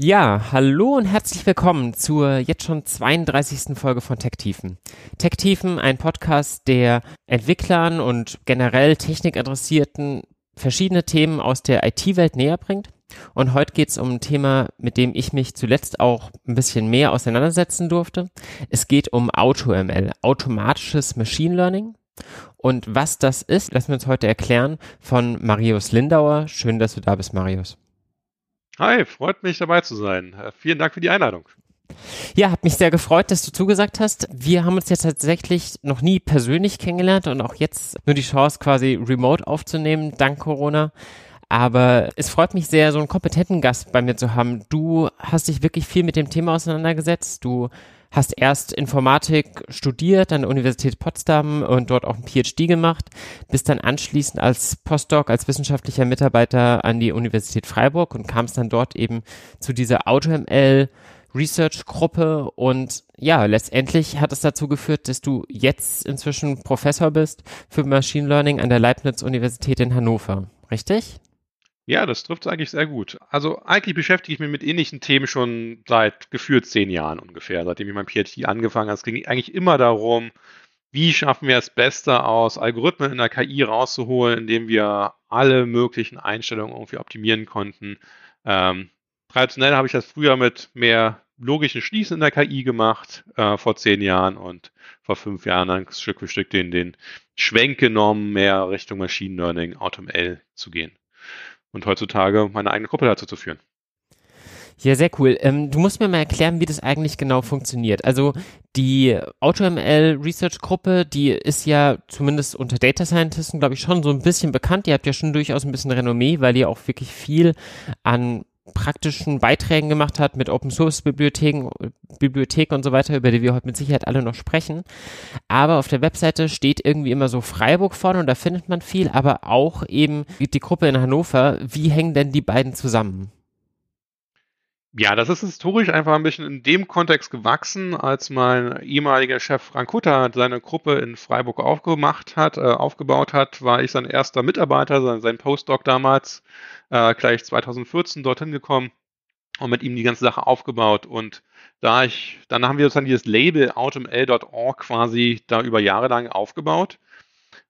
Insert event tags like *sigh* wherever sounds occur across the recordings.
Ja, hallo und herzlich willkommen zur jetzt schon 32. Folge von Tech Tiefen. Tech Tiefen, ein Podcast, der Entwicklern und generell Technikinteressierten verschiedene Themen aus der IT-Welt näher bringt. Und heute geht es um ein Thema, mit dem ich mich zuletzt auch ein bisschen mehr auseinandersetzen durfte. Es geht um AutoML, automatisches Machine Learning. Und was das ist, lassen wir uns heute erklären von Marius Lindauer. Schön, dass du da bist, Marius. Hi, freut mich dabei zu sein. Äh, vielen Dank für die Einladung. Ja, hat mich sehr gefreut, dass du zugesagt hast. Wir haben uns jetzt tatsächlich noch nie persönlich kennengelernt und auch jetzt nur die Chance quasi remote aufzunehmen, dank Corona. Aber es freut mich sehr, so einen kompetenten Gast bei mir zu haben. Du hast dich wirklich viel mit dem Thema auseinandergesetzt. Du hast erst Informatik studiert an der Universität Potsdam und dort auch ein PhD gemacht, bist dann anschließend als Postdoc, als wissenschaftlicher Mitarbeiter an die Universität Freiburg und kamst dann dort eben zu dieser AutoML Research Gruppe und ja, letztendlich hat es dazu geführt, dass du jetzt inzwischen Professor bist für Machine Learning an der Leibniz Universität in Hannover. Richtig? Ja, das trifft es eigentlich sehr gut. Also eigentlich beschäftige ich mich mit ähnlichen Themen schon seit gefühlt zehn Jahren ungefähr, seitdem ich mein PhD angefangen habe. Es ging eigentlich immer darum, wie schaffen wir es Beste aus Algorithmen in der KI rauszuholen, indem wir alle möglichen Einstellungen irgendwie optimieren konnten. Ähm, traditionell habe ich das früher mit mehr logischen Schließen in der KI gemacht, äh, vor zehn Jahren und vor fünf Jahren dann Stück für Stück den, den Schwenk genommen, mehr Richtung Machine Learning, AutoML zu gehen und heutzutage meine eigene Gruppe dazu zu führen. Ja, sehr cool. Ähm, du musst mir mal erklären, wie das eigentlich genau funktioniert. Also die AutoML Research Gruppe, die ist ja zumindest unter Data Scientisten, glaube ich, schon so ein bisschen bekannt. Ihr habt ja schon durchaus ein bisschen Renommee, weil ihr auch wirklich viel an praktischen Beiträgen gemacht hat mit Open Source Bibliotheken, Bibliotheken und so weiter, über die wir heute mit Sicherheit alle noch sprechen. Aber auf der Webseite steht irgendwie immer so Freiburg vorne und da findet man viel, aber auch eben die Gruppe in Hannover. Wie hängen denn die beiden zusammen? Ja, das ist historisch einfach ein bisschen in dem Kontext gewachsen, als mein ehemaliger Chef Frank Hutter seine Gruppe in Freiburg aufgemacht hat, äh, aufgebaut hat, war ich sein erster Mitarbeiter, sein, sein Postdoc damals, äh, gleich 2014 dorthin gekommen und mit ihm die ganze Sache aufgebaut. Und da ich, dann haben wir dann dieses Label automl.org quasi da über Jahre lang aufgebaut.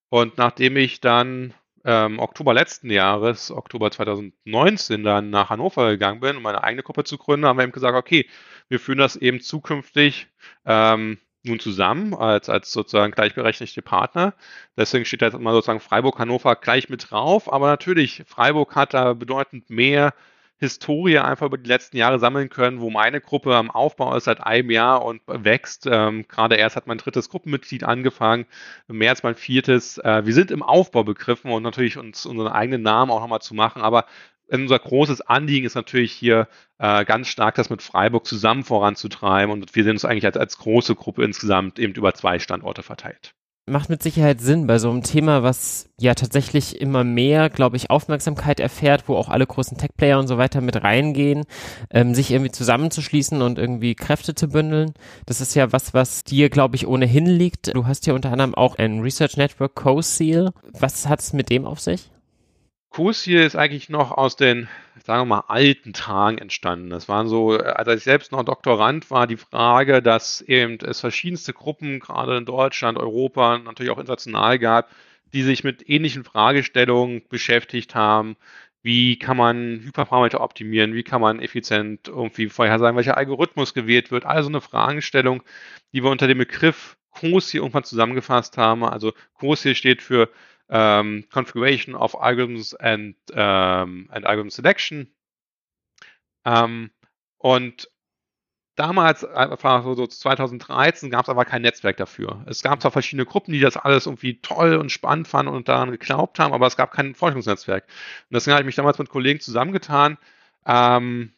Und nachdem ich dann ähm, Oktober letzten Jahres, Oktober 2019, dann nach Hannover gegangen bin, um meine eigene Gruppe zu gründen, haben wir eben gesagt, okay, wir führen das eben zukünftig ähm, nun zusammen als, als sozusagen gleichberechtigte Partner. Deswegen steht da jetzt immer sozusagen Freiburg-Hannover gleich mit drauf. Aber natürlich, Freiburg hat da bedeutend mehr Historie einfach über die letzten Jahre sammeln können, wo meine Gruppe am Aufbau ist seit einem Jahr und wächst. Ähm, gerade erst hat mein drittes Gruppenmitglied angefangen, mehr als mein viertes. Äh, wir sind im Aufbau begriffen und natürlich uns unseren eigenen Namen auch nochmal zu machen, aber unser großes Anliegen ist natürlich hier äh, ganz stark, das mit Freiburg zusammen voranzutreiben und wir sehen uns eigentlich als, als große Gruppe insgesamt eben über zwei Standorte verteilt macht mit Sicherheit Sinn bei so einem Thema, was ja tatsächlich immer mehr, glaube ich, Aufmerksamkeit erfährt, wo auch alle großen Tech-Player und so weiter mit reingehen, ähm, sich irgendwie zusammenzuschließen und irgendwie Kräfte zu bündeln. Das ist ja was, was dir, glaube ich, ohnehin liegt. Du hast ja unter anderem auch ein Research Network Co-Seal. Was hat es mit dem auf sich? Kurs hier ist eigentlich noch aus den, sagen wir mal, alten Tagen entstanden. Das waren so, als ich selbst noch Doktorand war, die Frage, dass eben es verschiedenste Gruppen, gerade in Deutschland, Europa, natürlich auch international gab, die sich mit ähnlichen Fragestellungen beschäftigt haben. Wie kann man Hyperparameter optimieren? Wie kann man effizient irgendwie vorhersagen, welcher Algorithmus gewählt wird? Also eine Fragestellung, die wir unter dem Begriff COSI irgendwann zusammengefasst haben. Also COSI steht für um, configuration of algorithms and, um, and algorithm selection. Um, und damals, einfach so 2013, gab es aber kein Netzwerk dafür. Es gab zwar verschiedene Gruppen, die das alles irgendwie toll und spannend fanden und daran geglaubt haben, aber es gab kein Forschungsnetzwerk. Und deswegen habe ich mich damals mit Kollegen zusammengetan, ähm,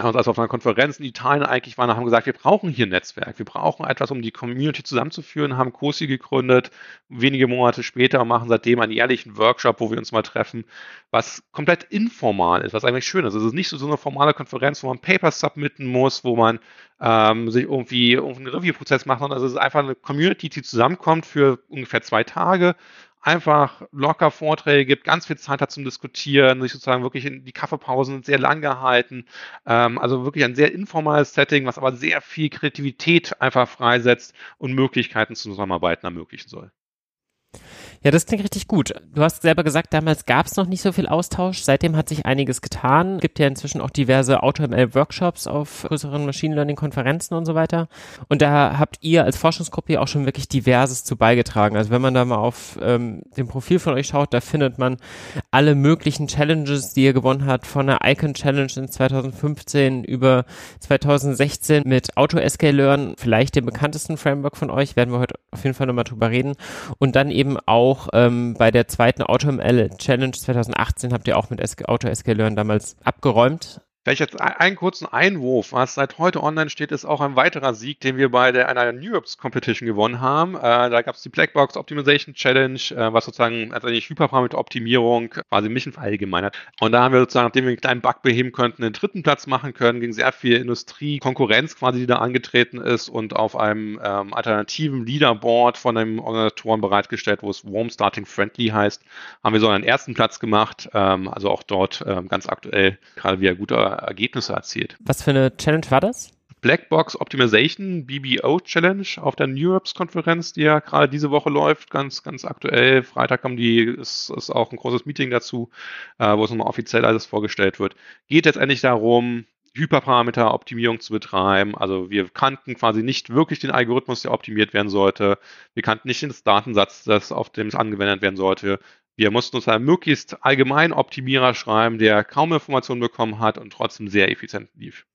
also als wir auf einer Konferenz in Italien eigentlich waren, haben gesagt, wir brauchen hier ein Netzwerk, wir brauchen etwas, um die Community zusammenzuführen, haben COSI gegründet, wenige Monate später machen seitdem einen jährlichen Workshop, wo wir uns mal treffen, was komplett informal ist, was eigentlich schön ist. Also es ist nicht so, so eine formale Konferenz, wo man Papers submitten muss, wo man ähm, sich irgendwie, irgendwie einen Review-Prozess macht, sondern es ist einfach eine Community, die zusammenkommt für ungefähr zwei Tage, einfach locker Vorträge gibt, ganz viel Zeit hat zum Diskutieren, sich sozusagen wirklich in die Kaffeepausen sehr lang gehalten. Ähm, also wirklich ein sehr informales Setting, was aber sehr viel Kreativität einfach freisetzt und Möglichkeiten zum Zusammenarbeiten ermöglichen soll. Ja, das klingt richtig gut. Du hast selber gesagt, damals gab es noch nicht so viel Austausch. Seitdem hat sich einiges getan. Es gibt ja inzwischen auch diverse AutoML-Workshops auf größeren Machine Learning-Konferenzen und so weiter. Und da habt ihr als Forschungsgruppe auch schon wirklich diverses zu beigetragen. Also wenn man da mal auf ähm, dem Profil von euch schaut, da findet man alle möglichen Challenges, die ihr gewonnen habt, von der Icon Challenge in 2015 über 2016 mit AutoSK-Learn, vielleicht dem bekanntesten Framework von euch, werden wir heute auf jeden Fall nochmal drüber reden. Und dann eben auch auch ähm, bei der zweiten AutoML Challenge 2018 habt ihr auch mit AutoSK-Learn damals abgeräumt. Vielleicht jetzt einen kurzen Einwurf. Was seit heute online steht, ist auch ein weiterer Sieg, den wir bei der, einer New Ops Competition gewonnen haben. Äh, da gab es die Blackbox Optimization Challenge, äh, was sozusagen also eine Hyperparameter-Optimierung quasi Mission verallgemeinert. Und da haben wir sozusagen, nachdem wir einen kleinen Bug beheben könnten, den dritten Platz machen können, gegen sehr viel Industrie-Konkurrenz quasi, die da angetreten ist und auf einem ähm, alternativen Leaderboard von einem Organisatoren bereitgestellt, wo es Warm Starting Friendly heißt, haben wir so einen ersten Platz gemacht. Ähm, also auch dort ähm, ganz aktuell gerade wieder guter Ergebnisse erzielt. Was für eine Challenge war das? Blackbox Optimization BBO Challenge auf der New Europs Konferenz, die ja gerade diese Woche läuft, ganz, ganz aktuell. Freitag kommen die, ist, ist auch ein großes Meeting dazu, äh, wo es nochmal offiziell alles vorgestellt wird. Geht letztendlich darum, Hyperparameter-Optimierung zu betreiben. Also wir kannten quasi nicht wirklich den Algorithmus, der optimiert werden sollte. Wir kannten nicht den Datensatz, das auf dem es angewendet werden sollte. Wir mussten uns einen möglichst allgemeinen Optimierer schreiben, der kaum Informationen bekommen hat und trotzdem sehr effizient lief.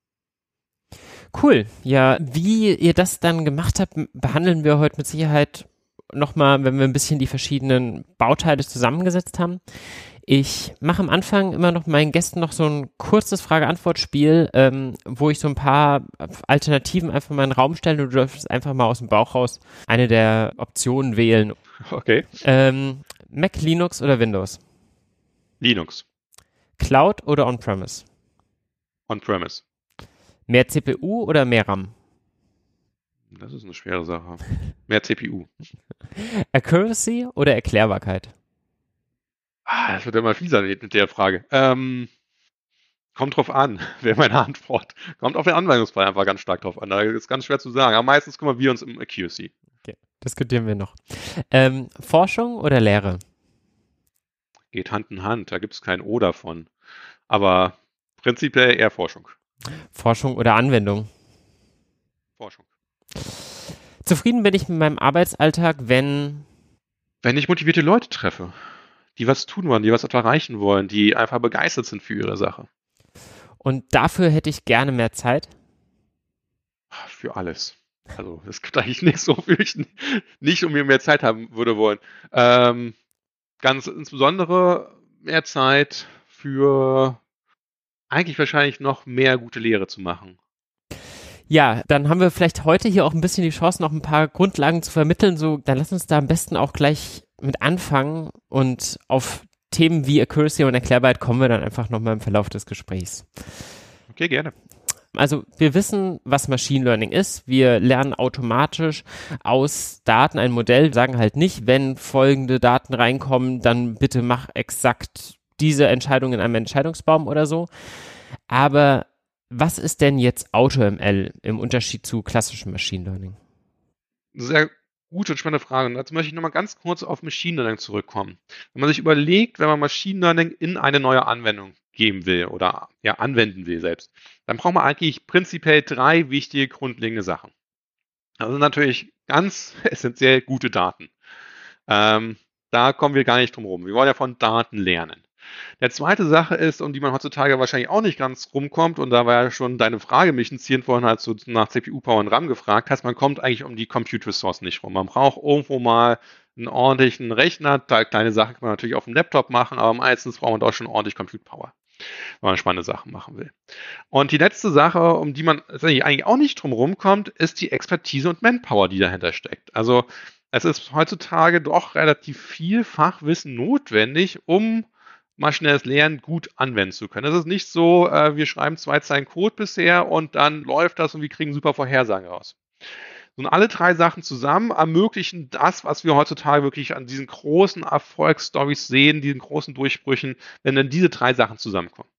Cool. Ja, wie ihr das dann gemacht habt, behandeln wir heute mit Sicherheit nochmal, wenn wir ein bisschen die verschiedenen Bauteile zusammengesetzt haben. Ich mache am Anfang immer noch meinen Gästen noch so ein kurzes Frage-Antwort-Spiel, ähm, wo ich so ein paar Alternativen einfach mal in den Raum stelle und du darfst einfach mal aus dem Bauch raus eine der Optionen wählen. Okay. Ähm, Mac, Linux oder Windows? Linux. Cloud oder On-Premise? On-Premise. Mehr CPU oder mehr RAM? Das ist eine schwere Sache. Mehr CPU. *laughs* Accuracy oder Erklärbarkeit? Ah, das wird immer fieser mit der Frage. Ähm, kommt drauf an, *laughs* wäre meine Antwort. Kommt auf den Anwendungsfall einfach ganz stark drauf an. Da ist ganz schwer zu sagen. Aber meistens kümmern wir uns um Accuracy. Okay, diskutieren wir noch. Ähm, Forschung oder Lehre? Geht Hand in Hand. Da gibt es kein O davon. Aber prinzipiell eher Forschung. Forschung oder Anwendung? Forschung. Zufrieden bin ich mit meinem Arbeitsalltag, wenn. Wenn ich motivierte Leute treffe die was tun wollen, die was erreichen wollen, die einfach begeistert sind für ihre Sache. Und dafür hätte ich gerne mehr Zeit? Für alles. Also es gibt eigentlich nicht so viel, ich nicht um mir mehr Zeit haben würde wollen. Ähm, ganz insbesondere mehr Zeit für eigentlich wahrscheinlich noch mehr gute Lehre zu machen. Ja, dann haben wir vielleicht heute hier auch ein bisschen die Chance, noch ein paar Grundlagen zu vermitteln. So, dann lass uns da am besten auch gleich mit anfangen und auf Themen wie Accuracy und Erklärbarkeit kommen wir dann einfach nochmal im Verlauf des Gesprächs. Okay, gerne. Also wir wissen, was Machine Learning ist. Wir lernen automatisch aus Daten ein Modell, sagen halt nicht, wenn folgende Daten reinkommen, dann bitte mach exakt diese Entscheidung in einem Entscheidungsbaum oder so. Aber was ist denn jetzt AutoML im Unterschied zu klassischem Machine Learning? Sehr gute und spannende Frage. Dazu möchte ich nochmal ganz kurz auf Machine Learning zurückkommen. Wenn man sich überlegt, wenn man Machine Learning in eine neue Anwendung geben will oder ja, anwenden will selbst, dann braucht man eigentlich prinzipiell drei wichtige grundlegende Sachen. Das sind natürlich ganz *laughs* essentiell gute Daten. Ähm, da kommen wir gar nicht drum herum. Wir wollen ja von Daten lernen. Der zweite Sache ist, um die man heutzutage wahrscheinlich auch nicht ganz rumkommt, und da war ja schon deine Frage mich initiieren vorhin, als du nach CPU-Power und RAM gefragt hast, man kommt eigentlich um die Compute Resource nicht rum. Man braucht irgendwo mal einen ordentlichen Rechner, da kleine Sachen kann man natürlich auf dem Laptop machen, aber meistens braucht man doch schon ordentlich Compute Power, wenn man spannende Sachen machen will. Und die letzte Sache, um die man eigentlich auch nicht drum rumkommt, ist die Expertise und Manpower, die dahinter steckt. Also es ist heutzutage doch relativ viel Fachwissen notwendig, um maschinelles Lernen gut anwenden zu können. Es ist nicht so, äh, wir schreiben zwei Zeilen Code bisher und dann läuft das und wir kriegen super Vorhersagen raus. Und alle drei Sachen zusammen ermöglichen das, was wir heutzutage wirklich an diesen großen Erfolgsstories sehen, diesen großen Durchbrüchen, wenn dann diese drei Sachen zusammenkommen.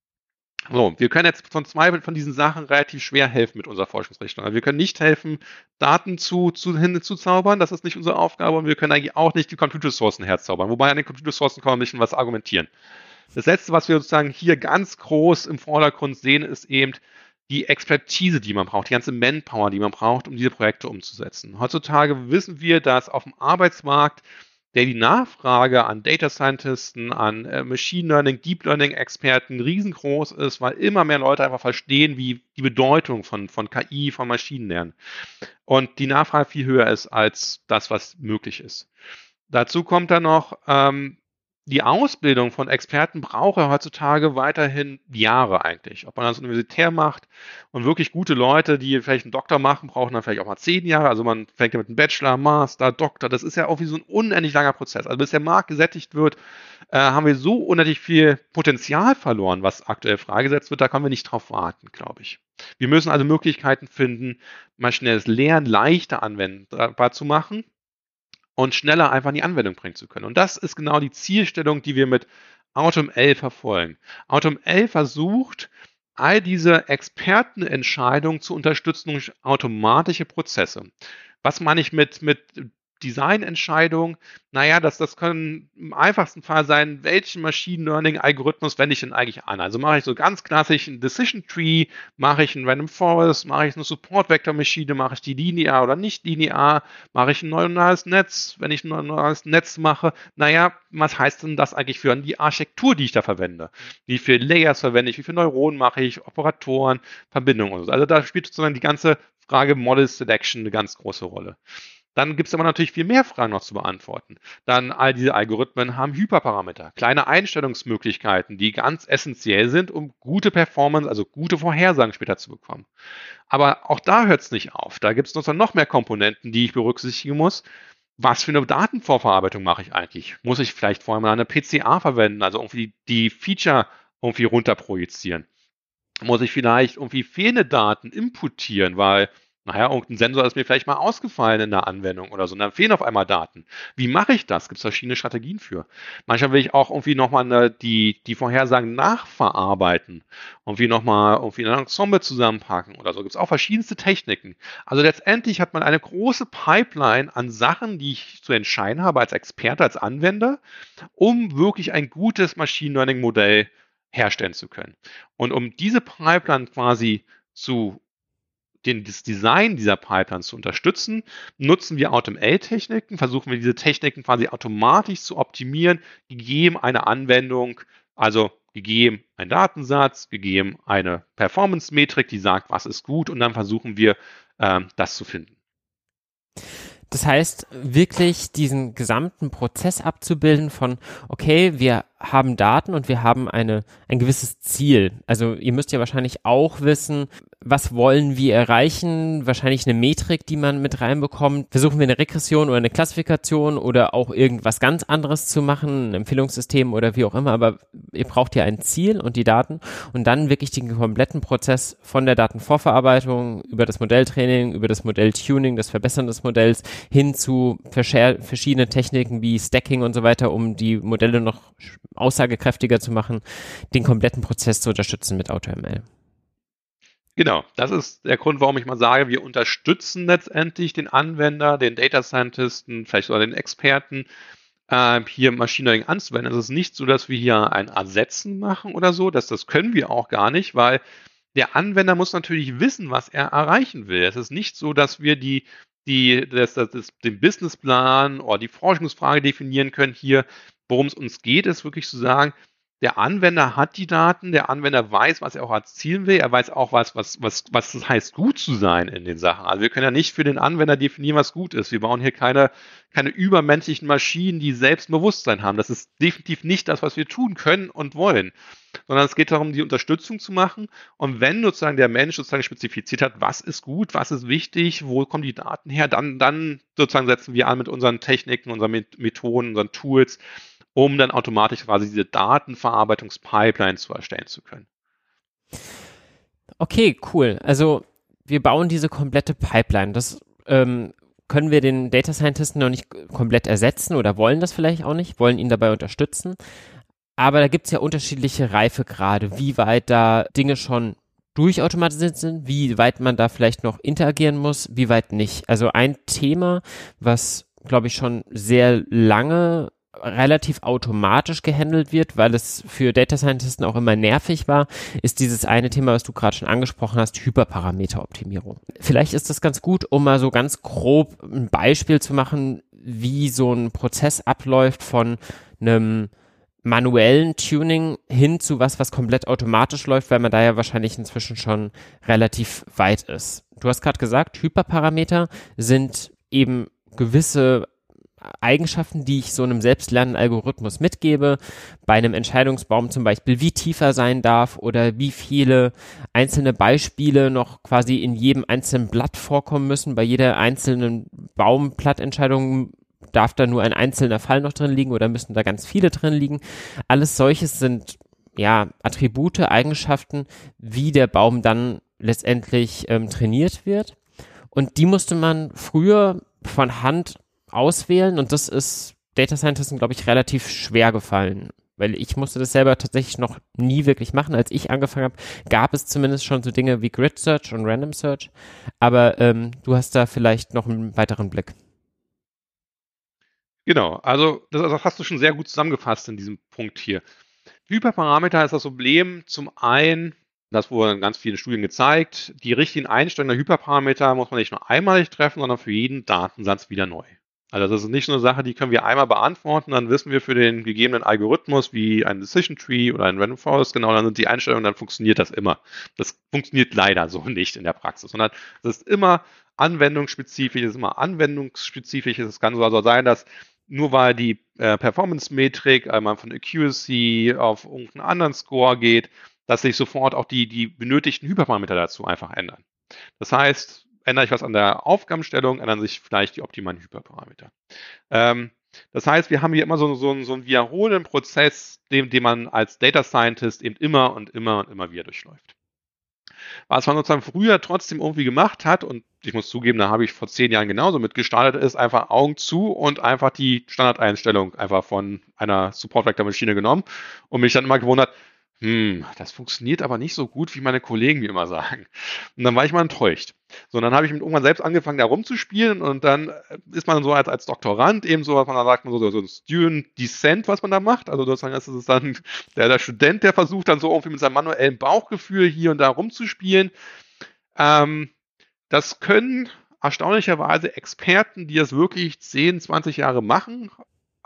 So, wir können jetzt von zwei von diesen Sachen relativ schwer helfen mit unserer Forschungsrichtung. Also wir können nicht helfen, Daten zu, zu hinzuzaubern, das ist nicht unsere Aufgabe und wir können eigentlich auch nicht die Computersourcen herzaubern. Wobei an den Computersourcen kann man ein bisschen was argumentieren. Das letzte, was wir sozusagen hier ganz groß im Vordergrund sehen, ist eben die Expertise, die man braucht, die ganze Manpower, die man braucht, um diese Projekte umzusetzen. Heutzutage wissen wir, dass auf dem Arbeitsmarkt der die Nachfrage an Data Scientisten, an äh, Machine Learning, Deep Learning Experten riesengroß ist, weil immer mehr Leute einfach verstehen, wie die Bedeutung von, von KI, von Maschinenlernen. Und die Nachfrage viel höher ist als das, was möglich ist. Dazu kommt dann noch, ähm, die Ausbildung von Experten braucht er heutzutage weiterhin Jahre eigentlich. Ob man das universitär macht und wirklich gute Leute, die vielleicht einen Doktor machen, brauchen dann vielleicht auch mal zehn Jahre. Also man fängt ja mit einem Bachelor, Master, Doktor. Das ist ja auch wie so ein unendlich langer Prozess. Also bis der Markt gesättigt wird, äh, haben wir so unendlich viel Potenzial verloren, was aktuell freigesetzt wird. Da können wir nicht drauf warten, glaube ich. Wir müssen also Möglichkeiten finden, maschinelles Lernen leichter anwendbar zu machen und schneller einfach in die Anwendung bringen zu können. Und das ist genau die Zielstellung, die wir mit AutoML verfolgen. AutoML versucht, all diese Expertenentscheidungen zu unterstützen durch automatische Prozesse. Was meine ich mit, mit Designentscheidung, naja, das, das können im einfachsten Fall sein, welchen Machine Learning Algorithmus wende ich denn eigentlich an? Also mache ich so ganz klassisch ein Decision Tree, mache ich ein Random Forest, mache ich eine Support Vector Maschine, mache ich die linear oder nicht linear, mache ich ein neuronales Netz, wenn ich ein neuronales Netz mache, naja, was heißt denn das eigentlich für die Architektur, die ich da verwende? Wie viele Layers verwende ich, wie viele Neuronen mache ich, Operatoren, Verbindungen und so. Also da spielt sozusagen die ganze Frage Model Selection eine ganz große Rolle. Dann gibt es aber natürlich viel mehr Fragen noch zu beantworten. Dann all diese Algorithmen haben Hyperparameter, kleine Einstellungsmöglichkeiten, die ganz essentiell sind, um gute Performance, also gute Vorhersagen später zu bekommen. Aber auch da hört es nicht auf. Da gibt es noch mehr Komponenten, die ich berücksichtigen muss. Was für eine Datenvorverarbeitung mache ich eigentlich? Muss ich vielleicht vorher mal eine PCA verwenden, also irgendwie die Feature irgendwie runterprojizieren? Muss ich vielleicht irgendwie fehlende Daten imputieren, weil naja, irgendein Sensor ist mir vielleicht mal ausgefallen in der Anwendung oder so, und dann fehlen auf einmal Daten. Wie mache ich das? Gibt es verschiedene Strategien für. Manchmal will ich auch irgendwie nochmal die, die Vorhersagen nachverarbeiten, irgendwie nochmal irgendwie ein Ensemble zusammenpacken oder so. Gibt es auch verschiedenste Techniken. Also letztendlich hat man eine große Pipeline an Sachen, die ich zu entscheiden habe als Experte, als Anwender, um wirklich ein gutes Machine Learning Modell herstellen zu können. Und um diese Pipeline quasi zu den, das Design dieser Pipelines zu unterstützen, nutzen wir AutoML-Techniken, versuchen wir diese Techniken quasi automatisch zu optimieren, gegeben eine Anwendung, also gegeben ein Datensatz, gegeben eine Performance-Metrik, die sagt, was ist gut, und dann versuchen wir, äh, das zu finden. Das heißt, wirklich diesen gesamten Prozess abzubilden von, okay, wir haben Daten und wir haben eine, ein gewisses Ziel. Also ihr müsst ja wahrscheinlich auch wissen, was wollen wir erreichen? Wahrscheinlich eine Metrik, die man mit reinbekommt. Versuchen wir eine Regression oder eine Klassifikation oder auch irgendwas ganz anderes zu machen, ein Empfehlungssystem oder wie auch immer. Aber ihr braucht ja ein Ziel und die Daten und dann wirklich den kompletten Prozess von der Datenvorverarbeitung über das Modelltraining, über das Modelltuning, das Verbessern des Modells hin zu verschiedenen Techniken wie Stacking und so weiter, um die Modelle noch aussagekräftiger zu machen, den kompletten Prozess zu unterstützen mit AutoML. Genau, das ist der Grund, warum ich mal sage, wir unterstützen letztendlich den Anwender, den Data Scientisten, vielleicht sogar den Experten, äh, hier Machine Learning anzuwenden. Es ist nicht so, dass wir hier ein Ersetzen machen oder so, dass das können wir auch gar nicht, weil der Anwender muss natürlich wissen, was er erreichen will. Es ist nicht so, dass wir die, die, das, das, das, den Businessplan oder die Forschungsfrage definieren können hier. Worum es uns geht, ist wirklich zu sagen, der Anwender hat die Daten, der Anwender weiß, was er auch erzielen will, er weiß auch, was, was, was, was es heißt, gut zu sein in den Sachen. Also wir können ja nicht für den Anwender definieren, was gut ist. Wir bauen hier keine, keine übermenschlichen Maschinen, die Selbstbewusstsein haben. Das ist definitiv nicht das, was wir tun können und wollen. Sondern es geht darum, die Unterstützung zu machen. Und wenn sozusagen der Mensch sozusagen spezifiziert hat, was ist gut, was ist wichtig, wo kommen die Daten her, dann, dann sozusagen setzen wir an mit unseren Techniken, unseren Methoden, unseren Tools, um dann automatisch quasi diese Datenverarbeitungspipeline zu erstellen zu können. Okay, cool. Also wir bauen diese komplette Pipeline. Das ähm, können wir den Data Scientisten noch nicht komplett ersetzen oder wollen das vielleicht auch nicht, wollen ihn dabei unterstützen. Aber da gibt es ja unterschiedliche Reifegrade, wie weit da Dinge schon durchautomatisiert sind, wie weit man da vielleicht noch interagieren muss, wie weit nicht. Also ein Thema, was glaube ich schon sehr lange relativ automatisch gehandelt wird, weil es für Data Scientisten auch immer nervig war, ist dieses eine Thema, was du gerade schon angesprochen hast, Hyperparameteroptimierung. Vielleicht ist das ganz gut, um mal so ganz grob ein Beispiel zu machen, wie so ein Prozess abläuft von einem manuellen Tuning hin zu was, was komplett automatisch läuft, weil man da ja wahrscheinlich inzwischen schon relativ weit ist. Du hast gerade gesagt, Hyperparameter sind eben gewisse Eigenschaften, die ich so einem selbstlernenden Algorithmus mitgebe, bei einem Entscheidungsbaum zum Beispiel, wie tief er sein darf oder wie viele einzelne Beispiele noch quasi in jedem einzelnen Blatt vorkommen müssen. Bei jeder einzelnen Baumblattentscheidung darf da nur ein einzelner Fall noch drin liegen oder müssen da ganz viele drin liegen. Alles solches sind ja Attribute, Eigenschaften, wie der Baum dann letztendlich ähm, trainiert wird. Und die musste man früher von Hand auswählen und das ist Data Scientisten, glaube ich, relativ schwer gefallen. Weil ich musste das selber tatsächlich noch nie wirklich machen. Als ich angefangen habe, gab es zumindest schon so Dinge wie Grid Search und Random Search. Aber ähm, du hast da vielleicht noch einen weiteren Blick. Genau, also das, das hast du schon sehr gut zusammengefasst in diesem Punkt hier. Hyperparameter ist das Problem zum einen, das wurde in ganz vielen Studien gezeigt, die richtigen Einstellungen der Hyperparameter muss man nicht nur einmalig treffen, sondern für jeden Datensatz wieder neu. Also das ist nicht so eine Sache, die können wir einmal beantworten, dann wissen wir für den gegebenen Algorithmus wie ein Decision Tree oder ein Random Forest, genau, dann sind die Einstellungen, dann funktioniert das immer. Das funktioniert leider so *laughs* nicht in der Praxis, sondern es ist immer anwendungsspezifisch, es ist immer anwendungsspezifisch. Es kann so also sein, dass nur weil die äh, Performance-Metrik einmal von Accuracy auf irgendeinen anderen Score geht, dass sich sofort auch die, die benötigten Hyperparameter dazu einfach ändern. Das heißt, ändere ich was an der Aufgabenstellung, ändern sich vielleicht die optimalen Hyperparameter. Ähm, das heißt, wir haben hier immer so, so, so einen wiederholenden Prozess, den, den man als Data Scientist eben immer und immer und immer wieder durchläuft. Was man sozusagen früher trotzdem irgendwie gemacht hat, und ich muss zugeben, da habe ich vor zehn Jahren genauso mitgestartet, ist einfach Augen zu und einfach die Standardeinstellung einfach von einer Support Vector Maschine genommen und mich dann immer gewundert, hm, das funktioniert aber nicht so gut, wie meine Kollegen mir immer sagen. Und dann war ich mal enttäuscht. So, und dann habe ich mit irgendwann selbst angefangen, da rumzuspielen und dann äh, ist man so als, als Doktorand eben so, was man da sagt, man so, so ein Student Descent, was man da macht. Also sozusagen, ist dann *laughs* der, der Student, der versucht dann so irgendwie mit seinem manuellen Bauchgefühl hier und da rumzuspielen. Ähm, das können erstaunlicherweise Experten, die das wirklich 10, 20 Jahre machen,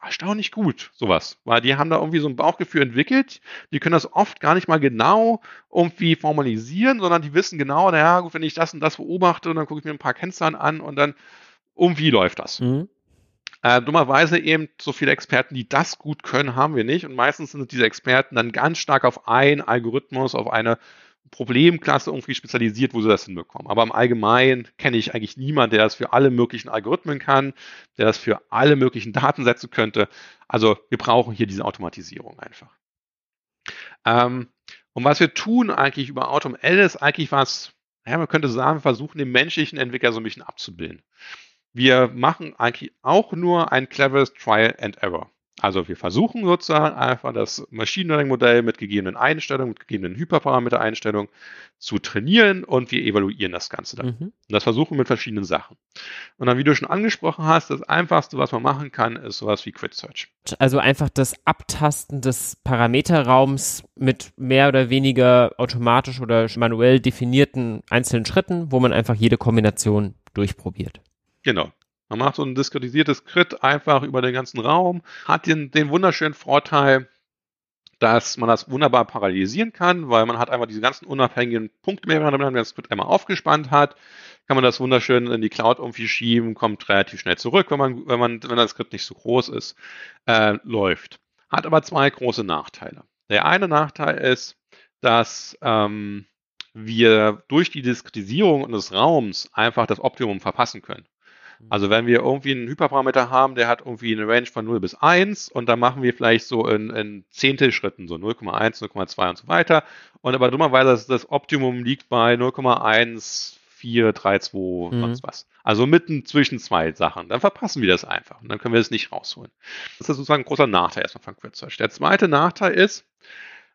erstaunlich gut, sowas. Weil die haben da irgendwie so ein Bauchgefühl entwickelt. Die können das oft gar nicht mal genau irgendwie formalisieren, sondern die wissen genau, naja, gut, wenn ich das und das beobachte, und dann gucke ich mir ein paar Kennzahlen an und dann irgendwie läuft das. Mhm. Äh, dummerweise eben so viele Experten, die das gut können, haben wir nicht. Und meistens sind diese Experten dann ganz stark auf einen Algorithmus, auf eine Problemklasse irgendwie spezialisiert, wo sie das hinbekommen. Aber im Allgemeinen kenne ich eigentlich niemanden, der das für alle möglichen Algorithmen kann, der das für alle möglichen Daten setzen könnte. Also wir brauchen hier diese Automatisierung einfach. Ähm, und was wir tun eigentlich über AutoML ist eigentlich was, ja, man könnte sagen, wir versuchen den menschlichen Entwickler so ein bisschen abzubilden. Wir machen eigentlich auch nur ein cleveres Trial and Error. Also wir versuchen sozusagen einfach das Machine Learning Modell mit gegebenen Einstellungen, mit gegebenen Hyperparameter-Einstellungen zu trainieren und wir evaluieren das Ganze dann. Mhm. Und das versuchen wir mit verschiedenen Sachen. Und dann, wie du schon angesprochen hast, das einfachste, was man machen kann, ist sowas wie Quit Search. Also einfach das Abtasten des Parameterraums mit mehr oder weniger automatisch oder manuell definierten einzelnen Schritten, wo man einfach jede Kombination durchprobiert. Genau. Man macht so ein diskretisiertes Crit einfach über den ganzen Raum, hat den, den wunderschönen Vorteil, dass man das wunderbar parallelisieren kann, weil man hat einfach diese ganzen unabhängigen Punkte mehr, wenn man das einmal aufgespannt hat, kann man das wunderschön in die Cloud irgendwie schieben, kommt relativ schnell zurück, wenn man, wenn man, wenn das Skript nicht so groß ist, äh, läuft. Hat aber zwei große Nachteile. Der eine Nachteil ist, dass ähm, wir durch die Diskretisierung des Raums einfach das Optimum verpassen können. Also wenn wir irgendwie einen Hyperparameter haben, der hat irgendwie eine Range von 0 bis 1 und dann machen wir vielleicht so in, in Zehntelschritten, so 0,1, 0,2 und so weiter. Und aber dummerweise das, das Optimum liegt bei 0,1, 4, 3, 2, mhm. sonst was. Also mitten zwischen zwei Sachen. Dann verpassen wir das einfach und dann können wir das nicht rausholen. Das ist sozusagen ein großer Nachteil erstmal von QuickSearch. Der zweite Nachteil ist,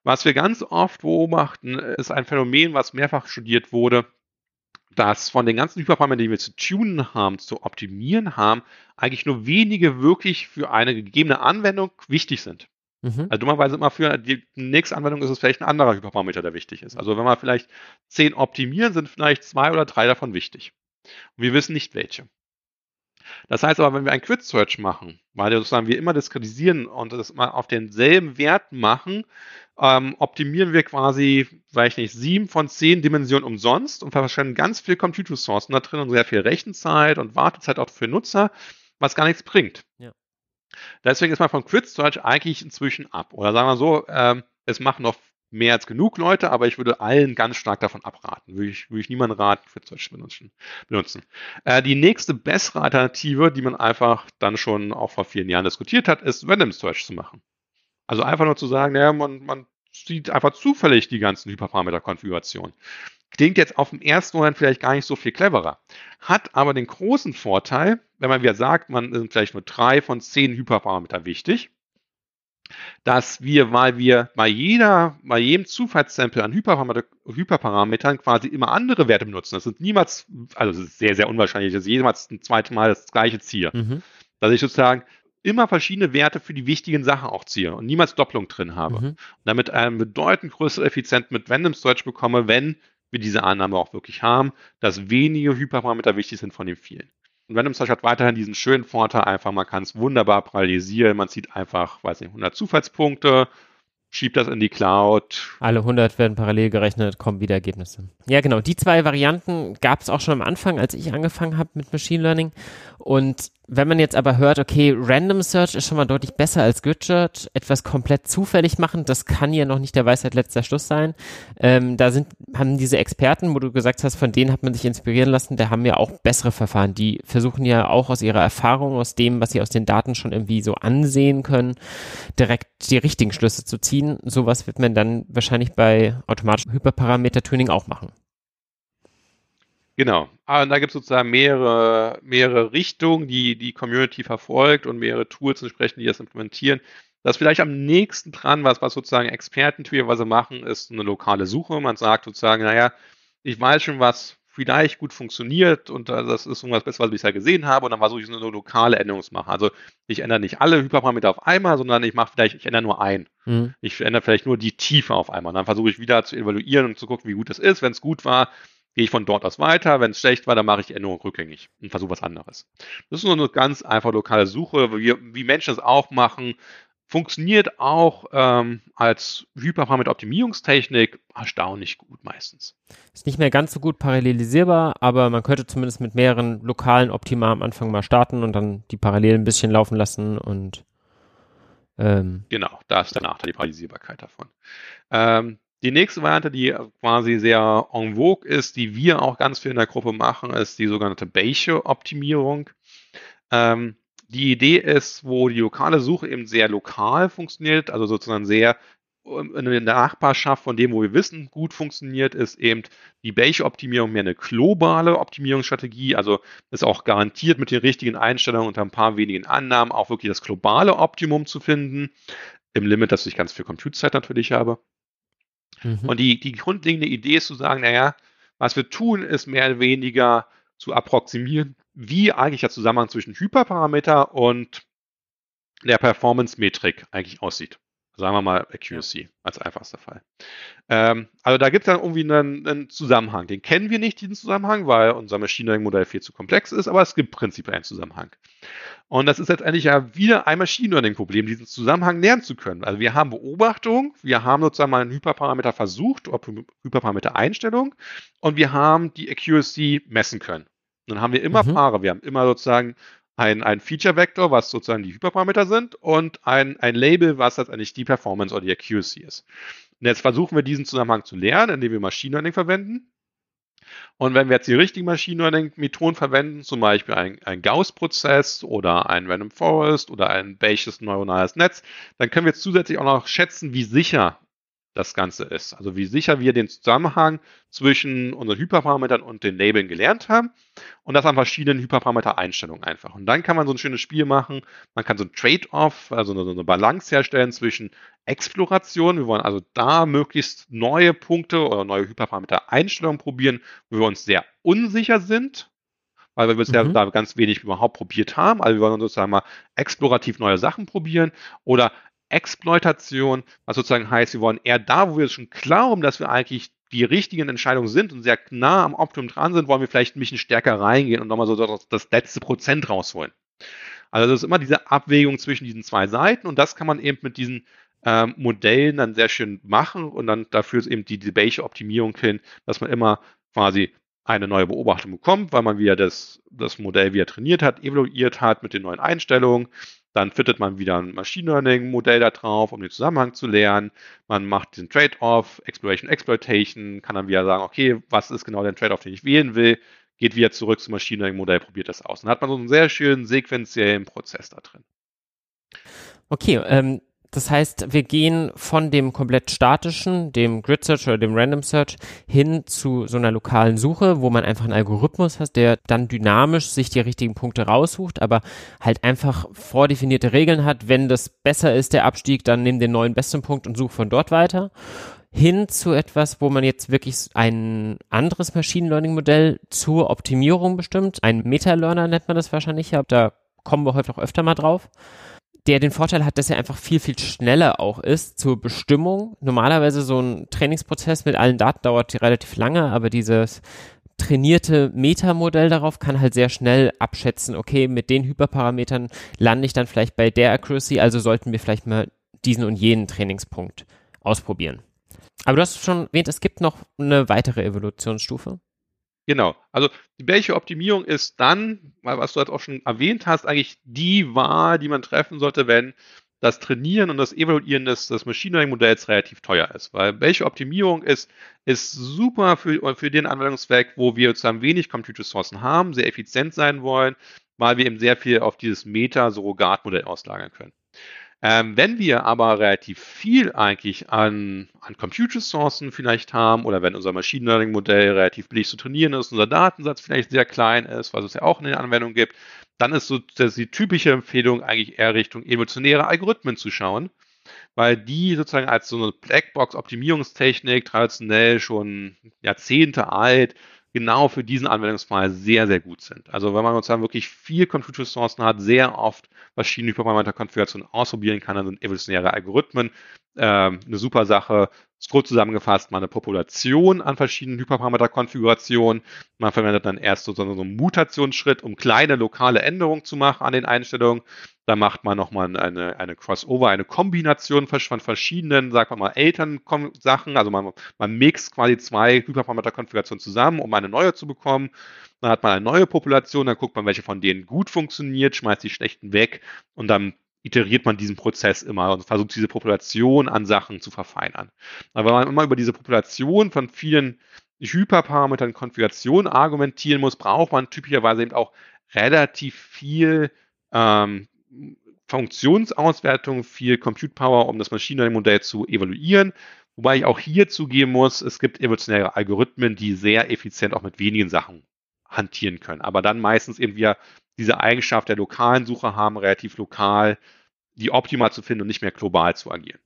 was wir ganz oft beobachten, ist ein Phänomen, was mehrfach studiert wurde, dass von den ganzen Hyperparametern, die wir zu tunen haben, zu optimieren haben, eigentlich nur wenige wirklich für eine gegebene Anwendung wichtig sind. Mhm. Also dummerweise immer für die nächste Anwendung ist es vielleicht ein anderer Hyperparameter, der wichtig ist. Also wenn wir vielleicht zehn optimieren, sind vielleicht zwei oder drei davon wichtig. Und wir wissen nicht welche. Das heißt aber, wenn wir ein Quit Search machen, weil wir sozusagen wir immer diskreditieren und das mal auf denselben Wert machen, ähm, optimieren wir quasi, weiß ich nicht, sieben von zehn Dimensionen umsonst und verschwenden ganz viel Compute-Ressourcen da drin und sehr viel Rechenzeit und Wartezeit auch für Nutzer, was gar nichts bringt. Ja. Deswegen ist man von Quit Search eigentlich inzwischen ab. Oder sagen wir so, ähm, es machen noch mehr als genug Leute, aber ich würde allen ganz stark davon abraten. Würde ich, würde ich niemanden raten, für Search benutzen. benutzen. Äh, die nächste bessere Alternative, die man einfach dann schon auch vor vielen Jahren diskutiert hat, ist Random Search zu machen. Also einfach nur zu sagen, naja, man, man sieht einfach zufällig die ganzen Hyperparameter-Konfigurationen. Klingt jetzt auf dem ersten Moment vielleicht gar nicht so viel cleverer. Hat aber den großen Vorteil, wenn man wieder sagt, man sind vielleicht nur drei von zehn Hyperparametern wichtig, dass wir, weil wir bei jeder, bei jedem Zufallssample an Hyperparameter, Hyperparametern quasi immer andere Werte benutzen. Das sind niemals, also es ist sehr, sehr unwahrscheinlich, dass ich jemals ein zweites Mal das gleiche ziehe. Mhm. Dass ich sozusagen immer verschiedene Werte für die wichtigen Sachen auch ziehe und niemals Doppelung drin habe. Mhm. Und damit eine bedeutend größere Effizienz mit Random Storage bekomme, wenn wir diese Annahme auch wirklich haben, dass wenige Hyperparameter wichtig sind von den vielen. Und Random Search hat weiterhin diesen schönen Vorteil, einfach, man kann es wunderbar parallelisieren. Man sieht einfach, weiß nicht, 100 Zufallspunkte, schiebt das in die Cloud. Alle 100 werden parallel gerechnet, kommen wieder Ergebnisse. Ja, genau. Die zwei Varianten gab es auch schon am Anfang, als ich angefangen habe mit Machine Learning. Und wenn man jetzt aber hört, okay, Random Search ist schon mal deutlich besser als Good Search, etwas komplett zufällig machen, das kann ja noch nicht der Weisheit letzter Schluss sein. Ähm, da sind, haben diese Experten, wo du gesagt hast, von denen hat man sich inspirieren lassen, da haben ja auch bessere Verfahren. Die versuchen ja auch aus ihrer Erfahrung, aus dem, was sie aus den Daten schon irgendwie so ansehen können, direkt die richtigen Schlüsse zu ziehen. Sowas wird man dann wahrscheinlich bei automatischem Hyperparameter-Tuning auch machen. Genau. Aber da gibt es sozusagen mehrere, mehrere Richtungen, die die Community verfolgt und mehrere Tools entsprechend, die das implementieren. Das vielleicht am nächsten dran, was, was sozusagen Experten teilweise machen, ist eine lokale Suche. Man sagt sozusagen, naja, ich weiß schon, was vielleicht gut funktioniert und das ist irgendwas Besseres, was ich bisher gesehen habe und dann versuche ich so eine lokale Änderung zu machen. Also ich ändere nicht alle Hyperparameter auf einmal, sondern ich mache vielleicht, ich ändere nur einen. Mhm. Ich ändere vielleicht nur die Tiefe auf einmal. Und dann versuche ich wieder zu evaluieren und zu gucken, wie gut das ist. Wenn es gut war, gehe ich von dort aus weiter. Wenn es schlecht war, dann mache ich Änderungen rückgängig und versuche was anderes. Das ist nur eine ganz einfache lokale Suche, wie, wie Menschen es auch machen. Funktioniert auch ähm, als Hyperparameter-Optimierungstechnik erstaunlich gut meistens. Ist nicht mehr ganz so gut parallelisierbar, aber man könnte zumindest mit mehreren lokalen Optima am Anfang mal starten und dann die parallel ein bisschen laufen lassen und ähm, genau, da ist der Nachteil, die Parallelisierbarkeit davon. Ähm, die nächste Variante, die quasi sehr en vogue ist, die wir auch ganz viel in der Gruppe machen, ist die sogenannte Bayesian-Optimierung. Ähm, die Idee ist, wo die lokale Suche eben sehr lokal funktioniert, also sozusagen sehr in der Nachbarschaft von dem, wo wir wissen, gut funktioniert, ist eben die Bayesian-Optimierung mehr eine globale Optimierungsstrategie, also ist auch garantiert mit den richtigen Einstellungen unter ein paar wenigen Annahmen auch wirklich das globale Optimum zu finden, im Limit, dass ich ganz viel Computerzeit natürlich habe. Mhm. Und die, die grundlegende Idee ist zu sagen, naja, was wir tun, ist mehr oder weniger zu approximieren, wie eigentlich der Zusammenhang zwischen Hyperparameter und der Performance-Metrik eigentlich aussieht. Sagen wir mal Accuracy als einfachster Fall. Ähm, also da gibt es dann irgendwie einen, einen, Zusammenhang. Den kennen wir nicht, diesen Zusammenhang, weil unser Machine Learning Modell viel zu komplex ist, aber es gibt prinzipiell einen Zusammenhang. Und das ist letztendlich ja wieder ein Machine Learning Problem, diesen Zusammenhang lernen zu können. Also wir haben Beobachtung, wir haben sozusagen mal einen Hyperparameter versucht, oder Hyperparameter Einstellung, und wir haben die Accuracy messen können. Und dann haben wir immer mhm. Paare. Wir haben immer sozusagen ein, ein Feature-Vektor, was sozusagen die Hyperparameter sind, und ein, ein Label, was letztendlich die Performance oder die Accuracy ist. Und jetzt versuchen wir diesen Zusammenhang zu lernen, indem wir Machine Learning verwenden. Und wenn wir jetzt die richtigen Machine Learning-Methoden verwenden, zum Beispiel ein, Gauss-Prozess oder ein Random Forest oder ein Bayesian neuronales Netz, dann können wir zusätzlich auch noch schätzen, wie sicher das Ganze ist. Also wie sicher wir den Zusammenhang zwischen unseren Hyperparametern und den Labeln gelernt haben und das an verschiedenen Hyperparameter-Einstellungen einfach. Und dann kann man so ein schönes Spiel machen. Man kann so ein Trade-off, also so eine Balance herstellen zwischen Exploration. Wir wollen also da möglichst neue Punkte oder neue Hyperparameter-Einstellungen probieren, wo wir uns sehr unsicher sind, weil wir bisher mhm. da ganz wenig überhaupt probiert haben. Also wir wollen sozusagen mal explorativ neue Sachen probieren oder Exploitation, was sozusagen heißt, wir wollen eher da, wo wir schon glauben, dass wir eigentlich die richtigen Entscheidungen sind und sehr nah am Optimum dran sind, wollen wir vielleicht ein bisschen stärker reingehen und nochmal so das, letzte Prozent rausholen. Also das ist immer diese Abwägung zwischen diesen zwei Seiten und das kann man eben mit diesen ähm, Modellen dann sehr schön machen und dann dafür ist eben die, die Bayesian Optimierung hin, dass man immer quasi eine neue Beobachtung bekommt, weil man wieder das, das Modell wieder trainiert hat, evaluiert hat mit den neuen Einstellungen dann fittet man wieder ein Machine Learning Modell da drauf, um den Zusammenhang zu lernen. Man macht den Trade-off, Exploration, Exploitation, kann dann wieder sagen, okay, was ist genau der Trade-off, den ich wählen will, geht wieder zurück zum Machine Learning Modell, probiert das aus. Dann hat man so einen sehr schönen sequenziellen Prozess da drin. Okay, ähm, das heißt, wir gehen von dem komplett statischen, dem Grid Search oder dem Random Search hin zu so einer lokalen Suche, wo man einfach einen Algorithmus hat, der dann dynamisch sich die richtigen Punkte raussucht, aber halt einfach vordefinierte Regeln hat. Wenn das besser ist, der Abstieg, dann nimm den neuen besten Punkt und such von dort weiter. Hin zu etwas, wo man jetzt wirklich ein anderes Machine Learning Modell zur Optimierung bestimmt. Ein Meta-Learner nennt man das wahrscheinlich, da kommen wir heute auch öfter mal drauf der den Vorteil hat, dass er einfach viel, viel schneller auch ist zur Bestimmung. Normalerweise so ein Trainingsprozess mit allen Daten dauert relativ lange, aber dieses trainierte Metamodell darauf kann halt sehr schnell abschätzen, okay, mit den Hyperparametern lande ich dann vielleicht bei der Accuracy, also sollten wir vielleicht mal diesen und jenen Trainingspunkt ausprobieren. Aber du hast schon erwähnt, es gibt noch eine weitere Evolutionsstufe. Genau. Also die Bayesche Optimierung ist dann, was du halt auch schon erwähnt hast, eigentlich die Wahl, die man treffen sollte, wenn das Trainieren und das Evaluieren des, des Machine Learning Modells relativ teuer ist. Weil Bayesche Optimierung ist, ist super für, für den Anwendungszweck, wo wir sozusagen wenig Compute-Ressourcen haben, sehr effizient sein wollen, weil wir eben sehr viel auf dieses Meta-Surrogat-Modell auslagern können. Ähm, wenn wir aber relativ viel eigentlich an, an Compute-Ressourcen vielleicht haben oder wenn unser Machine Learning-Modell relativ billig zu trainieren ist, unser Datensatz vielleicht sehr klein ist, was es ja auch in den Anwendungen gibt, dann ist so das die typische Empfehlung eigentlich eher Richtung evolutionäre Algorithmen zu schauen, weil die sozusagen als so eine Blackbox-Optimierungstechnik traditionell schon Jahrzehnte alt genau für diesen Anwendungsfall sehr, sehr gut sind. Also wenn man sozusagen wirklich viel Compute-Ressourcen hat, sehr oft verschiedene Hyperparameter-Konfigurationen ausprobieren kann, dann sind evolutionäre Algorithmen äh, eine super Sache. Kurz zusammengefasst, mal eine Population an verschiedenen Hyperparameter-Konfigurationen. Man verwendet dann erst sozusagen so einen Mutationsschritt, um kleine lokale Änderungen zu machen an den Einstellungen. Da macht man nochmal eine, eine Crossover, eine Kombination von verschiedenen, sagen wir mal, Eltern-Sachen. Also man, man mixt quasi zwei Hyperparameter-Konfigurationen zusammen, um eine neue zu bekommen. Dann hat man eine neue Population, dann guckt man, welche von denen gut funktioniert, schmeißt die schlechten weg und dann iteriert man diesen Prozess immer und versucht diese Population an Sachen zu verfeinern. Aber wenn man immer über diese Population von vielen Hyperparametern Konfiguration argumentieren muss, braucht man typischerweise eben auch relativ viel ähm, Funktionsauswertung, viel Compute Power, um das Machine Learning Modell zu evaluieren. Wobei ich auch hier zugeben muss, es gibt evolutionäre Algorithmen, die sehr effizient auch mit wenigen Sachen hantieren können. Aber dann meistens eben wir diese Eigenschaft der lokalen Suche haben, relativ lokal die optimal zu finden und nicht mehr global zu agieren.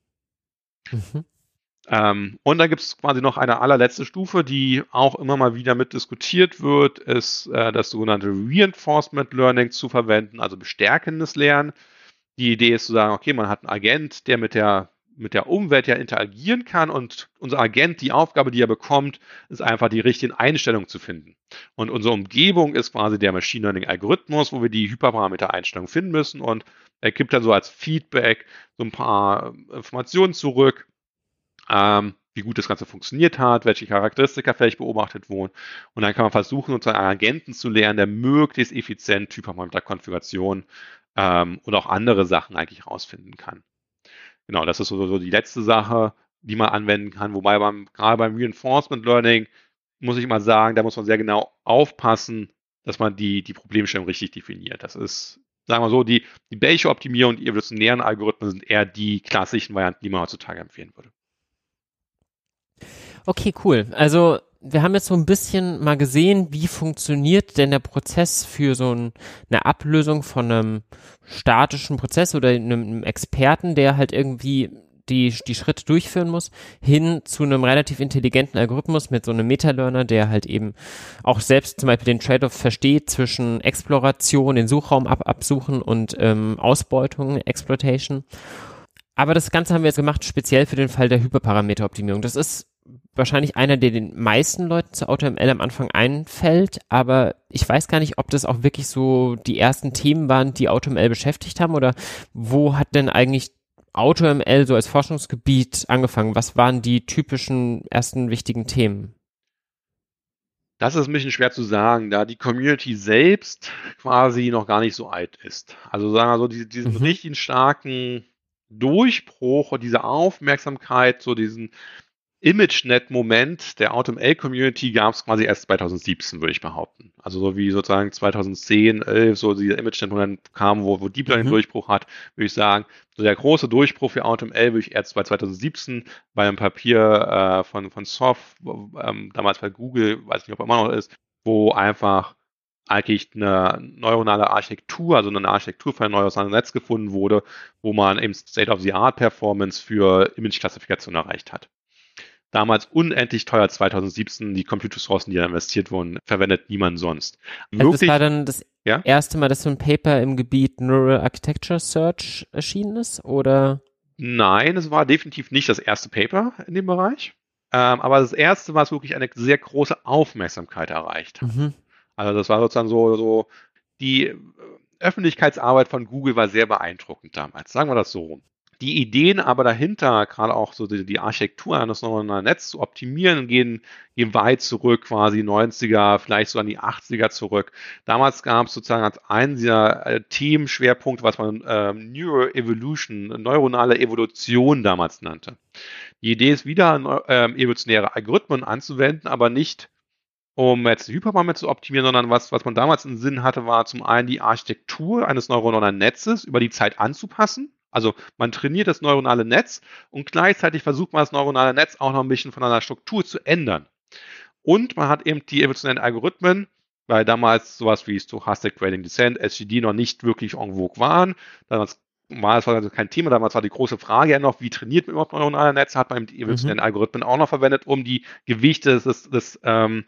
Mhm. Ähm, und dann gibt es quasi noch eine allerletzte Stufe, die auch immer mal wieder mit diskutiert wird, ist äh, das sogenannte Reinforcement Learning zu verwenden, also bestärkendes Lernen. Die Idee ist zu sagen, okay, man hat einen Agent, der mit der mit der Umwelt ja interagieren kann und unser Agent, die Aufgabe, die er bekommt, ist einfach die richtigen Einstellungen zu finden. Und unsere Umgebung ist quasi der Machine Learning Algorithmus, wo wir die Hyperparameter-Einstellungen finden müssen und er gibt dann so als Feedback so ein paar Informationen zurück, ähm, wie gut das Ganze funktioniert hat, welche Charakteristika vielleicht beobachtet wurden. Und dann kann man versuchen, uns einen Agenten zu lernen, der möglichst effizient Hyperparameter-Konfiguration ähm, und auch andere Sachen eigentlich rausfinden kann. Genau, das ist so, so die letzte Sache, die man anwenden kann. Wobei beim, gerade beim Reinforcement Learning muss ich mal sagen, da muss man sehr genau aufpassen, dass man die, die Problemstellung richtig definiert. Das ist, sagen wir so, die, die Bayesian-Optimierung, die evolutionären Algorithmen sind eher die klassischen Varianten, die man heutzutage empfehlen würde. Okay, cool. Also wir haben jetzt so ein bisschen mal gesehen, wie funktioniert denn der Prozess für so ein, eine Ablösung von einem statischen Prozess oder einem, Experten, der halt irgendwie die, die Schritte durchführen muss, hin zu einem relativ intelligenten Algorithmus mit so einem Meta-Learner, der halt eben auch selbst zum Beispiel den Trade-off versteht zwischen Exploration, den Suchraum ab, absuchen und ähm, Ausbeutung, Exploitation. Aber das Ganze haben wir jetzt gemacht, speziell für den Fall der Hyperparameteroptimierung. Das ist wahrscheinlich einer, der den meisten Leuten zu AutoML am Anfang einfällt, aber ich weiß gar nicht, ob das auch wirklich so die ersten Themen waren, die AutoML beschäftigt haben oder wo hat denn eigentlich AutoML so als Forschungsgebiet angefangen? Was waren die typischen ersten wichtigen Themen? Das ist ein bisschen schwer zu sagen, da die Community selbst quasi noch gar nicht so alt ist. Also sagen wir so, diesen, diesen mhm. richtigen starken Durchbruch und diese Aufmerksamkeit, so diesen ImageNet-Moment der AutoML-Community gab es quasi erst 2017, würde ich behaupten. Also so wie sozusagen 2010, 11, so dieser ImageNet-Moment kam, wo, wo Deep Learning mhm. Durchbruch hat, würde ich sagen, so der große Durchbruch für AutoML würde ich erst bei 2017 bei einem Papier äh, von, von Soft, ähm, damals bei Google, weiß nicht, ob er immer noch ist, wo einfach eigentlich eine neuronale Architektur, also eine Architektur für ein neuronales Netz gefunden wurde, wo man eben State-of-the-Art-Performance für Image-Klassifikation erreicht hat damals unendlich teuer 2017 die Computerressourcen, die da investiert wurden, verwendet niemand sonst. Also das war dann das ja? erste Mal, dass so ein Paper im Gebiet Neural Architecture Search erschienen ist, oder? Nein, es war definitiv nicht das erste Paper in dem Bereich. Ähm, aber das erste, was wirklich eine sehr große Aufmerksamkeit erreicht hat. Mhm. Also das war sozusagen so, so die Öffentlichkeitsarbeit von Google war sehr beeindruckend damals. Sagen wir das so rum die Ideen aber dahinter, gerade auch so die, die Architektur eines neuronalen Netzes zu optimieren, gehen, gehen weit zurück, quasi 90er, vielleicht so an die 80er zurück. Damals gab es sozusagen als einen dieser äh, Themenschwerpunkte, was man äh, Neuroevolution, neuronale Evolution damals nannte. Die Idee ist wieder, äh, evolutionäre Algorithmen anzuwenden, aber nicht um jetzt Hyperparameter zu optimieren, sondern was, was man damals im Sinn hatte, war zum einen die Architektur eines neuronalen Netzes über die Zeit anzupassen also man trainiert das neuronale Netz und gleichzeitig versucht man das neuronale Netz auch noch ein bisschen von einer Struktur zu ändern. Und man hat eben die evolutionären Algorithmen, weil damals sowas wie Stochastic Gradient Descent, SGD noch nicht wirklich en vogue waren. Damals war es also kein Thema, damals war die große Frage ja noch, wie trainiert man überhaupt neuronale Netze, hat man die evolutionären mhm. Algorithmen auch noch verwendet, um die Gewichte des, des, ähm,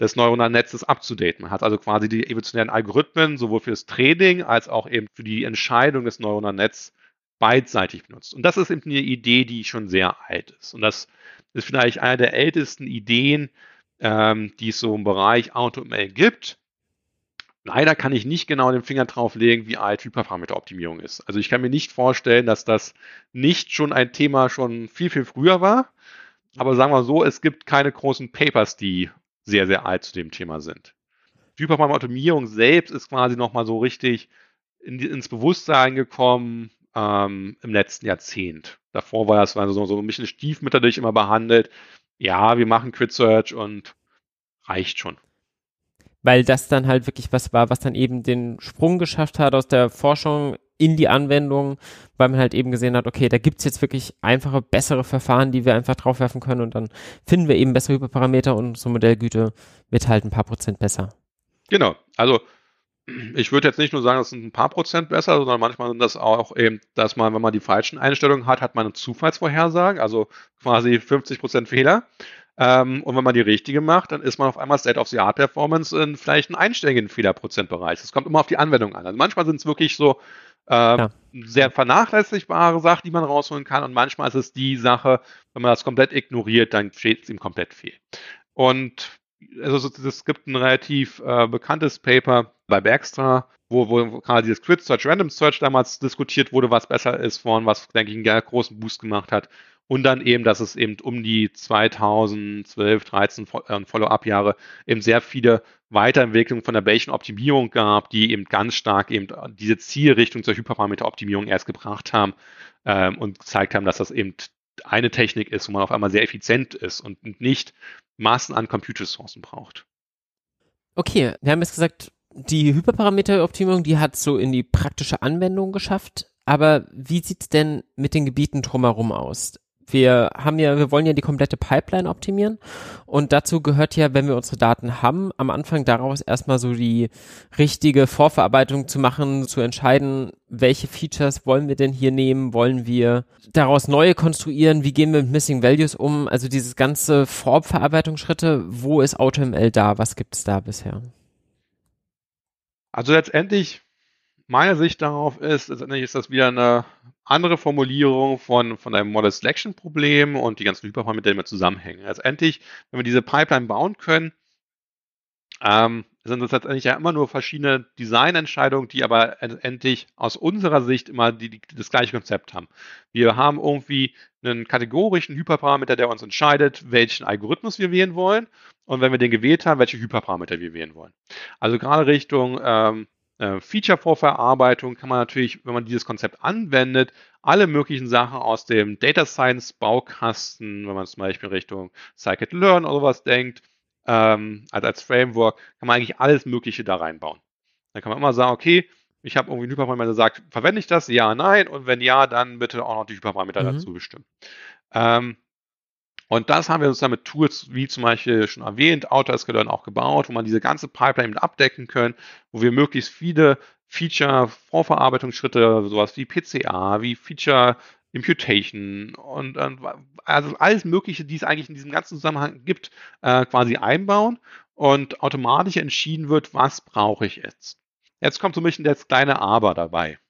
des neuronalen Netzes abzudaten. Man hat also quasi die evolutionären Algorithmen sowohl für das Training als auch eben für die Entscheidung des neuronalen Netzes beidseitig benutzt. Und das ist eben eine Idee, die schon sehr alt ist. Und das ist vielleicht eine der ältesten Ideen, ähm, die es so im Bereich AutoML gibt. Leider kann ich nicht genau den Finger drauf legen, wie alt Hyperparameteroptimierung ist. Also ich kann mir nicht vorstellen, dass das nicht schon ein Thema schon viel, viel früher war. Aber sagen wir so, es gibt keine großen Papers, die sehr, sehr alt zu dem Thema sind. Hyperparameteroptimierung selbst ist quasi nochmal so richtig in, ins Bewusstsein gekommen, ähm, im letzten Jahrzehnt. Davor war das so, so ein bisschen stiefmütterlich immer behandelt. Ja, wir machen Quit Search und reicht schon. Weil das dann halt wirklich was war, was dann eben den Sprung geschafft hat aus der Forschung in die Anwendung, weil man halt eben gesehen hat, okay, da gibt's jetzt wirklich einfache, bessere Verfahren, die wir einfach draufwerfen können und dann finden wir eben bessere Hyperparameter und unsere Modellgüte wird halt ein paar Prozent besser. Genau, also ich würde jetzt nicht nur sagen, das sind ein paar Prozent besser, sondern manchmal sind das auch eben, dass man, wenn man die falschen Einstellungen hat, hat man eine Zufallsvorhersage, also quasi 50 Prozent Fehler. Ähm, und wenn man die richtige macht, dann ist man auf einmal State of the Art Performance in vielleicht einen einstelligen Fehlerprozentbereich. Es kommt immer auf die Anwendung an. Also manchmal sind es wirklich so äh, sehr vernachlässigbare Sache, die man rausholen kann. Und manchmal ist es die Sache, wenn man das komplett ignoriert, dann steht es ihm komplett fehl. Und also es gibt ein relativ äh, bekanntes Paper bei Baxter, wo, wo gerade dieses Quit Search, Random Search damals diskutiert wurde, was besser ist von, was, denke ich, einen großen Boost gemacht hat. Und dann eben, dass es eben um die 2012, 13 äh, Follow-up-Jahre eben sehr viele Weiterentwicklungen von der Bayesian Optimierung gab, die eben ganz stark eben diese Zielrichtung zur Hyperparameteroptimierung erst gebracht haben ähm, und gezeigt haben, dass das eben eine Technik ist, wo man auf einmal sehr effizient ist und nicht Massen an Computerressourcen braucht. Okay, wir haben jetzt gesagt, die Hyperparameteroptimierung, die hat so in die praktische Anwendung geschafft. Aber wie sieht's denn mit den Gebieten drumherum aus? Wir haben ja, wir wollen ja die komplette Pipeline optimieren. Und dazu gehört ja, wenn wir unsere Daten haben, am Anfang daraus erstmal so die richtige Vorverarbeitung zu machen, zu entscheiden, welche Features wollen wir denn hier nehmen, wollen wir daraus neue konstruieren, wie gehen wir mit Missing Values um, also dieses ganze Vorverarbeitungsschritte, wo ist AutoML da, was gibt es da bisher? Also letztendlich meine Sicht darauf ist, letztendlich ist das wieder eine andere Formulierung von, von einem Model Selection Problem und die ganzen Hyperparameter, die damit zusammenhängen. Letztendlich, wenn wir diese Pipeline bauen können, ähm, sind das letztendlich ja immer nur verschiedene Designentscheidungen, die aber letztendlich aus unserer Sicht immer die, die, das gleiche Konzept haben. Wir haben irgendwie einen kategorischen Hyperparameter, der uns entscheidet, welchen Algorithmus wir wählen wollen und wenn wir den gewählt haben, welche Hyperparameter wir wählen wollen. Also gerade Richtung ähm, äh, Feature-Vorverarbeitung kann man natürlich, wenn man dieses Konzept anwendet, alle möglichen Sachen aus dem Data Science Baukasten, wenn man zum Beispiel Richtung Scikit-Learn oder sowas denkt, ähm, als, als Framework, kann man eigentlich alles Mögliche da reinbauen. Dann kann man immer sagen, okay, ich habe irgendwie einen Hyperparameter, sagt, verwende ich das? Ja, nein. Und wenn ja, dann bitte auch noch die Hyperparameter mhm. dazu bestimmen. Ähm, und das haben wir uns dann mit Tools wie zum Beispiel schon erwähnt, AutoScaler auch gebaut, wo man diese ganze Pipeline mit abdecken können, wo wir möglichst viele Feature-Vorverarbeitungsschritte, sowas wie PCA, wie Feature Imputation und, und, also alles Mögliche, die es eigentlich in diesem ganzen Zusammenhang gibt, äh, quasi einbauen und automatisch entschieden wird, was brauche ich jetzt. Jetzt kommt so ein bisschen das kleine Aber dabei.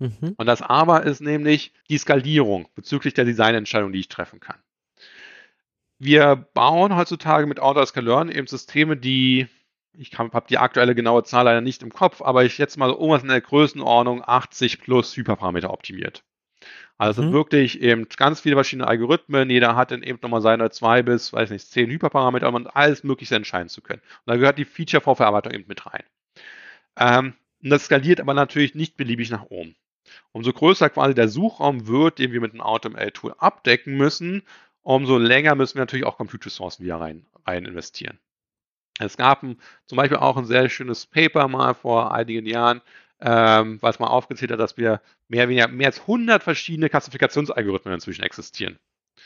Mhm. Und das Aber ist nämlich die Skalierung bezüglich der Designentscheidung, die ich treffen kann wir bauen heutzutage mit Autodesk Learn eben Systeme, die, ich habe die aktuelle genaue Zahl leider nicht im Kopf, aber ich jetzt mal so irgendwas in der Größenordnung 80 plus Hyperparameter optimiert. Also mhm. wirklich eben ganz viele verschiedene Algorithmen. Jeder hat dann eben nochmal seine zwei bis, weiß nicht, zehn Hyperparameter, um alles Mögliche entscheiden zu können. Und da gehört die Feature-Vorverarbeitung eben mit rein. Ähm, und das skaliert aber natürlich nicht beliebig nach oben. Umso größer quasi der Suchraum wird, den wir mit einem AutoML-Tool abdecken müssen, umso länger müssen wir natürlich auch Computer-Ressourcen wieder rein, rein investieren. Es gab ein, zum Beispiel auch ein sehr schönes Paper mal vor einigen Jahren, ähm, was mal aufgezählt hat, dass wir mehr, weniger, mehr als 100 verschiedene Klassifikationsalgorithmen inzwischen existieren,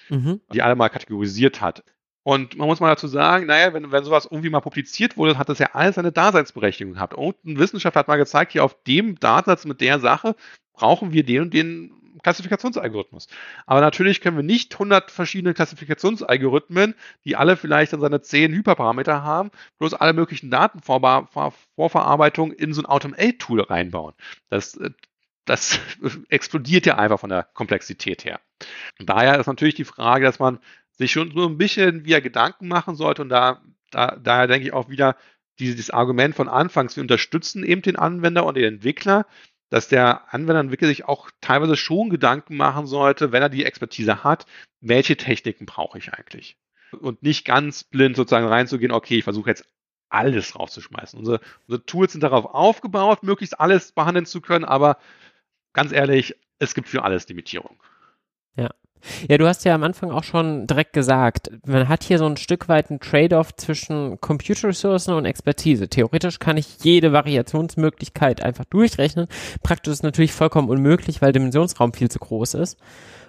mhm. die alle mal kategorisiert hat. Und man muss mal dazu sagen, naja, wenn, wenn sowas irgendwie mal publiziert wurde, hat das ja alles eine Daseinsberechtigung gehabt. Und ein Wissenschaftler hat mal gezeigt, hier auf dem Datensatz mit der Sache brauchen wir den und den Klassifikationsalgorithmus. Aber natürlich können wir nicht 100 verschiedene Klassifikationsalgorithmen, die alle vielleicht dann seine 10 Hyperparameter haben, bloß alle möglichen Datenvorverarbeitungen in so ein AutomL-Tool reinbauen. Das, äh, das *laughs* explodiert ja einfach von der Komplexität her. Und daher ist natürlich die Frage, dass man sich schon so ein bisschen wieder Gedanken machen sollte und da, da daher denke ich auch wieder, dieses Argument von Anfangs, wir unterstützen eben den Anwender und den Entwickler, dass der Anwender sich auch teilweise schon Gedanken machen sollte, wenn er die Expertise hat, welche Techniken brauche ich eigentlich? Und nicht ganz blind sozusagen reinzugehen, okay, ich versuche jetzt alles rauszuschmeißen. Unsere, unsere Tools sind darauf aufgebaut, möglichst alles behandeln zu können, aber ganz ehrlich, es gibt für alles Limitierung. Ja. Du hast ja am Anfang auch schon direkt gesagt, man hat hier so ein Stück weit einen Trade-off zwischen Computerressourcen und Expertise. Theoretisch kann ich jede Variationsmöglichkeit einfach durchrechnen. Praktisch ist natürlich vollkommen unmöglich, weil Dimensionsraum viel zu groß ist.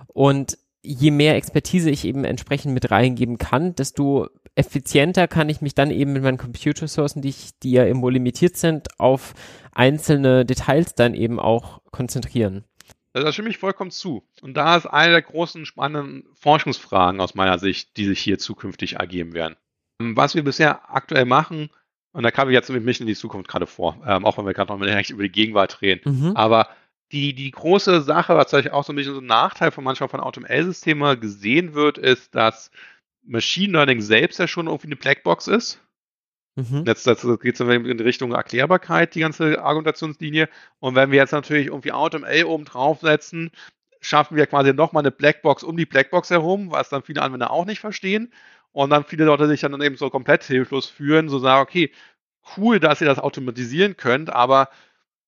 Und je mehr Expertise ich eben entsprechend mit reingeben kann, desto effizienter kann ich mich dann eben mit meinen Computerressourcen, die, die ja irgendwo limitiert sind, auf einzelne Details dann eben auch konzentrieren. Da stimme ich vollkommen zu. Und da ist eine der großen spannenden Forschungsfragen aus meiner Sicht, die sich hier zukünftig ergeben werden. Was wir bisher aktuell machen, und da kam ich jetzt mit mich in die Zukunft gerade vor, ähm, auch wenn wir gerade noch direkt über die Gegenwart reden, mhm. aber die, die große Sache, was vielleicht auch so ein bisschen so ein Nachteil von manchmal von AutoML-Systemen gesehen wird, ist, dass Machine Learning selbst ja schon irgendwie eine Blackbox ist. Mhm. Jetzt, jetzt geht es in Richtung Erklärbarkeit, die ganze Argumentationslinie. Und wenn wir jetzt natürlich irgendwie AutoML oben draufsetzen, schaffen wir quasi nochmal eine Blackbox um die Blackbox herum, was dann viele Anwender auch nicht verstehen. Und dann viele Leute sich dann eben so komplett hilflos fühlen, so sagen, okay, cool, dass ihr das automatisieren könnt, aber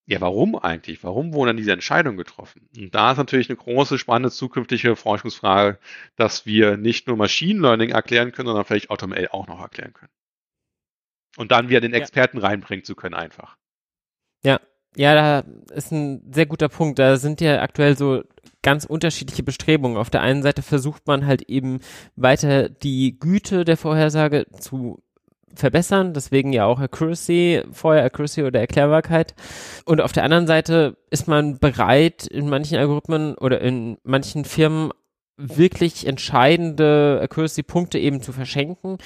ja, warum eigentlich? Warum wurden dann diese Entscheidungen getroffen? Und da ist natürlich eine große, spannende zukünftige Forschungsfrage, dass wir nicht nur Machine Learning erklären können, sondern vielleicht AutoML auch noch erklären können. Und dann wieder den Experten ja. reinbringen zu können einfach. Ja, ja, da ist ein sehr guter Punkt. Da sind ja aktuell so ganz unterschiedliche Bestrebungen. Auf der einen Seite versucht man halt eben weiter die Güte der Vorhersage zu verbessern, deswegen ja auch Accuracy, vorher Accuracy oder Erklärbarkeit. Und auf der anderen Seite ist man bereit, in manchen Algorithmen oder in manchen Firmen wirklich entscheidende Accuracy-Punkte eben zu verschenken,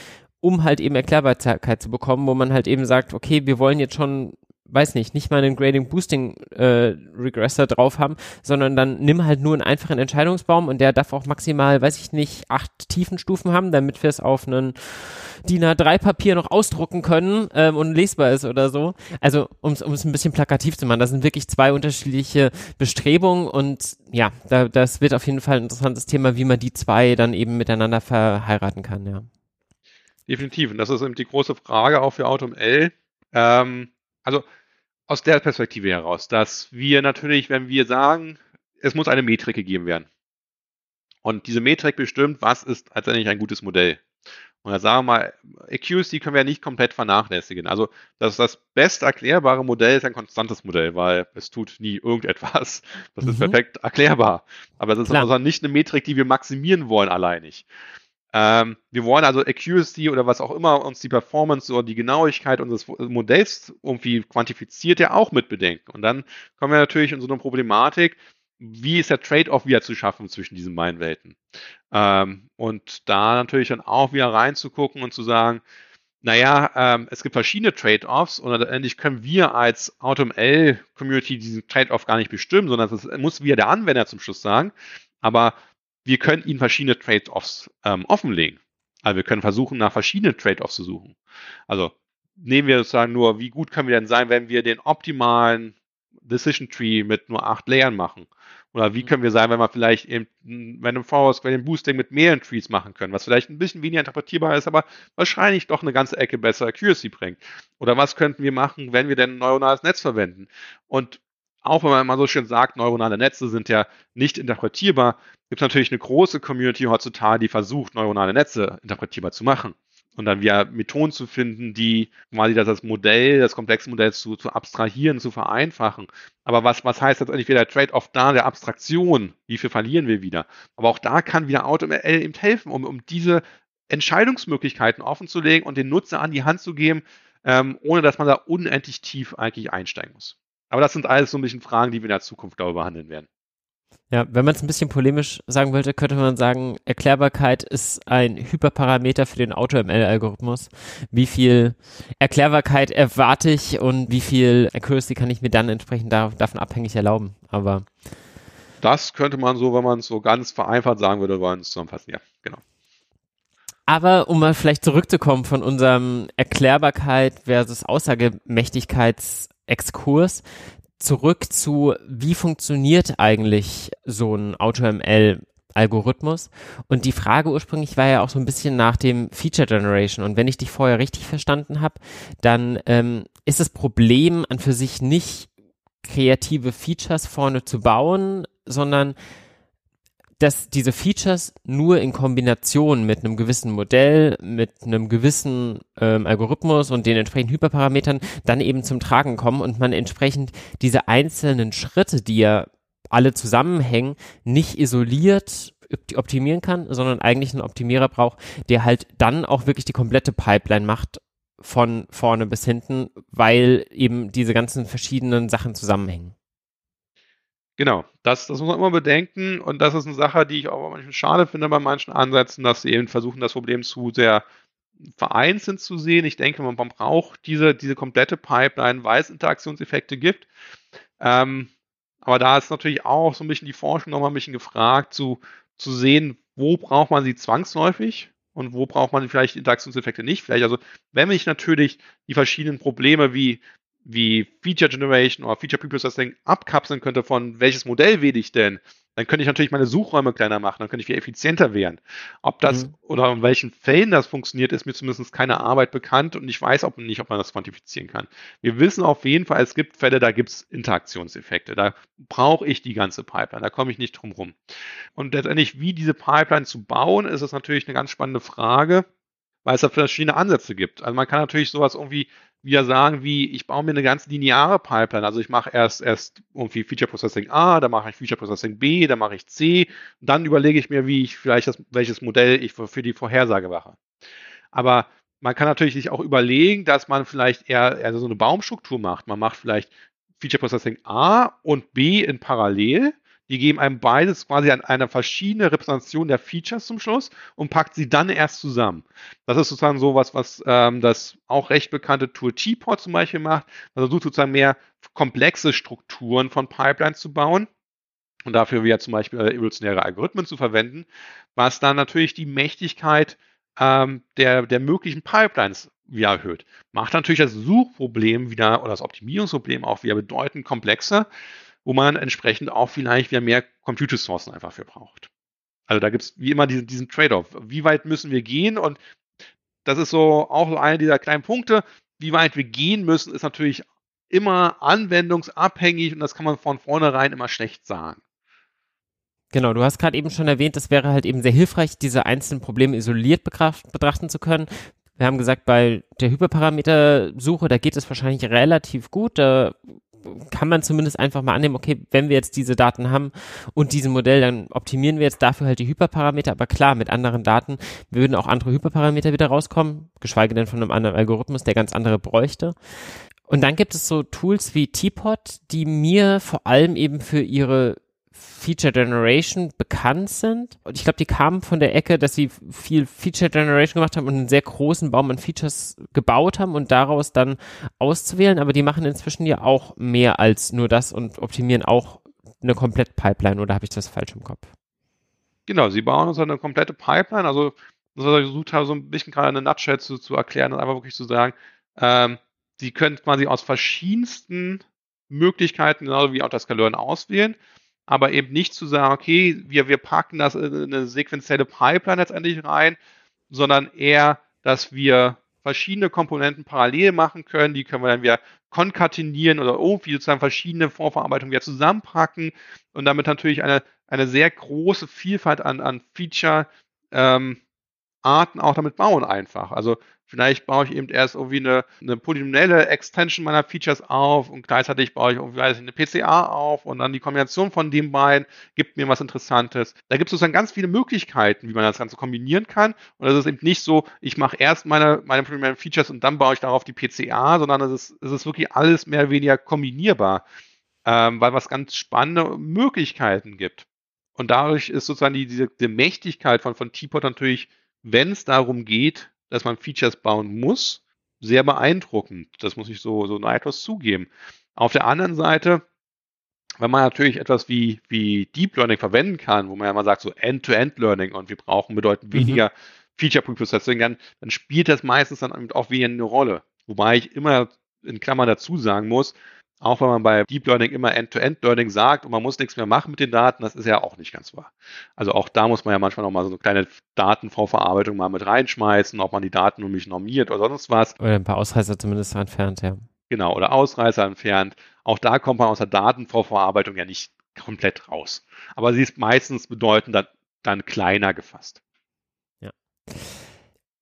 um halt eben Erklärbarkeit zu bekommen, wo man halt eben sagt, okay, wir wollen jetzt schon weiß nicht, nicht mal einen Grading Boosting äh, Regressor drauf haben, sondern dann nimm halt nur einen einfachen Entscheidungsbaum und der darf auch maximal, weiß ich nicht, acht Tiefenstufen haben, damit wir es auf einen DIN A3 Papier noch ausdrucken können ähm, und lesbar ist oder so. Also um es ein bisschen plakativ zu machen, das sind wirklich zwei unterschiedliche Bestrebungen und ja, da, das wird auf jeden Fall ein interessantes Thema, wie man die zwei dann eben miteinander verheiraten kann, ja. Definitiv. Und das ist eben die große Frage auch für AutoML. Ähm, also aus der Perspektive heraus, dass wir natürlich, wenn wir sagen, es muss eine Metrik gegeben werden. Und diese Metrik bestimmt, was ist letztendlich ein gutes Modell. Und da sagen wir mal, Accuracy können wir ja nicht komplett vernachlässigen. Also das, das best erklärbare Modell ist ein konstantes Modell, weil es tut nie irgendetwas. Das mhm. ist perfekt erklärbar. Aber es ist also nicht eine Metrik, die wir maximieren wollen alleinig. Ähm, wir wollen also Accuracy oder was auch immer uns die Performance oder die Genauigkeit unseres Modells irgendwie quantifiziert, ja auch mit bedenken. Und dann kommen wir natürlich in so eine Problematik, wie ist der Trade-off wieder zu schaffen zwischen diesen beiden Welten? Ähm, und da natürlich dann auch wieder reinzugucken und zu sagen, naja, ähm, es gibt verschiedene Trade-offs und letztendlich können wir als AutoML-Community diesen Trade-off gar nicht bestimmen, sondern das muss wieder der Anwender zum Schluss sagen. Aber wir können ihnen verschiedene Trade-offs ähm, offenlegen. Also wir können versuchen, nach verschiedenen Trade-offs zu suchen. Also nehmen wir sozusagen nur, wie gut können wir denn sein, wenn wir den optimalen Decision Tree mit nur acht Layern machen? Oder wie mhm. können wir sein, wenn wir vielleicht eben Random Forest Gradient Boosting mit mehreren Trees machen können, was vielleicht ein bisschen weniger interpretierbar ist, aber wahrscheinlich doch eine ganze Ecke besser Accuracy bringt. Oder was könnten wir machen, wenn wir denn ein neuronales Netz verwenden? Und auch wenn man immer so schön sagt, neuronale Netze sind ja nicht interpretierbar, gibt natürlich eine große Community heutzutage, die versucht, neuronale Netze interpretierbar zu machen. Und dann wieder Methoden zu finden, die quasi das Modell, das komplexe Modell zu, zu abstrahieren, zu vereinfachen. Aber was, was heißt letztendlich wieder der Trade-off da der Abstraktion? Wie viel verlieren wir wieder? Aber auch da kann wieder AutoML eben helfen, um, um diese Entscheidungsmöglichkeiten offenzulegen und den Nutzer an die Hand zu geben, ähm, ohne dass man da unendlich tief eigentlich einsteigen muss. Aber das sind alles so ein bisschen Fragen, die wir in der Zukunft, ich, behandeln werden. Ja, wenn man es ein bisschen polemisch sagen wollte, könnte man sagen, Erklärbarkeit ist ein Hyperparameter für den AutoML-Algorithmus. Wie viel Erklärbarkeit erwarte ich und wie viel Accuracy kann ich mir dann entsprechend da, davon abhängig erlauben? Aber das könnte man so, wenn man es so ganz vereinfacht sagen würde, wollen es zusammenfassen. Ja, genau. Aber um mal vielleicht zurückzukommen von unserem Erklärbarkeit versus Aussagemächtigkeits Exkurs zurück zu, wie funktioniert eigentlich so ein AutoML Algorithmus. Und die Frage ursprünglich war ja auch so ein bisschen nach dem Feature Generation. Und wenn ich dich vorher richtig verstanden habe, dann ähm, ist das Problem an für sich nicht kreative Features vorne zu bauen, sondern dass diese Features nur in Kombination mit einem gewissen Modell, mit einem gewissen ähm, Algorithmus und den entsprechenden Hyperparametern dann eben zum Tragen kommen und man entsprechend diese einzelnen Schritte, die ja alle zusammenhängen, nicht isoliert optimieren kann, sondern eigentlich einen Optimierer braucht, der halt dann auch wirklich die komplette Pipeline macht von vorne bis hinten, weil eben diese ganzen verschiedenen Sachen zusammenhängen. Genau, das, das muss man immer bedenken und das ist eine Sache, die ich auch manchmal schade finde bei manchen Ansätzen, dass sie eben versuchen, das Problem zu sehr vereinzelt zu sehen. Ich denke, man, braucht diese, diese komplette Pipeline, weil es Interaktionseffekte gibt. Ähm, Aber da ist natürlich auch so ein bisschen die Forschung nochmal ein bisschen gefragt, zu, zu sehen, wo braucht man sie zwangsläufig und wo braucht man vielleicht Interaktionseffekte nicht. Vielleicht also, wenn ich natürlich die verschiedenen Probleme wie wie Feature Generation oder Feature Preprocessing abkapseln könnte von welches Modell wähle ich denn, dann könnte ich natürlich meine Suchräume kleiner machen, dann könnte ich viel effizienter werden. Ob das mhm. oder in welchen Fällen das funktioniert, ist mir zumindest keine Arbeit bekannt und ich weiß auch nicht, ob man das quantifizieren kann. Wir wissen auf jeden Fall, es gibt Fälle, da gibt es Interaktionseffekte. Da brauche ich die ganze Pipeline, da komme ich nicht drum rum. Und letztendlich, wie diese Pipeline zu bauen, ist es natürlich eine ganz spannende Frage weil es da verschiedene Ansätze gibt. Also man kann natürlich sowas irgendwie wieder sagen, wie ich baue mir eine ganz lineare Pipeline. Also ich mache erst erst irgendwie Feature Processing A, dann mache ich Feature Processing B, dann mache ich C, dann überlege ich mir, wie ich vielleicht das, welches Modell ich für, für die Vorhersage mache. Aber man kann natürlich sich auch überlegen, dass man vielleicht eher, eher so eine Baumstruktur macht. Man macht vielleicht Feature Processing A und B in parallel die geben einem beides quasi an eine verschiedene Repräsentation der Features zum Schluss und packt sie dann erst zusammen. Das ist sozusagen sowas, was ähm, das auch recht bekannte Tool T-Pod zum Beispiel macht. Man versucht sozusagen mehr komplexe Strukturen von Pipelines zu bauen und dafür wieder zum Beispiel evolutionäre Algorithmen zu verwenden, was dann natürlich die Mächtigkeit ähm, der, der möglichen Pipelines wieder erhöht. Macht natürlich das Suchproblem wieder oder das Optimierungsproblem auch wieder bedeutend komplexer, wo man entsprechend auch vielleicht wieder mehr Computer-Sourcen einfach für braucht. Also da gibt es wie immer diesen, diesen Trade-off. Wie weit müssen wir gehen? Und das ist so auch so einer dieser kleinen Punkte. Wie weit wir gehen müssen, ist natürlich immer anwendungsabhängig und das kann man von vornherein immer schlecht sagen. Genau, du hast gerade eben schon erwähnt, es wäre halt eben sehr hilfreich, diese einzelnen Probleme isoliert betrachten zu können. Wir haben gesagt, bei der Hyperparametersuche, da geht es wahrscheinlich relativ gut. Da kann man zumindest einfach mal annehmen, okay, wenn wir jetzt diese Daten haben und diesen Modell, dann optimieren wir jetzt dafür halt die Hyperparameter. Aber klar, mit anderen Daten würden auch andere Hyperparameter wieder rauskommen, geschweige denn von einem anderen Algorithmus, der ganz andere bräuchte. Und dann gibt es so Tools wie Teapot, die mir vor allem eben für ihre Feature Generation bekannt sind. Und ich glaube, die kamen von der Ecke, dass sie viel Feature Generation gemacht haben und einen sehr großen Baum an Features gebaut haben und daraus dann auszuwählen. Aber die machen inzwischen ja auch mehr als nur das und optimieren auch eine komplette Pipeline. Oder habe ich das falsch im Kopf? Genau, sie bauen uns eine komplette Pipeline. Also, was ich versucht habe, so ein bisschen gerade eine Nutshell zu, zu erklären, ist einfach wirklich zu sagen, ähm, sie können quasi aus verschiedensten Möglichkeiten, genauso wie auch das Skalieren auswählen aber eben nicht zu sagen, okay, wir, wir packen das in eine sequenzielle Pipeline letztendlich rein, sondern eher, dass wir verschiedene Komponenten parallel machen können, die können wir dann wieder konkatenieren oder irgendwie sozusagen verschiedene Vorverarbeitungen wieder zusammenpacken und damit natürlich eine, eine sehr große Vielfalt an, an Feature ähm, Arten auch damit bauen einfach. Also Vielleicht baue ich eben erst irgendwie eine, eine polynomielle Extension meiner Features auf und gleichzeitig baue ich irgendwie eine PCA auf und dann die Kombination von den beiden gibt mir was Interessantes. Da gibt es sozusagen ganz viele Möglichkeiten, wie man das Ganze kombinieren kann. Und es ist eben nicht so, ich mache erst meine, meine polynomialen Features und dann baue ich darauf die PCA, sondern es ist, es ist wirklich alles mehr oder weniger kombinierbar, ähm, weil was ganz spannende Möglichkeiten gibt. Und dadurch ist sozusagen die, diese die Mächtigkeit von, von T-Pod natürlich, wenn es darum geht, dass man Features bauen muss, sehr beeindruckend. Das muss ich so, so neidlos zugeben. Auf der anderen Seite, wenn man natürlich etwas wie, wie Deep Learning verwenden kann, wo man ja mal sagt, so End-to-End-Learning und wir brauchen bedeutend mhm. weniger Feature Preprocessing, dann, dann spielt das meistens dann auch weniger eine Rolle. Wobei ich immer in Klammern dazu sagen muss, auch wenn man bei Deep Learning immer End-to-End-Learning sagt und man muss nichts mehr machen mit den Daten, das ist ja auch nicht ganz wahr. Also auch da muss man ja manchmal noch mal so eine kleine Datenvorverarbeitung mal mit reinschmeißen, ob man die Daten nämlich normiert oder sonst was. Oder ein paar Ausreißer zumindest entfernt, ja. Genau, oder Ausreißer entfernt. Auch da kommt man aus der Datenvorverarbeitung ja nicht komplett raus. Aber sie ist meistens bedeutend dann, dann kleiner gefasst. Ja.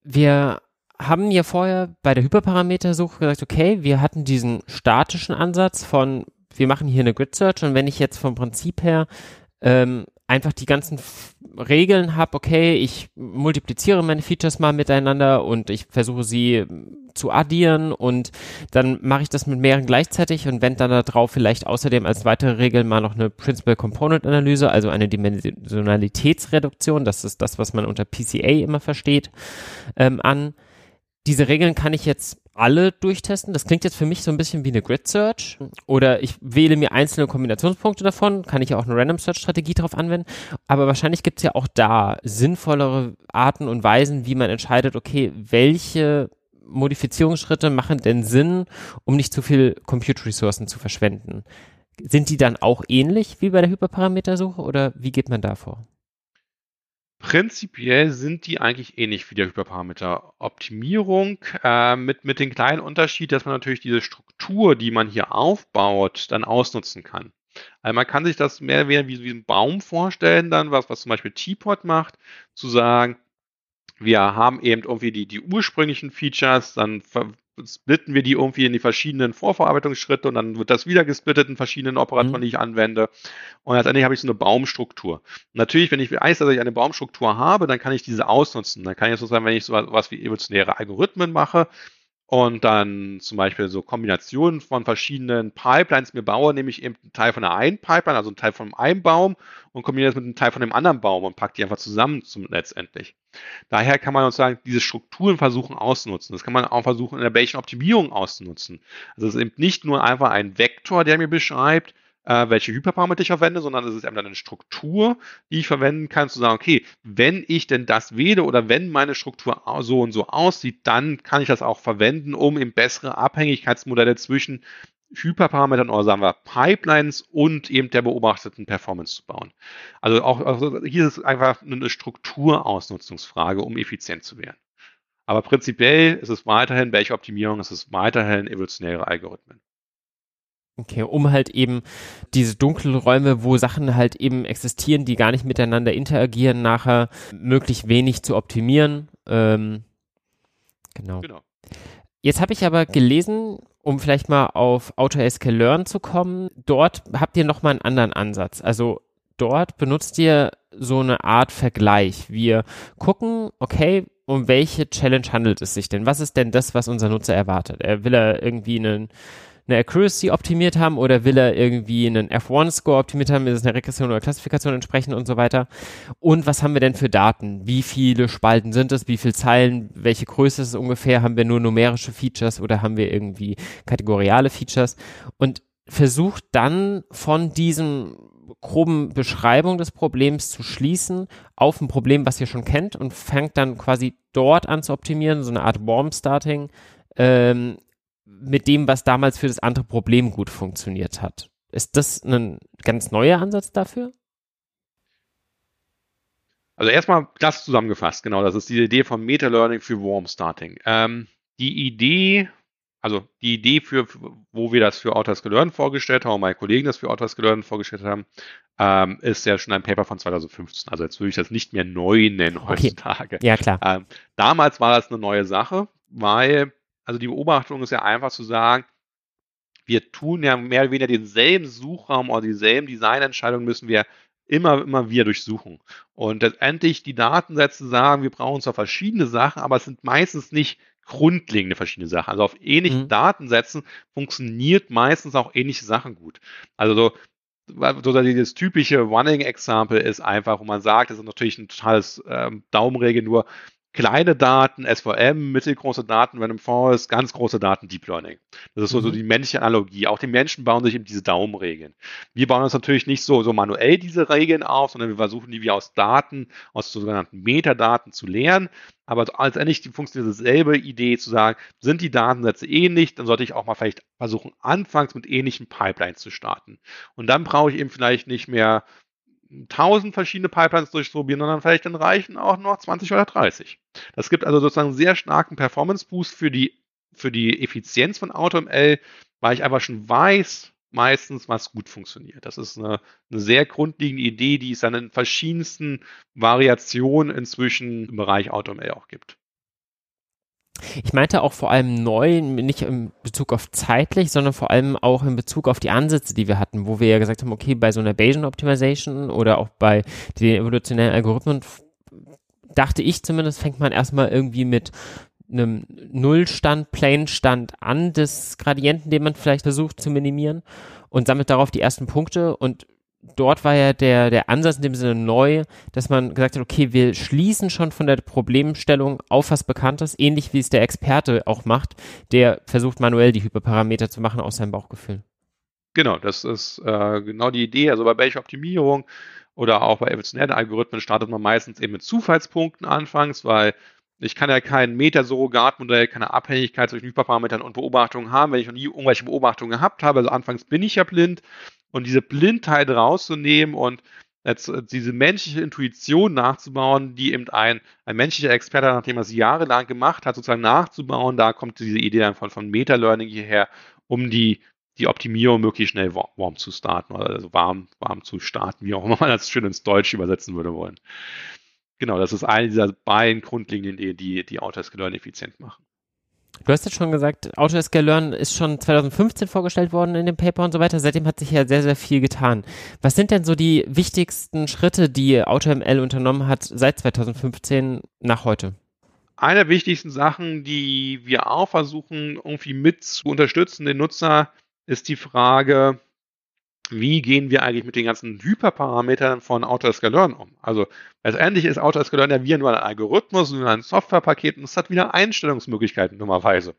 Wir haben ja vorher bei der Hyperparametersuche gesagt, okay, wir hatten diesen statischen Ansatz von, wir machen hier eine Grid Search und wenn ich jetzt vom Prinzip her ähm, einfach die ganzen F Regeln habe, okay, ich multipliziere meine Features mal miteinander und ich versuche sie ähm, zu addieren und dann mache ich das mit mehreren gleichzeitig und wende dann darauf vielleicht außerdem als weitere Regel mal noch eine Principal Component Analyse, also eine Dimensionalitätsreduktion, das ist das, was man unter PCA immer versteht, ähm, an diese Regeln kann ich jetzt alle durchtesten? Das klingt jetzt für mich so ein bisschen wie eine Grid Search. Oder ich wähle mir einzelne Kombinationspunkte davon, kann ich ja auch eine Random Search Strategie darauf anwenden. Aber wahrscheinlich gibt es ja auch da sinnvollere Arten und Weisen, wie man entscheidet, okay, welche Modifizierungsschritte machen denn Sinn, um nicht zu viel Compute-Ressourcen zu verschwenden? Sind die dann auch ähnlich wie bei der Hyperparametersuche oder wie geht man da vor? Prinzipiell sind die eigentlich ähnlich wie der Hyperparameter-Optimierung, äh, mit, mit dem kleinen Unterschied, dass man natürlich diese Struktur, die man hier aufbaut, dann ausnutzen kann. Also man kann sich das mehr oder wie, wie ein Baum vorstellen, dann, was, was zum Beispiel Teapot macht, zu sagen, wir haben eben irgendwie die, die ursprünglichen Features, dann splitten wir die irgendwie in die verschiedenen Vorverarbeitungsschritte und dann wird das wieder gesplittet in verschiedenen Operatoren, mhm. die ich anwende. Und letztendlich habe ich so eine Baumstruktur. Und natürlich, wenn ich weiß, dass ich eine Baumstruktur habe, dann kann ich diese ausnutzen. Dann kann ich sozusagen, wenn ich so was wie evolutionäre Algorithmen mache, und dann zum Beispiel so Kombinationen von verschiedenen Pipelines mir baue, nehme ich eben einen Teil von der einen Pipeline, also einen Teil von einem Baum und kombiniere das mit einem Teil von dem anderen Baum und packe die einfach zusammen zum, letztendlich. Daher kann man uns sagen, diese Strukturen versuchen auszunutzen. Das kann man auch versuchen, in der Bayesian Optimierung auszunutzen. Also es ist eben nicht nur einfach ein Vektor, der mir beschreibt, äh, welche Hyperparameter ich verwende, sondern es ist eben dann eine Struktur, die ich verwenden kann, zu sagen, okay, wenn ich denn das wähle oder wenn meine Struktur so und so aussieht, dann kann ich das auch verwenden, um eben bessere Abhängigkeitsmodelle zwischen Hyperparametern oder sagen wir Pipelines und eben der beobachteten Performance zu bauen. Also auch also hier ist es einfach eine Strukturausnutzungsfrage, um effizient zu werden. Aber prinzipiell ist es weiterhin welche Optimierung, ist es weiterhin evolutionäre Algorithmen. Okay, um halt eben diese dunklen Räume, wo Sachen halt eben existieren, die gar nicht miteinander interagieren, nachher möglichst wenig zu optimieren. Ähm, genau. genau. Jetzt habe ich aber gelesen, um vielleicht mal auf AutoSK Learn zu kommen, dort habt ihr nochmal einen anderen Ansatz. Also dort benutzt ihr so eine Art Vergleich. Wir gucken, okay, um welche Challenge handelt es sich denn? Was ist denn das, was unser Nutzer erwartet? Er will er irgendwie einen eine Accuracy optimiert haben oder will er irgendwie einen F1-Score optimiert haben, ist es eine Regression oder Klassifikation entsprechend und so weiter. Und was haben wir denn für Daten? Wie viele Spalten sind es? Wie viele Zeilen? Welche Größe ist es ungefähr? Haben wir nur numerische Features oder haben wir irgendwie kategoriale Features? Und versucht dann von diesem groben Beschreibung des Problems zu schließen auf ein Problem, was ihr schon kennt und fängt dann quasi dort an zu optimieren, so eine Art Warm-Starting ähm, mit dem, was damals für das andere Problem gut funktioniert hat. Ist das ein ganz neuer Ansatz dafür? Also erstmal das zusammengefasst, genau, das ist die Idee von Meta-Learning für Warm Starting. Ähm, die Idee, also die Idee für, wo wir das für Autoscape vorgestellt haben, meine Kollegen das für Autoscape vorgestellt haben, ähm, ist ja schon ein Paper von 2015. Also jetzt würde ich das nicht mehr neu nennen heutzutage. Okay. Ja, klar. Ähm, damals war das eine neue Sache, weil also die Beobachtung ist ja einfach zu sagen, wir tun ja mehr oder weniger denselben Suchraum oder dieselben Designentscheidungen müssen wir immer, immer wieder durchsuchen. Und letztendlich die Datensätze sagen, wir brauchen zwar verschiedene Sachen, aber es sind meistens nicht grundlegende verschiedene Sachen. Also auf ähnlichen mhm. Datensätzen funktioniert meistens auch ähnliche Sachen gut. Also so, so dieses typische Running-Example ist einfach, wo man sagt, das ist natürlich ein totales ähm, Daumenregel nur, kleine Daten, SVM, mittelgroße Daten Random Forest, ganz große Daten Deep Learning. Das ist so, mhm. so die menschliche Analogie. Auch die Menschen bauen sich eben diese Daumenregeln. Wir bauen uns natürlich nicht so, so manuell diese Regeln auf, sondern wir versuchen die wie aus Daten, aus sogenannten Metadaten zu lernen. Aber letztendlich funktioniert dieselbe Idee zu sagen, sind die Datensätze ähnlich, dann sollte ich auch mal vielleicht versuchen, anfangs mit ähnlichen Pipelines zu starten. Und dann brauche ich eben vielleicht nicht mehr tausend verschiedene Pipelines durchprobieren, sondern vielleicht dann reichen auch noch 20 oder 30. Das gibt also sozusagen einen sehr starken Performance Boost für die, für die Effizienz von AutoML, weil ich einfach schon weiß, meistens, was gut funktioniert. Das ist eine, eine sehr grundlegende Idee, die es dann in verschiedensten Variationen inzwischen im Bereich AutoML auch gibt. Ich meinte auch vor allem neu, nicht in Bezug auf zeitlich, sondern vor allem auch in Bezug auf die Ansätze, die wir hatten, wo wir ja gesagt haben, okay, bei so einer Bayesian Optimization oder auch bei den evolutionären Algorithmen dachte ich zumindest, fängt man erstmal irgendwie mit einem Nullstand, Plane-Stand an des Gradienten, den man vielleicht versucht zu minimieren und sammelt darauf die ersten Punkte und dort war ja der, der Ansatz in dem Sinne neu, dass man gesagt hat, okay, wir schließen schon von der Problemstellung auf was Bekanntes, ähnlich wie es der Experte auch macht, der versucht manuell die Hyperparameter zu machen aus seinem Bauchgefühl. Genau, das ist äh, genau die Idee. Also bei welcher Optimierung oder auch bei evolutionären Algorithmen startet man meistens eben mit Zufallspunkten anfangs, weil ich kann ja kein Meta-Surrogatmodell, keine Abhängigkeit zwischen Hyperparametern und Beobachtungen haben, wenn ich noch nie irgendwelche Beobachtungen gehabt habe. Also anfangs bin ich ja blind und diese Blindheit rauszunehmen und jetzt äh, diese menschliche Intuition nachzubauen, die eben ein, ein menschlicher Experte, nachdem er es jahrelang gemacht hat, sozusagen nachzubauen, da kommt diese Idee dann von, von Meta-Learning hierher, um die, die Optimierung möglichst schnell warm zu starten, oder also warm, warm zu starten, wie auch immer man das schön ins Deutsch übersetzen würde wollen. Genau, das ist eine dieser beiden grundlegenden Ideen, die, die Autodesk Learn effizient machen. Du hast jetzt schon gesagt, Autodesk Learn ist schon 2015 vorgestellt worden in dem Paper und so weiter. Seitdem hat sich ja sehr, sehr viel getan. Was sind denn so die wichtigsten Schritte, die AutoML unternommen hat seit 2015 nach heute? Eine der wichtigsten Sachen, die wir auch versuchen, irgendwie mit zu unterstützen, den Nutzer, ist die Frage, wie gehen wir eigentlich mit den ganzen Hyperparametern von Autodesk Learn um? Also letztendlich ist Autodesk Learn ja wie nur ein Algorithmus, nur ein Softwarepaket und es hat wieder Einstellungsmöglichkeiten dummerweise.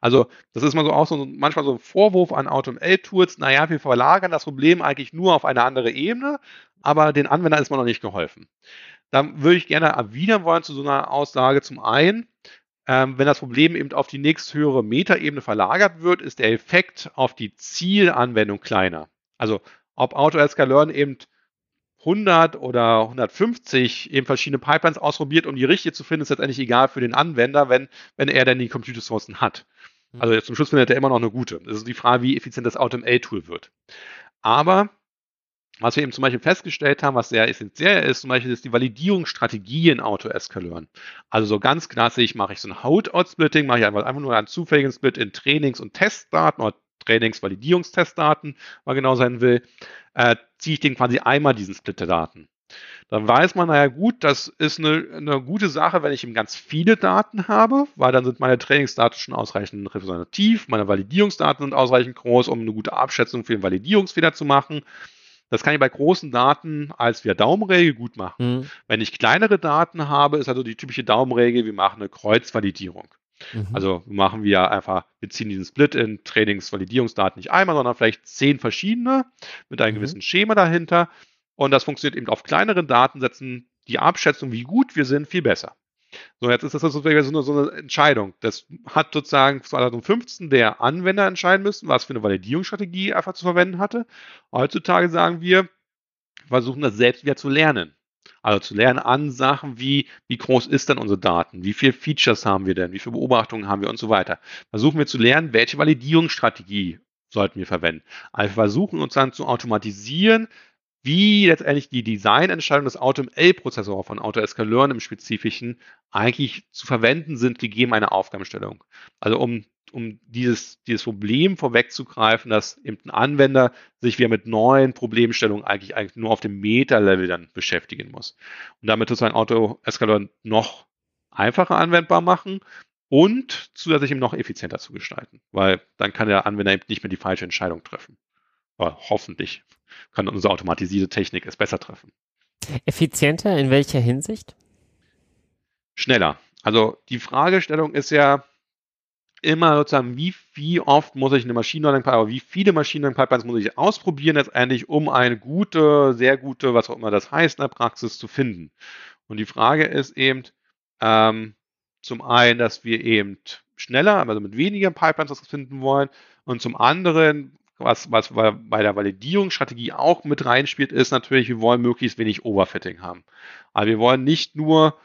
Also das ist mal so auch so manchmal so ein Vorwurf an AutoML-Tools, naja, wir verlagern das Problem eigentlich nur auf eine andere Ebene, aber den Anwender ist man noch nicht geholfen. Da würde ich gerne erwidern wollen zu so einer Aussage zum einen, ähm, wenn das Problem eben auf die nächsthöhere Metaebene verlagert wird, ist der Effekt auf die Zielanwendung kleiner. Also ob AutoSK Learn eben 100 oder 150 eben verschiedene Pipelines ausprobiert, um die richtige zu finden, ist letztendlich egal für den Anwender, wenn, wenn er denn die Computersourcen hat. Mhm. Also zum Schluss findet er immer noch eine gute. Das ist die Frage, wie effizient das AutoML-Tool wird. Aber was wir eben zum Beispiel festgestellt haben, was sehr essentiell ist, zum Beispiel ist die Validierungsstrategie in AutoScaLearn. Also so ganz klassisch mache ich so ein Houtout-Splitting, mache ich einfach, einfach nur einen zufälligen Split in Trainings- und Testdaten oder Trainings-Validierungstestdaten mal genau sein will, äh, ziehe ich den quasi einmal diesen Split der Daten. Dann weiß man, naja gut, das ist eine, eine gute Sache, wenn ich eben ganz viele Daten habe, weil dann sind meine Trainingsdaten schon ausreichend repräsentativ, meine Validierungsdaten sind ausreichend groß, um eine gute Abschätzung für den Validierungsfehler zu machen. Das kann ich bei großen Daten als wir Daumenregel gut machen. Mhm. Wenn ich kleinere Daten habe, ist also die typische Daumenregel, wir machen eine Kreuzvalidierung. Mhm. Also machen wir einfach, wir ziehen diesen Split in Trainingsvalidierungsdaten nicht einmal, sondern vielleicht zehn verschiedene mit einem mhm. gewissen Schema dahinter. Und das funktioniert eben auf kleineren Datensätzen. Die Abschätzung, wie gut wir sind, viel besser. So, jetzt ist das sozusagen so eine, so eine Entscheidung. Das hat sozusagen 2015 der Anwender entscheiden müssen, was für eine Validierungsstrategie er einfach zu verwenden hatte. Heutzutage sagen wir, versuchen das selbst wieder zu lernen. Also zu lernen an Sachen wie, wie groß ist denn unsere Daten? Wie viele Features haben wir denn? Wie viele Beobachtungen haben wir und so weiter? Versuchen wir zu lernen, welche Validierungsstrategie sollten wir verwenden. Also versuchen uns dann zu automatisieren, wie letztendlich die Designentscheidungen des AutoML-Prozessors von AutoSK Learn im Spezifischen eigentlich zu verwenden sind, gegeben eine Aufgabenstellung. Also um um dieses, dieses Problem vorwegzugreifen, dass eben ein Anwender sich wieder mit neuen Problemstellungen eigentlich, eigentlich nur auf dem Meta-Level dann beschäftigen muss. Und damit sozusagen Auto-Eskalator noch einfacher anwendbar machen und zusätzlich eben noch effizienter zu gestalten, weil dann kann der Anwender eben nicht mehr die falsche Entscheidung treffen. Aber hoffentlich kann unsere automatisierte Technik es besser treffen. Effizienter in welcher Hinsicht? Schneller. Also die Fragestellung ist ja, immer sozusagen, wie, wie oft muss ich eine Machine Learning Pipeline, wie viele Machine Learning Pipelines muss ich ausprobieren letztendlich, um eine gute, sehr gute, was auch immer das heißt, in der Praxis zu finden. Und die Frage ist eben, ähm, zum einen, dass wir eben schneller, also mit weniger Pipelines das finden wollen und zum anderen, was, was bei der Validierungsstrategie auch mit reinspielt, ist natürlich, wir wollen möglichst wenig Overfitting haben. Also wir wollen nicht nur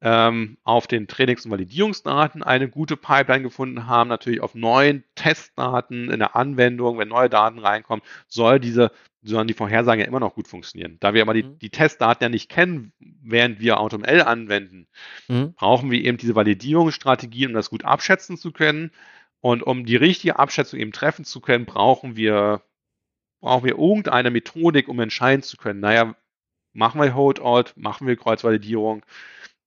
ähm, auf den Trainings- und Validierungsdaten eine gute Pipeline gefunden haben, natürlich auf neuen Testdaten in der Anwendung, wenn neue Daten reinkommen, soll diese, sollen die Vorhersagen ja immer noch gut funktionieren. Da wir aber die, mhm. die Testdaten ja nicht kennen, während wir AutoML anwenden, mhm. brauchen wir eben diese Validierungsstrategien, um das gut abschätzen zu können. Und um die richtige Abschätzung eben treffen zu können, brauchen wir, brauchen wir irgendeine Methodik, um entscheiden zu können, naja, machen wir Holdout, machen wir Kreuzvalidierung,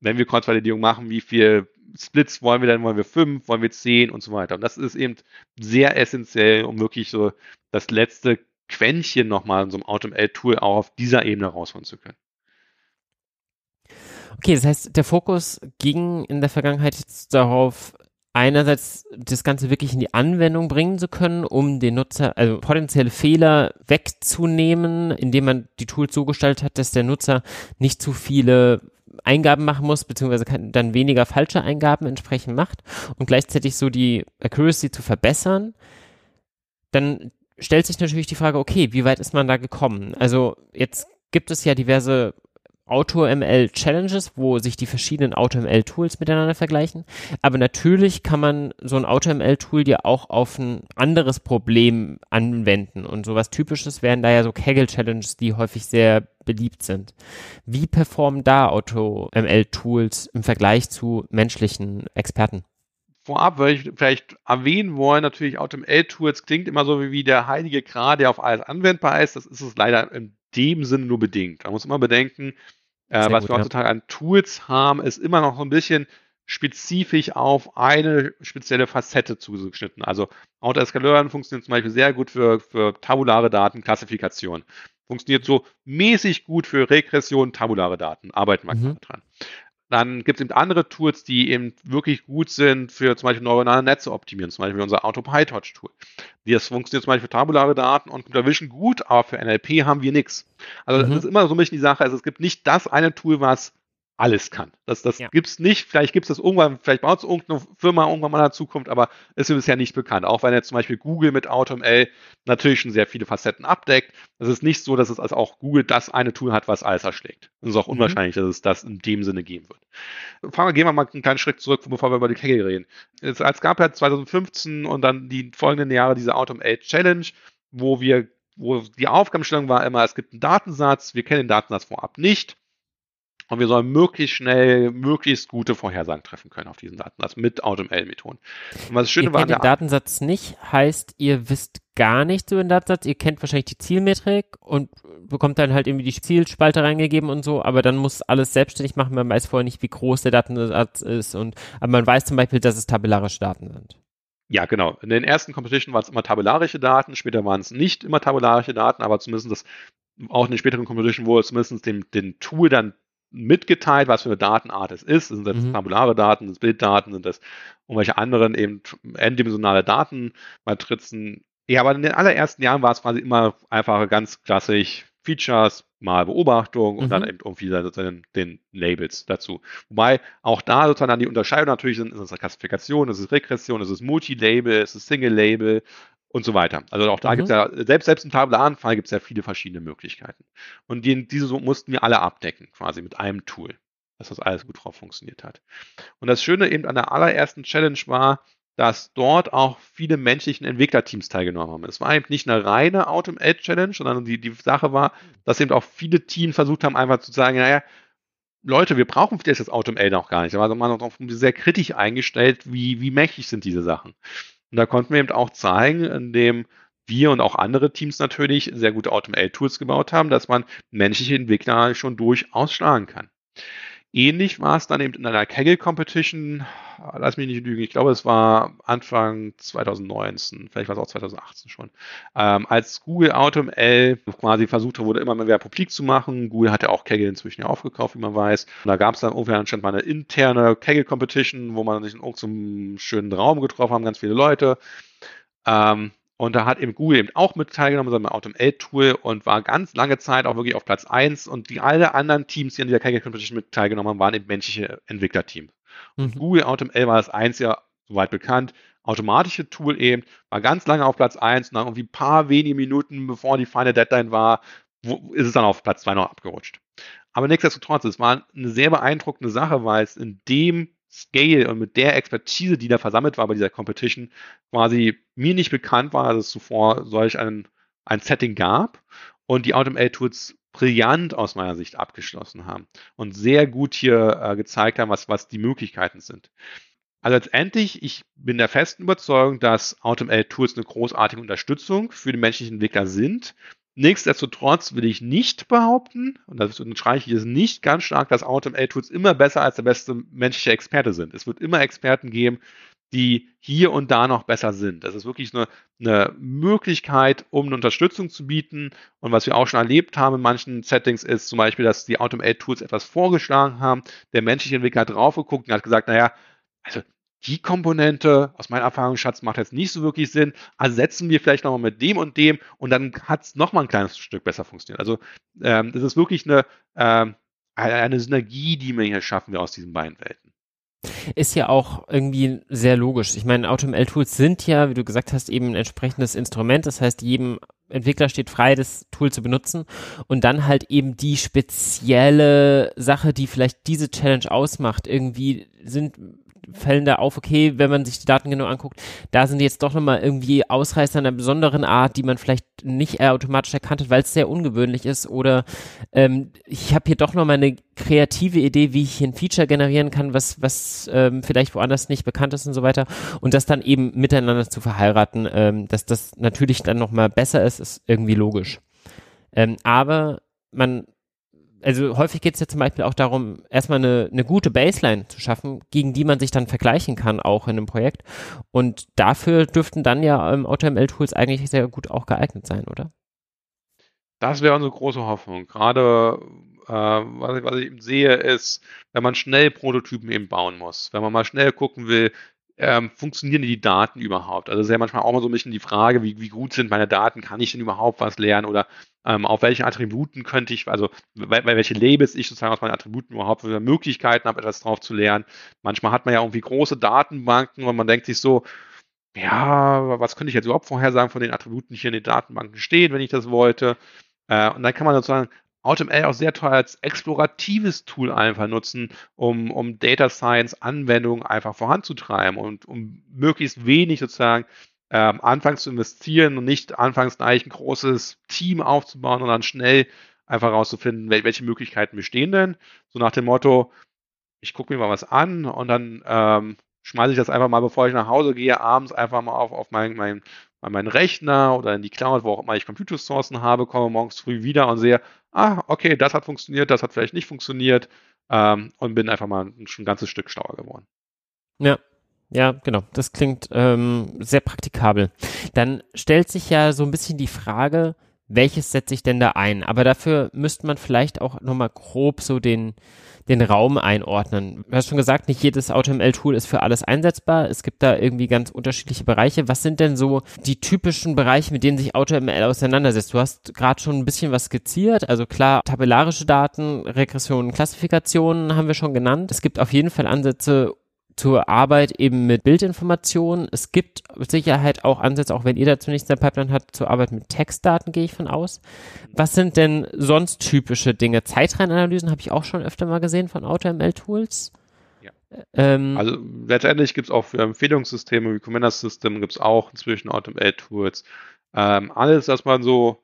wenn wir Kreuzvalidierung machen, wie viel Splits wollen wir denn? Wollen wir fünf? Wollen wir zehn und so weiter? Und das ist eben sehr essentiell, um wirklich so das letzte Quäntchen nochmal in so einem AutoML-Tool auch auf dieser Ebene rausholen zu können. Okay, das heißt, der Fokus ging in der Vergangenheit darauf, einerseits das Ganze wirklich in die Anwendung bringen zu können, um den Nutzer, also potenzielle Fehler wegzunehmen, indem man die Tools so gestaltet hat, dass der Nutzer nicht zu viele Eingaben machen muss, beziehungsweise kann, dann weniger falsche Eingaben entsprechend macht und gleichzeitig so die Accuracy zu verbessern, dann stellt sich natürlich die Frage, okay, wie weit ist man da gekommen? Also jetzt gibt es ja diverse AutoML-Challenges, wo sich die verschiedenen AutoML-Tools miteinander vergleichen. Aber natürlich kann man so ein AutoML-Tool ja auch auf ein anderes Problem anwenden. Und sowas Typisches wären da ja so Kaggle-Challenges, die häufig sehr beliebt sind. Wie performen da AutoML-Tools im Vergleich zu menschlichen Experten? Vorab würde ich vielleicht erwähnen wollen, natürlich AutoML-Tools klingt immer so wie der heilige Gral, der auf alles anwendbar ist. Das ist es leider in dem Sinne nur bedingt. Man muss immer bedenken, äh, was gut, wir heutzutage ja. an Tools haben, ist immer noch so ein bisschen spezifisch auf eine spezielle Facette zugeschnitten. Also Autoeskaleuren funktioniert zum Beispiel sehr gut für, für tabulare Daten, Klassifikation. Funktioniert so mäßig gut für Regression, tabulare Daten. Arbeiten wir mhm. dran. Dann gibt es eben andere Tools, die eben wirklich gut sind für zum Beispiel neuronale Netze optimieren, zum Beispiel unser AutoPyTorch-Tool. Das funktioniert zum Beispiel für tabulare Daten und Computer Vision gut, aber für NLP haben wir nichts. Also mhm. das ist immer so ein bisschen die Sache, also es gibt nicht das eine Tool, was alles kann. Das, das ja. es nicht. Vielleicht gibt es das irgendwann, vielleicht baut es irgendeine Firma irgendwann mal in der Zukunft, aber ist mir bisher nicht bekannt. Auch wenn jetzt zum Beispiel Google mit AutoML natürlich schon sehr viele Facetten abdeckt. Es ist nicht so, dass es also auch Google das eine Tool hat, was alles erschlägt. Es ist auch mhm. unwahrscheinlich, dass es das in dem Sinne geben wird. Fangen wir, gehen wir mal einen kleinen Schritt zurück, bevor wir über die Kegel reden. Es, es gab ja 2015 und dann die folgenden Jahre diese AutoML Challenge, wo wir wo die Aufgabenstellung war immer, es gibt einen Datensatz, wir kennen den Datensatz vorab nicht und wir sollen möglichst schnell, möglichst gute Vorhersagen treffen können auf diesen Datensatz mit AutoML-Methoden. Und was das Schöne ihr war, kennt den Datensatz nicht, heißt, ihr wisst gar nichts über den Datensatz, ihr kennt wahrscheinlich die Zielmetrik und bekommt dann halt irgendwie die Zielspalte reingegeben und so, aber dann muss alles selbstständig machen, man weiß vorher nicht, wie groß der Datensatz ist und, aber man weiß zum Beispiel, dass es tabellarische Daten sind. Ja, genau. In den ersten Competition waren es immer tabellarische Daten, später waren es nicht immer tabellarische Daten, aber zumindest das, auch in den späteren Competition wurde zumindest dem, dem Tool dann mitgeteilt, was für eine Datenart es ist. Sind das mhm. tabulare Daten, sind das Bilddaten, sind das irgendwelche anderen eben n-dimensionale Datenmatrizen. Ja, aber in den allerersten Jahren war es quasi immer einfach ganz klassisch Features, mal Beobachtung und mhm. dann eben irgendwie den, den, Labels dazu. Wobei auch da sozusagen dann die Unterscheidung natürlich sind, ist es Klassifikation, ist es Regression, ist es Multilabel, ist es Single-Label und so weiter. Also auch da mhm. gibt es ja, selbst, selbst im tabellaren Fall gibt es ja viele verschiedene Möglichkeiten. Und die, diese so mussten wir alle abdecken, quasi mit einem Tool, dass das alles gut drauf funktioniert hat. Und das Schöne eben an der allerersten Challenge war, dass dort auch viele menschlichen Entwicklerteams teilgenommen haben. Es war eben nicht eine reine Autumn-Edge-Challenge, sondern die, die Sache war, dass eben auch viele Teams versucht haben, einfach zu sagen, naja, Leute, wir brauchen vielleicht das Autumn-L noch gar nicht. Aber man hat auch sehr kritisch eingestellt, wie, wie mächtig sind diese Sachen. Und da konnten wir eben auch zeigen, indem wir und auch andere Teams natürlich sehr gute AutoML-Tools gebaut haben, dass man menschliche Entwickler schon durchaus schlagen kann. Ähnlich war es dann eben in einer Kaggle Competition, lass mich nicht lügen, ich glaube, es war Anfang 2019, vielleicht war es auch 2018 schon, ähm, als Google AutoML quasi versucht wurde, immer mehr publik zu machen. Google hat ja auch Kaggle inzwischen ja aufgekauft, wie man weiß. Und da gab es dann irgendwie anscheinend mal eine interne Kaggle Competition, wo man sich in irgendeinem schönen Raum getroffen haben, ganz viele Leute. Ähm, und da hat eben Google eben auch mit teilgenommen, seinem AutomL-Tool und war ganz lange Zeit auch wirklich auf Platz 1. Und die alle anderen Teams, die an dieser Kaggle Competition mit teilgenommen haben, waren eben menschliche Entwicklerteams. Mhm. Google AutomL war das einzige, soweit bekannt, automatische Tool eben, war ganz lange auf Platz 1 und dann irgendwie ein paar wenige Minuten, bevor die Final Deadline war, wo, ist es dann auf Platz 2 noch abgerutscht. Aber nichtsdestotrotz, es war eine sehr beeindruckende Sache, weil es in dem Scale und mit der Expertise, die da versammelt war bei dieser Competition, quasi mir nicht bekannt war, dass es zuvor solch ein, ein Setting gab und die AutomL-Tools brillant aus meiner Sicht abgeschlossen haben und sehr gut hier äh, gezeigt haben, was, was die Möglichkeiten sind. Also letztendlich, ich bin der festen Überzeugung, dass AutomL-Tools eine großartige Unterstützung für die menschlichen Entwickler sind Nichtsdestotrotz will ich nicht behaupten, und das unterstreiche ich es nicht ganz stark, dass AutoML-Tools immer besser als der beste menschliche Experte sind. Es wird immer Experten geben, die hier und da noch besser sind. Das ist wirklich eine, eine Möglichkeit, um eine Unterstützung zu bieten. Und was wir auch schon erlebt haben in manchen Settings ist zum Beispiel, dass die Automate-Tools etwas vorgeschlagen haben. Der menschliche Entwickler hat drauf geguckt und hat gesagt, naja, also die Komponente aus meinem Erfahrungsschatz macht jetzt nicht so wirklich Sinn. Also setzen wir vielleicht nochmal mit dem und dem und dann hat es nochmal ein kleines Stück besser funktioniert. Also ähm, das ist wirklich eine, ähm, eine Synergie, die wir hier schaffen wir aus diesen beiden Welten. Ist ja auch irgendwie sehr logisch. Ich meine, AutoML-Tools sind ja, wie du gesagt hast, eben ein entsprechendes Instrument. Das heißt, jedem Entwickler steht frei, das Tool zu benutzen und dann halt eben die spezielle Sache, die vielleicht diese Challenge ausmacht. Irgendwie sind Fällen da auf, okay, wenn man sich die Daten genau anguckt, da sind jetzt doch nochmal irgendwie Ausreißer einer besonderen Art, die man vielleicht nicht automatisch erkannt hat, weil es sehr ungewöhnlich ist. Oder ähm, ich habe hier doch nochmal eine kreative Idee, wie ich hier ein Feature generieren kann, was, was ähm, vielleicht woanders nicht bekannt ist und so weiter. Und das dann eben miteinander zu verheiraten, ähm, dass das natürlich dann nochmal besser ist, ist irgendwie logisch. Ähm, aber man also häufig geht es ja zum Beispiel auch darum, erstmal eine, eine gute Baseline zu schaffen, gegen die man sich dann vergleichen kann, auch in einem Projekt. Und dafür dürften dann ja ähm, AutoML-Tools eigentlich sehr gut auch geeignet sein, oder? Das wäre unsere große Hoffnung. Gerade äh, was, ich, was ich eben sehe, ist, wenn man schnell Prototypen eben bauen muss, wenn man mal schnell gucken will, ähm, funktionieren die Daten überhaupt? Also sehr manchmal auch mal so ein bisschen die Frage, wie, wie gut sind meine Daten, kann ich denn überhaupt was lernen oder ähm, auf welchen Attributen könnte ich, also welche Labels ich sozusagen aus meinen Attributen überhaupt für Möglichkeiten habe, etwas drauf zu lernen. Manchmal hat man ja irgendwie große Datenbanken und man denkt sich so, ja, was könnte ich jetzt überhaupt vorhersagen von den Attributen, die hier in den Datenbanken stehen, wenn ich das wollte? Äh, und dann kann man sozusagen AutoML auch sehr toll als exploratives Tool einfach nutzen, um, um Data Science Anwendungen einfach voranzutreiben und um möglichst wenig sozusagen ähm, anfangs zu investieren und nicht anfangs eigentlich ein großes Team aufzubauen und dann schnell einfach herauszufinden, welche Möglichkeiten bestehen denn. So nach dem Motto, ich gucke mir mal was an und dann ähm, schmeiße ich das einfach mal, bevor ich nach Hause gehe, abends einfach mal auf, auf mein, mein, meinen Rechner oder in die Cloud, wo auch immer ich Computersourcen habe, komme morgens früh wieder und sehe, ah, okay, das hat funktioniert, das hat vielleicht nicht funktioniert ähm, und bin einfach mal ein, ein ganzes Stück schlauer geworden. Ja, ja, genau. Das klingt ähm, sehr praktikabel. Dann stellt sich ja so ein bisschen die Frage, welches setze ich denn da ein? Aber dafür müsste man vielleicht auch nochmal grob so den, den Raum einordnen. Du hast schon gesagt, nicht jedes AutoML-Tool ist für alles einsetzbar. Es gibt da irgendwie ganz unterschiedliche Bereiche. Was sind denn so die typischen Bereiche, mit denen sich AutoML auseinandersetzt? Du hast gerade schon ein bisschen was skizziert. Also klar, tabellarische Daten, Regressionen, Klassifikationen haben wir schon genannt. Es gibt auf jeden Fall Ansätze, zur Arbeit eben mit Bildinformationen. Es gibt mit Sicherheit auch Ansätze, auch wenn ihr dazu nichts in der Pipeline habt, zur Arbeit mit Textdaten, gehe ich von aus. Was sind denn sonst typische Dinge? Zeitreihenanalysen habe ich auch schon öfter mal gesehen von AutoML-Tools. Ja. Ähm, also letztendlich gibt es auch für Empfehlungssysteme wie Commander System gibt es auch inzwischen AutoML-Tools. Ähm, alles, was man so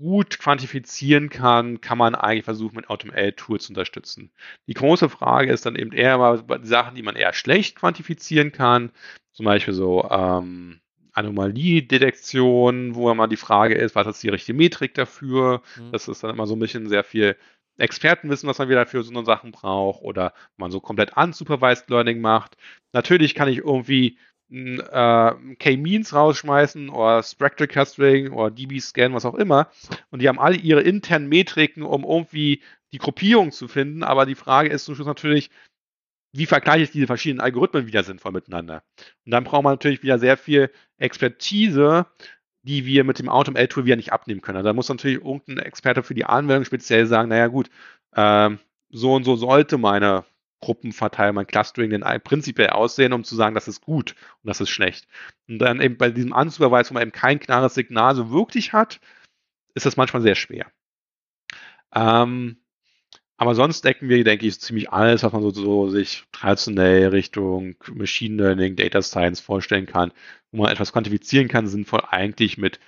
gut quantifizieren kann, kann man eigentlich versuchen, mit AutoML-Tools zu unterstützen. Die große Frage ist dann eben eher mal Sachen, die man eher schlecht quantifizieren kann, zum Beispiel so ähm, Anomaliedetektion, wo immer die Frage ist, was ist die richtige Metrik dafür? Mhm. Das ist dann immer so ein bisschen sehr viel Expertenwissen, was man wieder für so eine Sachen braucht, oder man so komplett unsupervised Learning macht. Natürlich kann ich irgendwie äh, K-Means rausschmeißen oder Spectral Clustering oder DB-Scan, was auch immer. Und die haben alle ihre internen Metriken, um irgendwie die Gruppierung zu finden. Aber die Frage ist zum Schluss natürlich, wie vergleiche ich diese verschiedenen Algorithmen wieder sinnvoll miteinander? Und dann braucht man natürlich wieder sehr viel Expertise, die wir mit dem AutoML-Tool wieder nicht abnehmen können. Also da muss natürlich irgendein Experte für die Anwendung speziell sagen, naja gut, äh, so und so sollte meine Gruppenverteilung, Clustering denn prinzipiell aussehen, um zu sagen, das ist gut und das ist schlecht. Und dann eben bei diesem Unsupervised, wo man eben kein klares Signal so wirklich hat, ist das manchmal sehr schwer. Ähm, aber sonst decken wir, denke ich, ziemlich alles, was man so, so sich traditionell Richtung Machine Learning, Data Science vorstellen kann, wo man etwas quantifizieren kann, sinnvoll eigentlich mit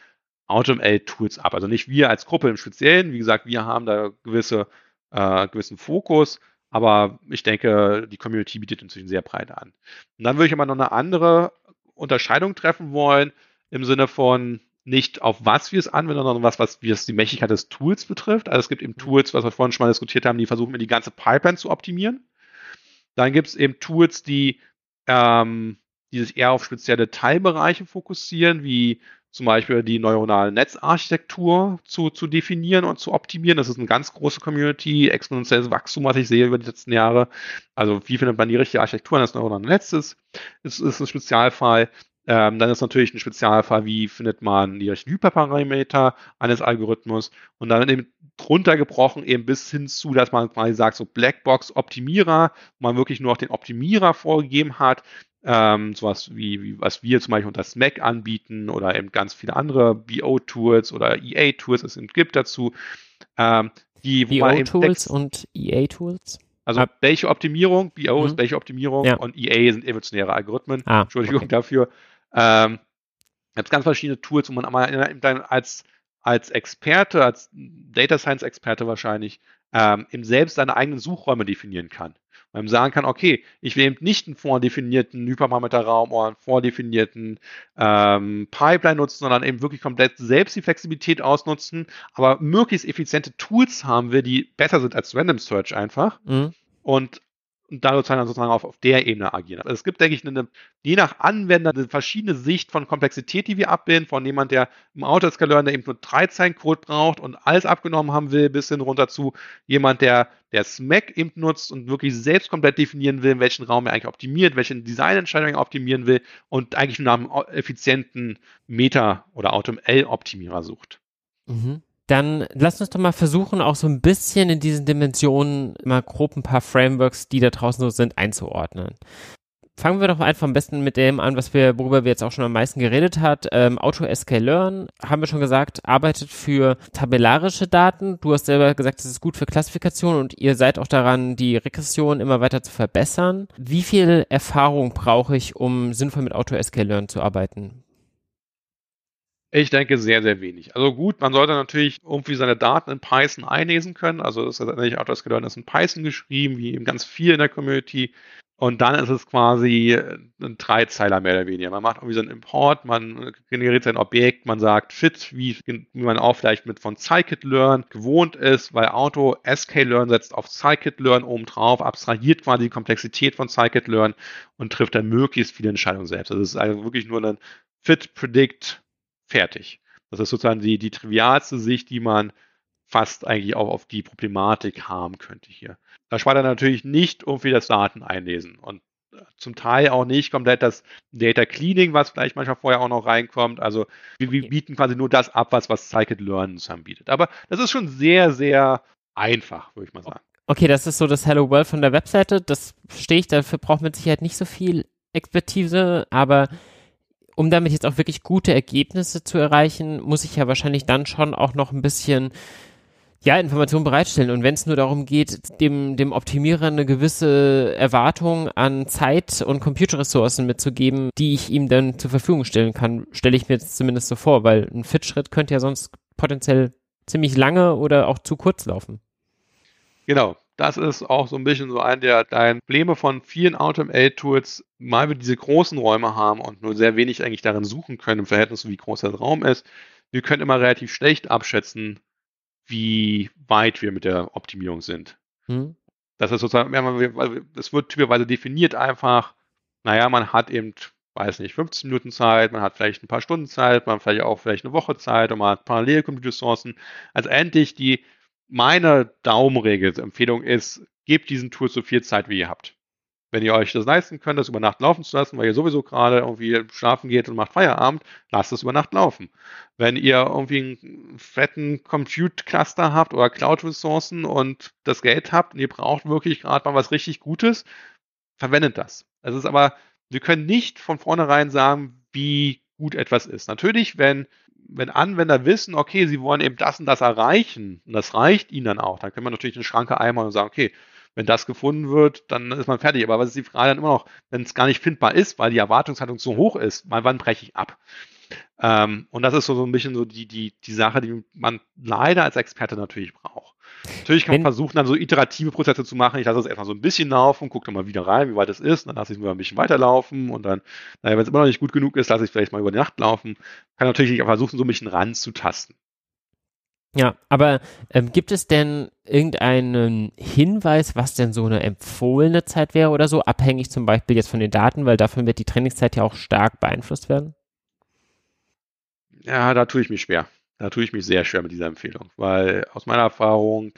AutoML-Tools ab. Also nicht wir als Gruppe im Speziellen, wie gesagt, wir haben da gewisse, äh, gewissen Fokus, aber ich denke, die Community bietet inzwischen sehr breit an. Und dann würde ich aber noch eine andere Unterscheidung treffen wollen, im Sinne von nicht auf was wir es anwenden, sondern was, was wie es die Mächtigkeit des Tools betrifft. Also es gibt eben Tools, was wir vorhin schon mal diskutiert haben, die versuchen, die ganze Pipeline zu optimieren. Dann gibt es eben Tools, die ähm, die sich eher auf spezielle Teilbereiche fokussieren, wie zum Beispiel die neuronale Netzarchitektur zu, zu definieren und zu optimieren. Das ist eine ganz große Community, exponentielles Wachstum, was ich sehe über die letzten Jahre. Also wie findet man die richtige Architektur eines neuronalen Netzes? Ist, ist ein Spezialfall. Ähm, dann ist natürlich ein Spezialfall, wie findet man die richtigen Hyperparameter eines Algorithmus und dann eben drunter gebrochen eben bis hin zu, dass man quasi sagt, so Blackbox-Optimierer, wo man wirklich nur noch den Optimierer vorgegeben hat, ähm, sowas wie, wie, was wir zum Beispiel unter SMAC anbieten oder eben ganz viele andere BO-Tools oder EA-Tools es gibt dazu. Ähm, die BO-Tools und EA-Tools? Also ah. welche Optimierung, BO mhm. ist welche Optimierung ja. und EA sind evolutionäre Algorithmen. Ah, Entschuldigung okay. dafür. Ähm, gibt ganz verschiedene Tools, wo man dann als, als Experte, als Data Science Experte wahrscheinlich, ähm, eben selbst seine eigenen Suchräume definieren kann man sagen kann, okay, ich will eben nicht einen vordefinierten Hyperparameterraum oder einen vordefinierten ähm, Pipeline nutzen, sondern eben wirklich komplett selbst die Flexibilität ausnutzen, aber möglichst effiziente Tools haben wir, die besser sind als Random Search einfach. Mhm. Und und da sozusagen, sozusagen auf, auf der Ebene agieren. Also es gibt, denke ich, eine, je nach Anwender eine verschiedene Sicht von Komplexität, die wir abbilden, von jemand, der im Autoscaler, der eben nur drei Zeilen Code braucht und alles abgenommen haben will, bis hin runter zu jemand, der der SMAC eben nutzt und wirklich selbst komplett definieren will, welchen Raum er eigentlich optimiert, welche Designentscheidungen er optimieren will und eigentlich nur nach einem effizienten Meta- oder AutoML-Optimierer sucht. Mhm. Dann lass uns doch mal versuchen, auch so ein bisschen in diesen Dimensionen mal grob ein paar Frameworks, die da draußen so sind, einzuordnen. Fangen wir doch einfach am besten mit dem an, was wir, worüber wir jetzt auch schon am meisten geredet hat. Ähm, AutoSK-Learn, haben wir schon gesagt, arbeitet für tabellarische Daten. Du hast selber gesagt, es ist gut für Klassifikation und ihr seid auch daran, die Regression immer weiter zu verbessern. Wie viel Erfahrung brauche ich, um sinnvoll mit AutoSK-Learn zu arbeiten? Ich denke sehr, sehr wenig. Also gut, man sollte natürlich irgendwie seine Daten in Python einlesen können. Also das ist letztendlich Autoscaler ist in Python geschrieben, wie eben ganz viel in der Community. Und dann ist es quasi ein Dreizeiler mehr oder weniger. Man macht irgendwie so einen Import, man generiert sein Objekt, man sagt fit, wie, man auch vielleicht mit von Scikit-Learn gewohnt ist, weil Auto SK-Learn setzt auf Scikit-Learn oben drauf, abstrahiert quasi die Komplexität von Scikit-Learn und trifft dann möglichst viele Entscheidungen selbst. Also es ist also wirklich nur ein Fit, Predict, fertig. Das ist sozusagen die, die trivialste Sicht, die man fast eigentlich auch auf die Problematik haben könnte hier. Da spart er natürlich nicht irgendwie das Daten einlesen und äh, zum Teil auch nicht komplett das Data Cleaning, was vielleicht manchmal vorher auch noch reinkommt. Also wir, wir bieten quasi nur das ab, was, was Scikit-Learn anbietet. Aber das ist schon sehr, sehr einfach, würde ich mal sagen. Okay, das ist so das Hello World von der Webseite. Das stehe ich, dafür braucht man Sicherheit nicht so viel Expertise, aber um damit jetzt auch wirklich gute Ergebnisse zu erreichen, muss ich ja wahrscheinlich dann schon auch noch ein bisschen ja, Informationen bereitstellen. Und wenn es nur darum geht, dem, dem Optimierer eine gewisse Erwartung an Zeit und Computerressourcen mitzugeben, die ich ihm dann zur Verfügung stellen kann, stelle ich mir jetzt zumindest so vor, weil ein Fit-Schritt könnte ja sonst potenziell ziemlich lange oder auch zu kurz laufen. Genau das ist auch so ein bisschen so ein der dein Probleme von vielen AutoML-Tools, mal wir diese großen Räume haben und nur sehr wenig eigentlich darin suchen können im Verhältnis zu wie groß der Raum ist. Wir können immer relativ schlecht abschätzen, wie weit wir mit der Optimierung sind. Hm. Das ist sozusagen, es wird typischerweise definiert einfach, naja, man hat eben, weiß nicht, 15 Minuten Zeit, man hat vielleicht ein paar Stunden Zeit, man hat vielleicht auch vielleicht eine Woche Zeit und man hat parallel Computerressourcen. Also endlich die meine Daumenregel, Empfehlung ist, gebt diesen Tools so viel Zeit, wie ihr habt. Wenn ihr euch das leisten könnt, das über Nacht laufen zu lassen, weil ihr sowieso gerade irgendwie schlafen geht und macht Feierabend, lasst es über Nacht laufen. Wenn ihr irgendwie einen fetten Compute-Cluster habt oder Cloud-Ressourcen und das Geld habt und ihr braucht wirklich gerade mal was richtig Gutes, verwendet das. Es ist aber, wir können nicht von vornherein sagen, wie gut etwas ist. Natürlich, wenn wenn Anwender wissen, okay, sie wollen eben das und das erreichen, und das reicht ihnen dann auch, dann kann man natürlich eine Schranke einmal und sagen, okay, wenn das gefunden wird, dann ist man fertig. Aber was ist die Frage dann immer noch, wenn es gar nicht findbar ist, weil die Erwartungshaltung so hoch ist, mal wann breche ich ab? Ähm, und das ist so, so ein bisschen so die, die, die Sache, die man leider als Experte natürlich braucht. Natürlich kann man versuchen, dann so iterative Prozesse zu machen. Ich lasse das erstmal so ein bisschen laufen, gucke dann mal wieder rein, wie weit es ist. Dann lasse ich es mal ein bisschen weiterlaufen und dann, naja, wenn es immer noch nicht gut genug ist, lasse ich es vielleicht mal über die Nacht laufen. Kann natürlich auch versuchen, so ein bisschen ranzutasten. Ja, aber ähm, gibt es denn irgendeinen Hinweis, was denn so eine empfohlene Zeit wäre oder so, abhängig zum Beispiel jetzt von den Daten, weil davon wird die Trainingszeit ja auch stark beeinflusst werden? Ja, da tue ich mich schwer. Da tue ich mich sehr schwer mit dieser Empfehlung, weil aus meiner Erfahrung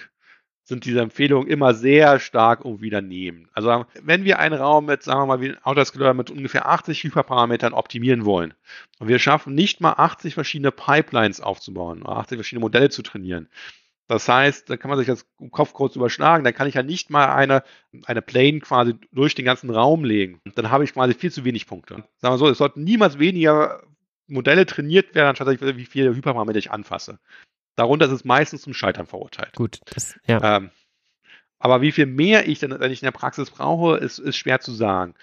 sind diese Empfehlungen immer sehr stark und wieder nehmen. Also wenn wir einen Raum mit, sagen wir mal, wie ein Autoscaler mit ungefähr 80 Hyperparametern optimieren wollen und wir schaffen nicht mal 80 verschiedene Pipelines aufzubauen, 80 verschiedene Modelle zu trainieren. Das heißt, da kann man sich das im Kopf kurz überschlagen, dann kann ich ja nicht mal eine, eine Plane quasi durch den ganzen Raum legen. Dann habe ich quasi viel zu wenig Punkte. Sagen wir so, es sollten niemals weniger Modelle trainiert werden, anstatt wie viele Hyperparameter ich anfasse. Darunter ist es meistens zum Scheitern verurteilt. Gut, das, ja. Ähm, aber wie viel mehr ich denn, wenn ich in der Praxis brauche, ist, ist schwer zu sagen.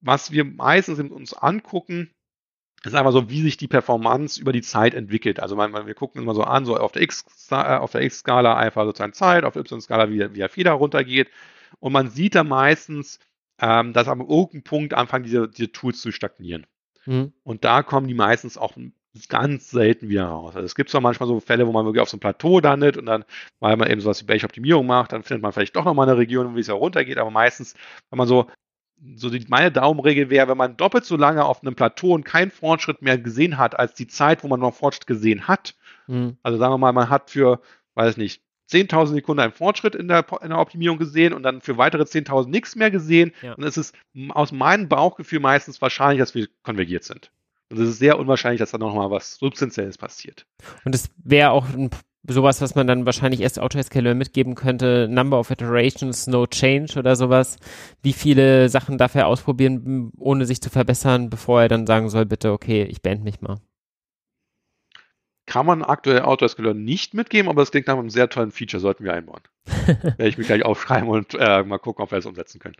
Was wir meistens uns angucken, ist einfach so, wie sich die Performance über die Zeit entwickelt. Also man, wir gucken immer so an, so auf der äh, auf der X-Skala einfach sozusagen Zeit, auf der Y-Skala, wie, wie der Feder runtergeht. Und man sieht da meistens, ähm, dass am irgendeinem Punkt anfangen, diese, diese Tools zu stagnieren. Mhm. Und da kommen die meistens auch ganz selten wieder raus. Also es gibt zwar manchmal so Fälle, wo man wirklich auf so einem Plateau landet und dann, weil man eben sowas wie Batch-Optimierung macht, dann findet man vielleicht doch nochmal eine Region, wo es ja runtergeht, aber meistens, wenn man so, so die, meine Daumenregel wäre, wenn man doppelt so lange auf einem Plateau und keinen Fortschritt mehr gesehen hat, als die Zeit, wo man noch Fortschritt gesehen hat. Mhm. Also sagen wir mal, man hat für, weiß nicht, 10.000 Sekunden einen Fortschritt in der, in der Optimierung gesehen und dann für weitere 10.000 nichts mehr gesehen. Ja. Und es ist aus meinem Bauchgefühl meistens wahrscheinlich, dass wir konvergiert sind. Und es ist sehr unwahrscheinlich, dass da nochmal was Substanzielles passiert. Und es wäre auch ein, sowas, was man dann wahrscheinlich erst AutoScaler mitgeben könnte, Number of Iterations, No Change oder sowas. Wie viele Sachen darf er ausprobieren, ohne sich zu verbessern, bevor er dann sagen soll, bitte, okay, ich beende mich mal. Kann man aktuell AutoScaler nicht mitgeben, aber es klingt nach einem sehr tollen Feature, sollten wir einbauen. *laughs* Werde ich mich gleich aufschreiben und äh, mal gucken, ob wir es umsetzen können.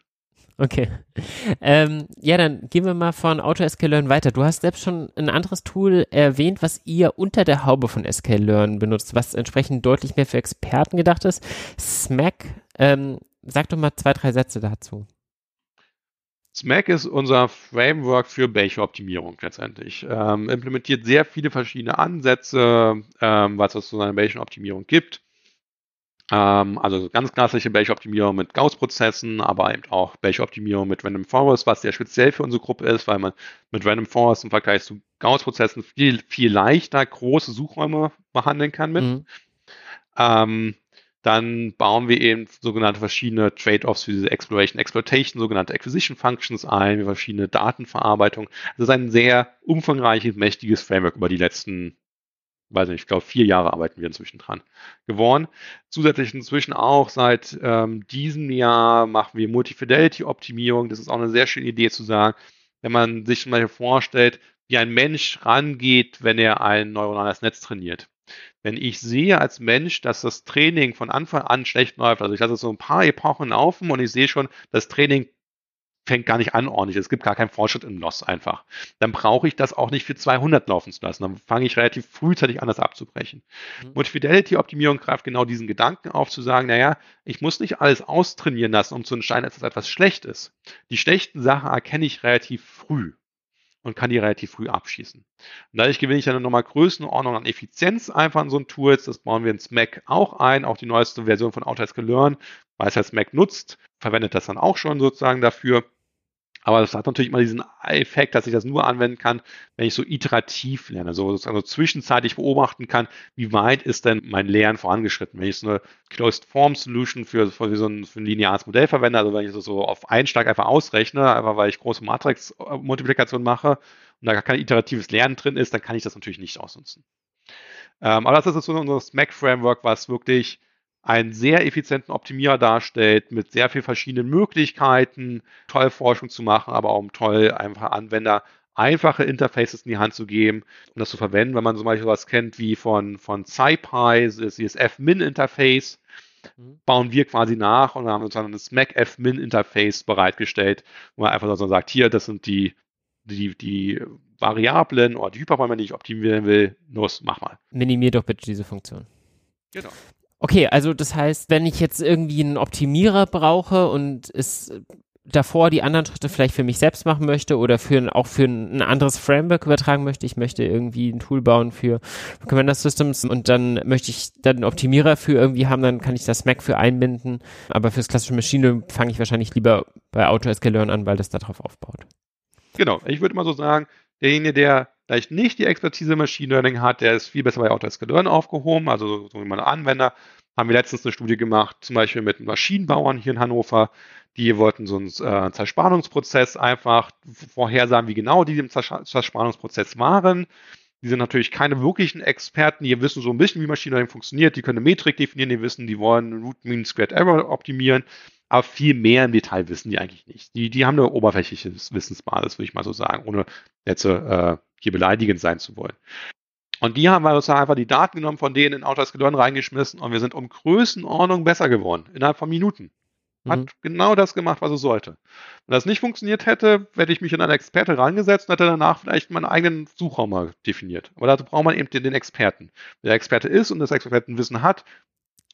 Okay. Ähm, ja, dann gehen wir mal von AutoScaLearn weiter. Du hast selbst schon ein anderes Tool erwähnt, was ihr unter der Haube von SQLearn benutzt, was entsprechend deutlich mehr für Experten gedacht ist. SMAC, ähm, sag doch mal zwei, drei Sätze dazu. SMAC ist unser Framework für Bayesian-Optimierung letztendlich. Ähm, implementiert sehr viele verschiedene Ansätze, ähm, was es zu einer Bayesian-Optimierung gibt. Ähm, also ganz klassische Batch-Optimierung mit Gauss-Prozessen, aber eben auch Batch-Optimierung mit Random Forest, was sehr speziell für unsere Gruppe ist, weil man mit Random Forest im Vergleich zu Gauss-Prozessen viel, viel leichter große Suchräume behandeln kann mit. Mhm. Dann bauen wir eben sogenannte verschiedene Trade-offs für diese Exploration, Exploitation, sogenannte Acquisition Functions ein, verschiedene Datenverarbeitung. Das ist ein sehr umfangreiches, mächtiges Framework über die letzten weiß nicht, ich glaube, vier Jahre arbeiten wir inzwischen dran geworden. Zusätzlich inzwischen auch seit ähm, diesem Jahr machen wir Multifidelity-Optimierung. Das ist auch eine sehr schöne Idee zu sagen, wenn man sich mal vorstellt, wie ein Mensch rangeht, wenn er ein neuronales Netz trainiert. Wenn ich sehe als Mensch, dass das Training von Anfang an schlecht läuft, also ich lasse so ein paar Epochen laufen und ich sehe schon, das Training fängt gar nicht an ordentlich. Es gibt gar keinen Fortschritt im Loss einfach. Dann brauche ich das auch nicht für 200 laufen zu lassen. Dann fange ich relativ frühzeitig an, das abzubrechen. Mhm. Und Fidelity-Optimierung greift genau diesen Gedanken auf, zu sagen, naja, ich muss nicht alles austrainieren lassen, um zu entscheiden, dass das etwas schlecht ist. Die schlechten Sachen erkenne ich relativ früh und kann die relativ früh abschießen. Und dadurch gewinne ich dann nochmal Größenordnung an Effizienz einfach in so ein Tools. Das bauen wir in SMAC auch ein, auch die neueste Version von Autodesk Learn, weil es halt SMAC nutzt, verwendet das dann auch schon sozusagen dafür. Aber das hat natürlich immer diesen Effekt, dass ich das nur anwenden kann, wenn ich so iterativ lerne, so sozusagen so zwischenzeitlich beobachten kann, wie weit ist denn mein Lernen vorangeschritten. Wenn ich so eine Closed Form Solution für, für so ein, für ein lineares Modell verwende, also wenn ich das so auf einen Schlag einfach ausrechne, einfach weil ich große Matrix-Multiplikation mache und da kein iteratives Lernen drin ist, dann kann ich das natürlich nicht ausnutzen. Ähm, aber das ist so unser SMAC-Framework, was wirklich einen sehr effizienten Optimierer darstellt, mit sehr vielen verschiedenen Möglichkeiten, toll Forschung zu machen, aber auch um toll einfach Anwender einfache Interfaces in die Hand zu geben, um das zu verwenden. Wenn man zum Beispiel was kennt wie von, von SciPy, das F-Min-Interface, mhm. bauen wir quasi nach und haben uns dann ein SMAC F-Min-Interface bereitgestellt, wo man einfach so sagt, hier, das sind die, die, die Variablen oder die Hyperräume, die ich optimieren will. Los, mach mal. Minimier doch bitte diese Funktion. Genau. Okay, also das heißt, wenn ich jetzt irgendwie einen Optimierer brauche und es davor die anderen Schritte vielleicht für mich selbst machen möchte oder für auch für ein anderes Framework übertragen möchte. Ich möchte irgendwie ein Tool bauen für Commander Systems und dann möchte ich dann einen Optimierer für irgendwie haben, dann kann ich das Mac für einbinden. Aber fürs klassische Maschine fange ich wahrscheinlich lieber bei AutoScape an, weil das darauf aufbaut. Genau, ich würde mal so sagen, derjenige, der vielleicht nicht die Expertise Machine Learning hat, der ist viel besser bei AutoScape aufgehoben, also so, so wie meine Anwender haben wir letztens eine Studie gemacht, zum Beispiel mit Maschinenbauern hier in Hannover. Die wollten so einen äh, Zerspannungsprozess einfach vorhersagen, wie genau die im Zerspannungsprozess waren. Die sind natürlich keine wirklichen Experten, die wissen so ein bisschen, wie Machine Learning funktioniert. Die können eine Metrik definieren, die wissen, die wollen Root Mean Squared Error optimieren. Aber viel mehr im Detail wissen die eigentlich nicht. Die, die haben eine oberflächliche Wissensbasis, würde ich mal so sagen, ohne jetzt äh, hier beleidigend sein zu wollen. Und die haben wir uns einfach die Daten genommen von denen in Autoscape reingeschmissen und wir sind um Größenordnung besser geworden, innerhalb von Minuten. Hat mhm. genau das gemacht, was es sollte. Wenn das nicht funktioniert hätte, hätte ich mich in einen Experte reingesetzt und hätte danach vielleicht meinen eigenen Suchraum mal definiert. Aber dazu braucht man eben den, den Experten. Der Experte ist und das Expertenwissen hat,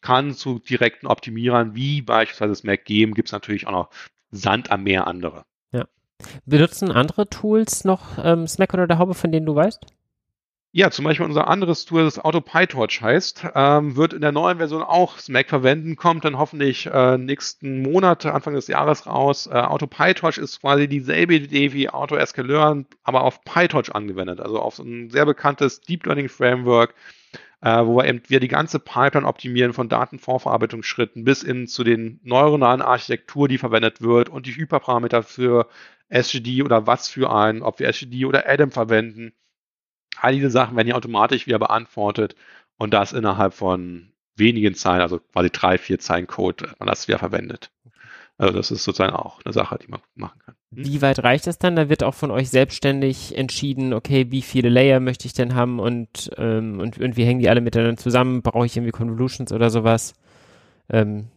kann zu direkten Optimierern wie beispielsweise das Mac geben, gibt es natürlich auch noch Sand am Meer andere. Benutzen andere Tools noch ähm, Smack oder der Haube, von denen du weißt? Ja, zum Beispiel unser anderes Tool, das Auto PyTorch heißt, ähm, wird in der neuen Version auch Smack verwenden, kommt dann hoffentlich äh, nächsten Monat, Anfang des Jahres raus. Äh, Auto ist quasi dieselbe Idee wie Auto Learn, aber auf PyTorch angewendet, also auf ein sehr bekanntes Deep Learning Framework, äh, wo wir eben wir die ganze Pipeline optimieren von Datenvorverarbeitungsschritten bis hin zu den neuronalen Architektur, die verwendet wird und die Hyperparameter für SGD oder was für einen, ob wir SGD oder Adam verwenden all diese Sachen werden ja automatisch wieder beantwortet und das innerhalb von wenigen Zeilen, also quasi drei, vier Zeilen Code, man das wieder verwendet. Also das ist sozusagen auch eine Sache, die man machen kann. Hm? Wie weit reicht das dann? Da wird auch von euch selbstständig entschieden, okay, wie viele Layer möchte ich denn haben und, ähm, und, und wie hängen die alle miteinander zusammen? Brauche ich irgendwie Convolutions oder sowas? Ähm.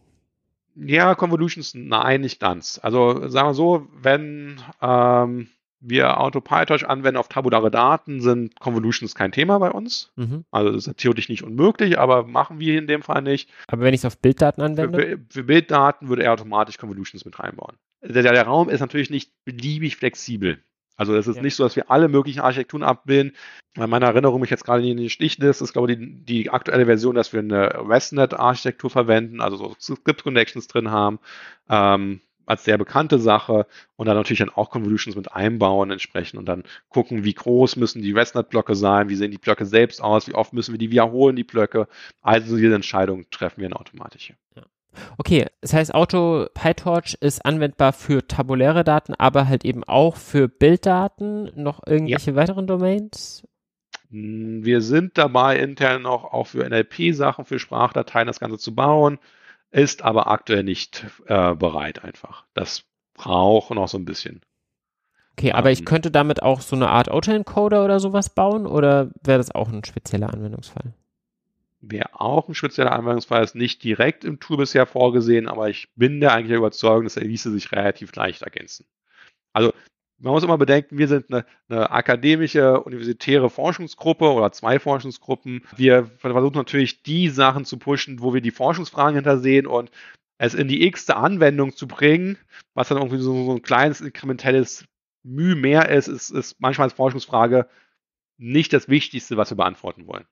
Ja, Convolutions, nein, nicht ganz. Also sagen wir so, wenn ähm, wir AutoPyTorch anwenden auf tabulare Daten, sind Convolutions kein Thema bei uns. Mhm. Also das ist theoretisch nicht unmöglich, aber machen wir in dem Fall nicht. Aber wenn ich es auf Bilddaten anwende? Für, für, Bilddaten würde er automatisch Convolutions mit reinbauen. Der, der, Raum ist natürlich nicht beliebig flexibel. Also es ist ja. nicht so, dass wir alle möglichen Architekturen abbilden. Bei meiner Erinnerung mich jetzt gerade in die Stichliste ist, glaube ich, die, die aktuelle Version, dass wir eine RESTnet-Architektur verwenden, also so Script-Connections drin haben. Ähm, als sehr bekannte Sache und dann natürlich dann auch Convolutions mit einbauen entsprechend und dann gucken, wie groß müssen die ResNet-Blöcke sein, wie sehen die Blöcke selbst aus, wie oft müssen wir die wiederholen, die Blöcke. Also diese Entscheidungen treffen wir in automatisch. Ja. Okay, das heißt, Auto PyTorch ist anwendbar für tabuläre Daten, aber halt eben auch für Bilddaten, noch irgendwelche ja. weiteren Domains? Hm, wir sind dabei, intern auch, auch für NLP-Sachen, für Sprachdateien das Ganze zu bauen ist aber aktuell nicht äh, bereit einfach. Das braucht noch so ein bisschen. Okay, aber ähm, ich könnte damit auch so eine Art Autoencoder oder sowas bauen oder wäre das auch ein spezieller Anwendungsfall? Wäre auch ein spezieller Anwendungsfall, ist nicht direkt im Tool bisher vorgesehen, aber ich bin der eigentlich der Überzeugung, dass er ließe sich relativ leicht ergänzen. Also man muss immer bedenken, wir sind eine, eine, akademische, universitäre Forschungsgruppe oder zwei Forschungsgruppen. Wir versuchen natürlich die Sachen zu pushen, wo wir die Forschungsfragen hintersehen und es in die x-te Anwendung zu bringen, was dann irgendwie so, so ein kleines inkrementelles Mühe mehr ist, ist, ist manchmal als Forschungsfrage nicht das Wichtigste, was wir beantworten wollen.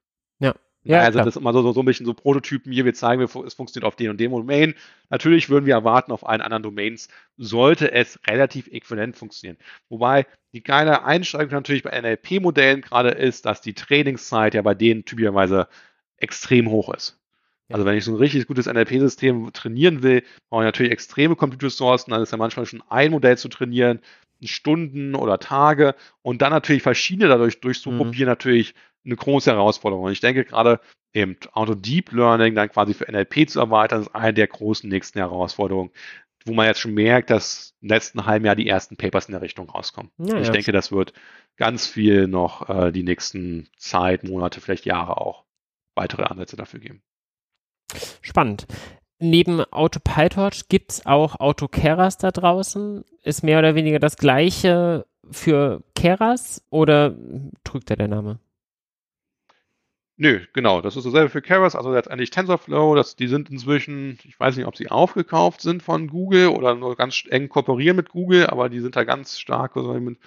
Ja. Also klar. das ist immer so, so, ein bisschen so Prototypen hier, wir zeigen, es funktioniert auf den und dem Domain. Natürlich würden wir erwarten, auf allen anderen Domains sollte es relativ äquivalent funktionieren. Wobei die kleine Einschränkung natürlich bei NLP-Modellen gerade ist, dass die Trainingszeit ja bei denen typischerweise extrem hoch ist. Also wenn ich so ein richtig gutes NLP-System trainieren will, brauche ich natürlich extreme Computerressourcen. Dann ist ja manchmal schon ein Modell zu trainieren, Stunden oder Tage und dann natürlich verschiedene dadurch durchzuprobieren, mhm. natürlich eine große Herausforderung. Und ich denke gerade eben Auto Deep Learning dann quasi für NLP zu erweitern, ist eine der großen nächsten Herausforderungen, wo man jetzt schon merkt, dass im letzten halben Jahr die ersten Papers in der Richtung rauskommen. Ja, ich ja. denke, das wird ganz viel noch äh, die nächsten Zeit, Monate, vielleicht Jahre auch weitere Ansätze dafür geben. Spannend. Neben Auto PyTorch gibt es auch Auto Keras da draußen. Ist mehr oder weniger das gleiche für Keras oder trügt da der Name? Nö, genau. Das ist dasselbe für Keras, also letztendlich TensorFlow. Das, die sind inzwischen, ich weiß nicht, ob sie aufgekauft sind von Google oder nur ganz eng kooperieren mit Google, aber die sind da ganz stark also mit,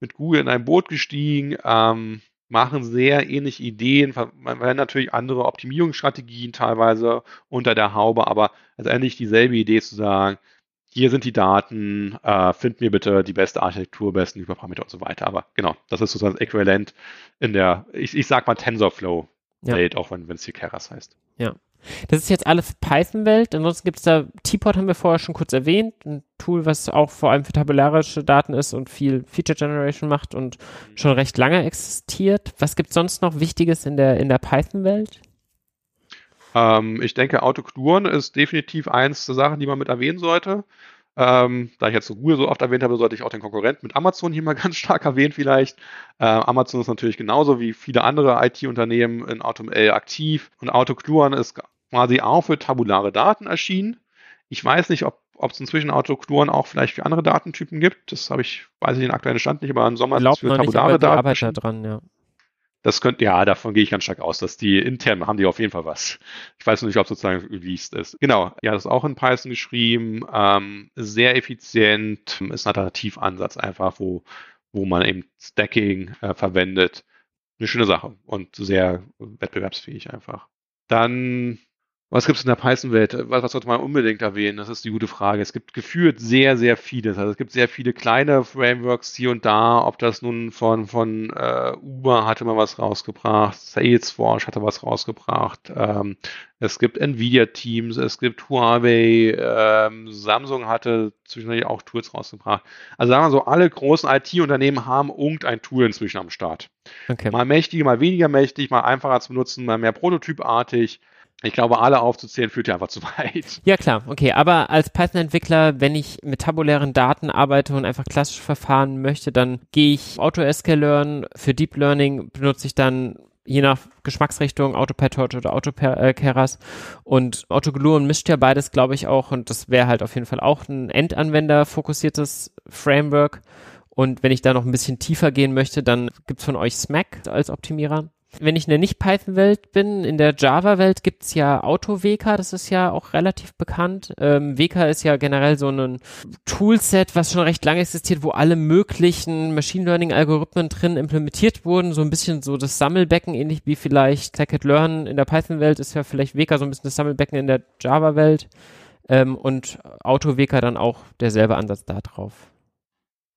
mit Google in ein Boot gestiegen, ähm, machen sehr ähnliche Ideen, man natürlich andere Optimierungsstrategien teilweise unter der Haube, aber letztendlich dieselbe Idee zu sagen, hier sind die Daten, äh, find mir bitte die beste Architektur, besten Hyperparameter und so weiter. Aber genau, das ist sozusagen das Äquivalent in der, ich, ich sag mal TensorFlow-Welt, ja. auch wenn es hier Keras heißt. Ja. Das ist jetzt alles Python-Welt. Ansonsten gibt es da, T-Pod haben wir vorher schon kurz erwähnt, ein Tool, was auch vor allem für tabularische Daten ist und viel Feature Generation macht und mhm. schon recht lange existiert. Was gibt es sonst noch Wichtiges in der, in der Python-Welt? Ähm, ich denke, Autokluren ist definitiv eins der Sachen, die man mit erwähnen sollte. Ähm, da ich jetzt so Google so oft erwähnt habe, sollte ich auch den Konkurrenten mit Amazon hier mal *laughs* ganz stark erwähnen vielleicht. Äh, Amazon ist natürlich genauso wie viele andere IT-Unternehmen in AutoML aktiv und Autokluren ist quasi auch für tabulare Daten erschienen. Ich weiß nicht, ob ob es inzwischen Autokluren auch vielleicht für andere Datentypen gibt. Das habe ich, weiß ich den aktuellen Stand nicht, aber im Sommer ist es für tabulare nicht, Daten. Arbeit dran, ja. Das könnte, ja, davon gehe ich ganz stark aus, dass die intern haben die auf jeden Fall was. Ich weiß nicht, ob sozusagen released ist. Genau, ja, das ist auch in Python geschrieben, ähm, sehr effizient, ist ein Alternativansatz einfach, wo, wo man eben Stacking äh, verwendet. Eine schöne Sache und sehr wettbewerbsfähig einfach. Dann was gibt es in der Python-Welt? Was, was sollte man unbedingt erwähnen? Das ist die gute Frage. Es gibt gefühlt sehr, sehr vieles. Also es gibt sehr viele kleine Frameworks hier und da. Ob das nun von, von äh, Uber hatte mal was rausgebracht, Salesforce hatte was rausgebracht. Ähm, es gibt Nvidia-Teams, es gibt Huawei, ähm, Samsung hatte zwischendurch auch Tools rausgebracht. Also sagen wir so, alle großen IT-Unternehmen haben irgendein Tool inzwischen am Start. Okay. Mal mächtig, mal weniger mächtig, mal einfacher zu benutzen, mal mehr prototypartig. Ich glaube, alle aufzuzählen führt ja einfach zu weit. Ja, klar, okay. Aber als Python-Entwickler, wenn ich mit tabulären Daten arbeite und einfach klassisch verfahren möchte, dann gehe ich AutoScaLearn. Für Deep Learning benutze ich dann je nach Geschmacksrichtung AutoPyTorch oder AutoKeras und AutoGluon mischt ja beides, glaube ich, auch und das wäre halt auf jeden Fall auch ein Endanwender-fokussiertes Framework. Und wenn ich da noch ein bisschen tiefer gehen möchte, dann gibt's von euch Smack als Optimierer. Wenn ich in der Nicht-Python-Welt bin, in der Java-Welt gibt's ja AutoWK, das ist ja auch relativ bekannt. Ähm, WK ist ja generell so ein Toolset, was schon recht lange existiert, wo alle möglichen Machine Learning-Algorithmen drin implementiert wurden. So ein bisschen so das Sammelbecken, ähnlich wie vielleicht Scikit-Learn in der Python-Welt ist ja vielleicht WK so ein bisschen das Sammelbecken in der Java-Welt. Ähm, und AutoWK dann auch derselbe Ansatz da drauf.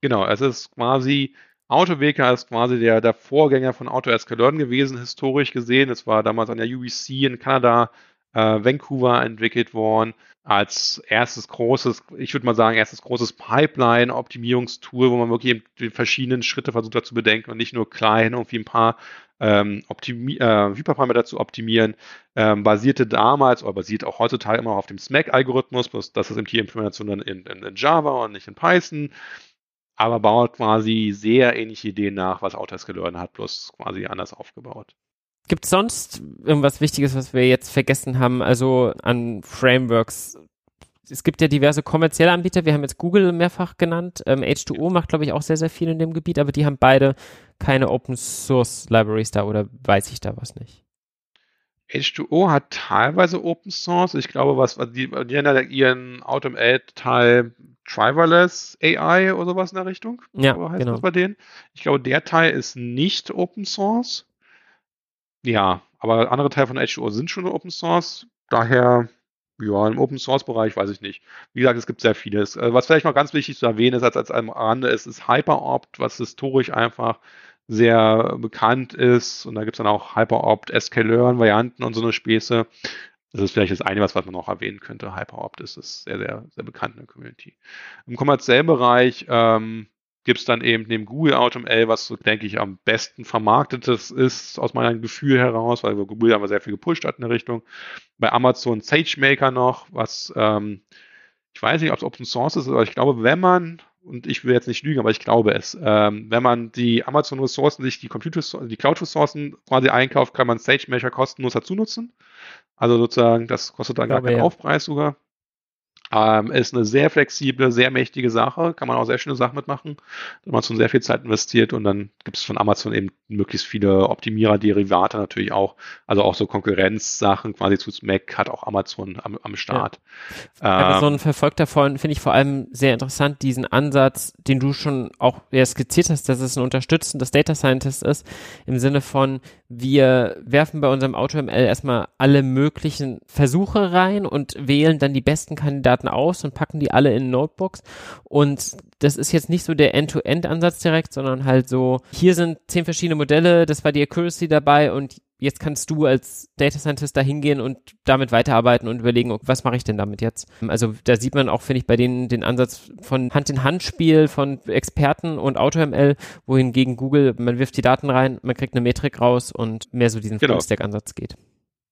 Genau, es ist quasi AutoWK ist quasi der, der Vorgänger von AutoScaLearn gewesen, historisch gesehen. Es war damals an der UBC in Kanada, äh, Vancouver entwickelt worden als erstes großes, ich würde mal sagen, erstes großes Pipeline-Optimierungstool, wo man wirklich die verschiedenen Schritte versucht hat zu bedenken und nicht nur klein irgendwie ein paar ähm, äh, Hyperparameter zu optimieren, ähm, basierte damals oder basiert auch heutzutage immer noch auf dem SMAC-Algorithmus, das ist eben die Implementation dann in, in, in Java und nicht in Python aber baut quasi sehr ähnliche Ideen nach, was Autoscaler hat, bloß quasi anders aufgebaut. Gibt es sonst irgendwas Wichtiges, was wir jetzt vergessen haben, also an Frameworks? Es gibt ja diverse kommerzielle Anbieter, wir haben jetzt Google mehrfach genannt. Ähm, H2O macht, glaube ich, auch sehr, sehr viel in dem Gebiet, aber die haben beide keine Open Source Libraries da oder weiß ich da was nicht? H2O hat teilweise Open Source. Ich glaube, was die, die haben ihren AutoML-Teil Driverless AI oder sowas in der Richtung. Ja, heißt genau. das bei denen. Ich glaube, der Teil ist nicht Open Source. Ja, aber andere Teile von H2O sind schon Open Source. Daher, ja, im Open Source Bereich weiß ich nicht. Wie gesagt, es gibt sehr vieles. Äh, was vielleicht noch ganz wichtig zu erwähnen ist, als, als am Rande ist, ist HyperOpt, was historisch einfach sehr bekannt ist. Und da gibt es dann auch HyperOpt, SKLearn-Varianten und so eine Späße. Das ist vielleicht das eine, was, was man noch erwähnen könnte. HyperOpt ist, ist sehr, sehr, sehr bekannt in der Community. Im kommerziellen Bereich ähm, gibt es dann eben neben Google AutoML, was so, denke ich, am besten vermarktetes ist, aus meinem Gefühl heraus, weil Google aber sehr viel gepusht hat in der Richtung. Bei Amazon SageMaker noch, was ähm, ich weiß nicht, ob es Open Source ist, aber ich glaube, wenn man, und ich will jetzt nicht lügen, aber ich glaube es, ähm, wenn man die Amazon-Ressourcen, sich die Computer, die Cloud-Ressourcen quasi einkauft, kann man SageMaker kostenlos dazu nutzen. Also sozusagen, das kostet dann gar keinen ja. Aufpreis sogar. Ähm, ist eine sehr flexible, sehr mächtige Sache, kann man auch sehr schöne Sachen mitmachen. Da Amazon sehr viel Zeit investiert und dann gibt es von Amazon eben möglichst viele Optimierer, Derivate natürlich auch, also auch so Konkurrenzsachen quasi zu Mac hat auch Amazon am, am Start. Ja. Amazon ähm, verfolgt davon, finde ich vor allem sehr interessant, diesen Ansatz, den du schon auch ja, skizziert hast, dass es ein unterstützendes Data Scientist ist, im Sinne von, wir werfen bei unserem AutoML erstmal alle möglichen Versuche rein und wählen dann die besten Kandidaten aus und packen die alle in Notebooks. Und das ist jetzt nicht so der End-to-End-Ansatz direkt, sondern halt so, hier sind zehn verschiedene Modelle, das war die Accuracy dabei und jetzt kannst du als Data Scientist da hingehen und damit weiterarbeiten und überlegen, was mache ich denn damit jetzt? Also da sieht man auch, finde ich, bei denen den Ansatz von Hand-in-Hand-Spiel von Experten und AutoML, wohingegen Google, man wirft die Daten rein, man kriegt eine Metrik raus und mehr so diesen genau. Full-Stack-Ansatz geht.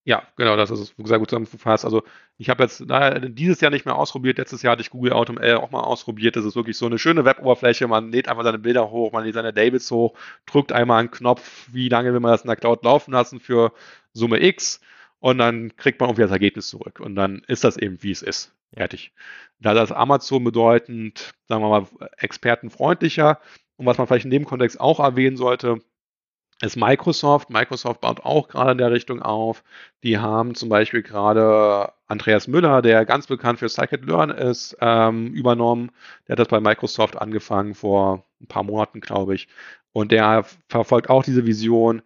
Ja, genau, das ist sehr gut zusammengefasst. Also ich habe jetzt naja, dieses Jahr nicht mehr ausprobiert. Letztes Jahr hatte ich Google AutoML auch mal ausprobiert. Das ist wirklich so eine schöne Web-Oberfläche. Man lädt einfach seine Bilder hoch, man lädt seine Davids hoch, drückt einmal einen Knopf, wie lange will man das in der Cloud laufen lassen für Summe X und dann kriegt man irgendwie das Ergebnis zurück. Und dann ist das eben, wie es ist. Fertig. Da das Amazon bedeutend, sagen wir mal, expertenfreundlicher und was man vielleicht in dem Kontext auch erwähnen sollte, ist Microsoft. Microsoft baut auch gerade in der Richtung auf. Die haben zum Beispiel gerade Andreas Müller, der ganz bekannt für Scikit-Learn ist, ähm, übernommen. Der hat das bei Microsoft angefangen vor ein paar Monaten, glaube ich. Und der verfolgt auch diese Vision.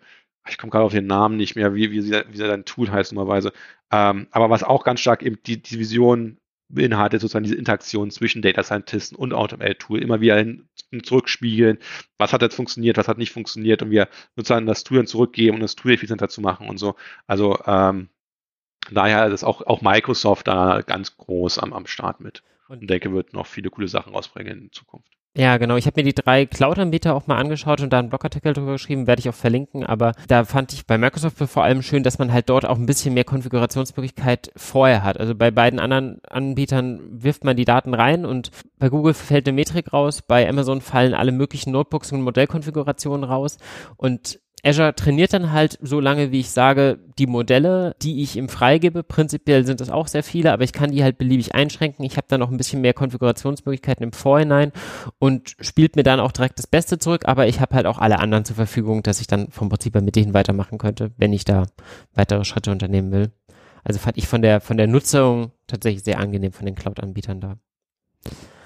Ich komme gerade auf den Namen nicht mehr, wie, wie, wie sein Tool heißt normalerweise. Ähm, aber was auch ganz stark eben die, die Vision beinhaltet sozusagen diese Interaktion zwischen Data Scientisten und AutoML-Tool immer wieder hin, zurückspiegeln, was hat jetzt funktioniert, was hat nicht funktioniert und wir sozusagen das Tool dann zurückgeben und das Tool effizienter zu machen und so. Also ähm, daher ist auch, auch Microsoft da ganz groß am, am Start mit und denke, wird noch viele coole Sachen rausbringen in Zukunft. Ja, genau. Ich habe mir die drei Cloud-Anbieter auch mal angeschaut und da einen Blogartikel drüber geschrieben, werde ich auch verlinken. Aber da fand ich bei Microsoft vor allem schön, dass man halt dort auch ein bisschen mehr Konfigurationsmöglichkeit vorher hat. Also bei beiden anderen Anbietern wirft man die Daten rein und bei Google fällt eine Metrik raus, bei Amazon fallen alle möglichen Notebooks und Modellkonfigurationen raus und Azure trainiert dann halt so lange, wie ich sage, die Modelle, die ich ihm freigebe. Prinzipiell sind das auch sehr viele, aber ich kann die halt beliebig einschränken. Ich habe dann noch ein bisschen mehr Konfigurationsmöglichkeiten im Vorhinein und spielt mir dann auch direkt das Beste zurück, aber ich habe halt auch alle anderen zur Verfügung, dass ich dann vom Prinzip her mit denen weitermachen könnte, wenn ich da weitere Schritte unternehmen will. Also fand ich von der, von der Nutzung tatsächlich sehr angenehm von den Cloud-Anbietern da.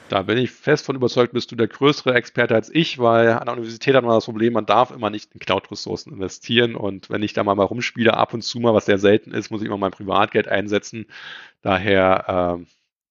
Da bin ich fest von überzeugt, bist du der größere Experte als ich, weil an der Universität hat man das Problem, man darf immer nicht in Cloud-Ressourcen investieren und wenn ich da mal, mal rumspiele, ab und zu mal, was sehr selten ist, muss ich immer mein Privatgeld einsetzen. Daher äh,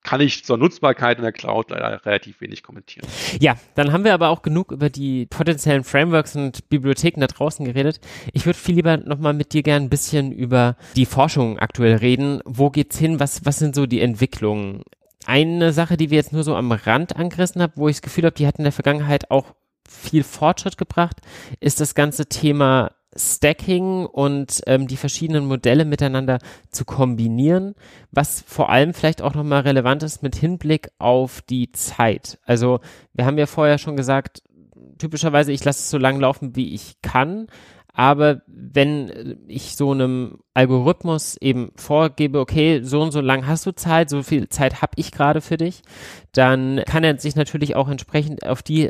kann ich zur Nutzbarkeit in der Cloud leider relativ wenig kommentieren. Ja, dann haben wir aber auch genug über die potenziellen Frameworks und Bibliotheken da draußen geredet. Ich würde viel lieber nochmal mit dir gern ein bisschen über die Forschung aktuell reden. Wo geht's hin? Was, was sind so die Entwicklungen? Eine Sache, die wir jetzt nur so am Rand angerissen haben, wo ich das Gefühl habe, die hat in der Vergangenheit auch viel Fortschritt gebracht, ist das ganze Thema Stacking und ähm, die verschiedenen Modelle miteinander zu kombinieren, was vor allem vielleicht auch nochmal relevant ist mit Hinblick auf die Zeit. Also wir haben ja vorher schon gesagt, typischerweise ich lasse es so lang laufen, wie ich kann, aber wenn ich so einem Algorithmus eben vorgebe, okay, so und so lang hast du Zeit, so viel Zeit habe ich gerade für dich, dann kann er sich natürlich auch entsprechend auf die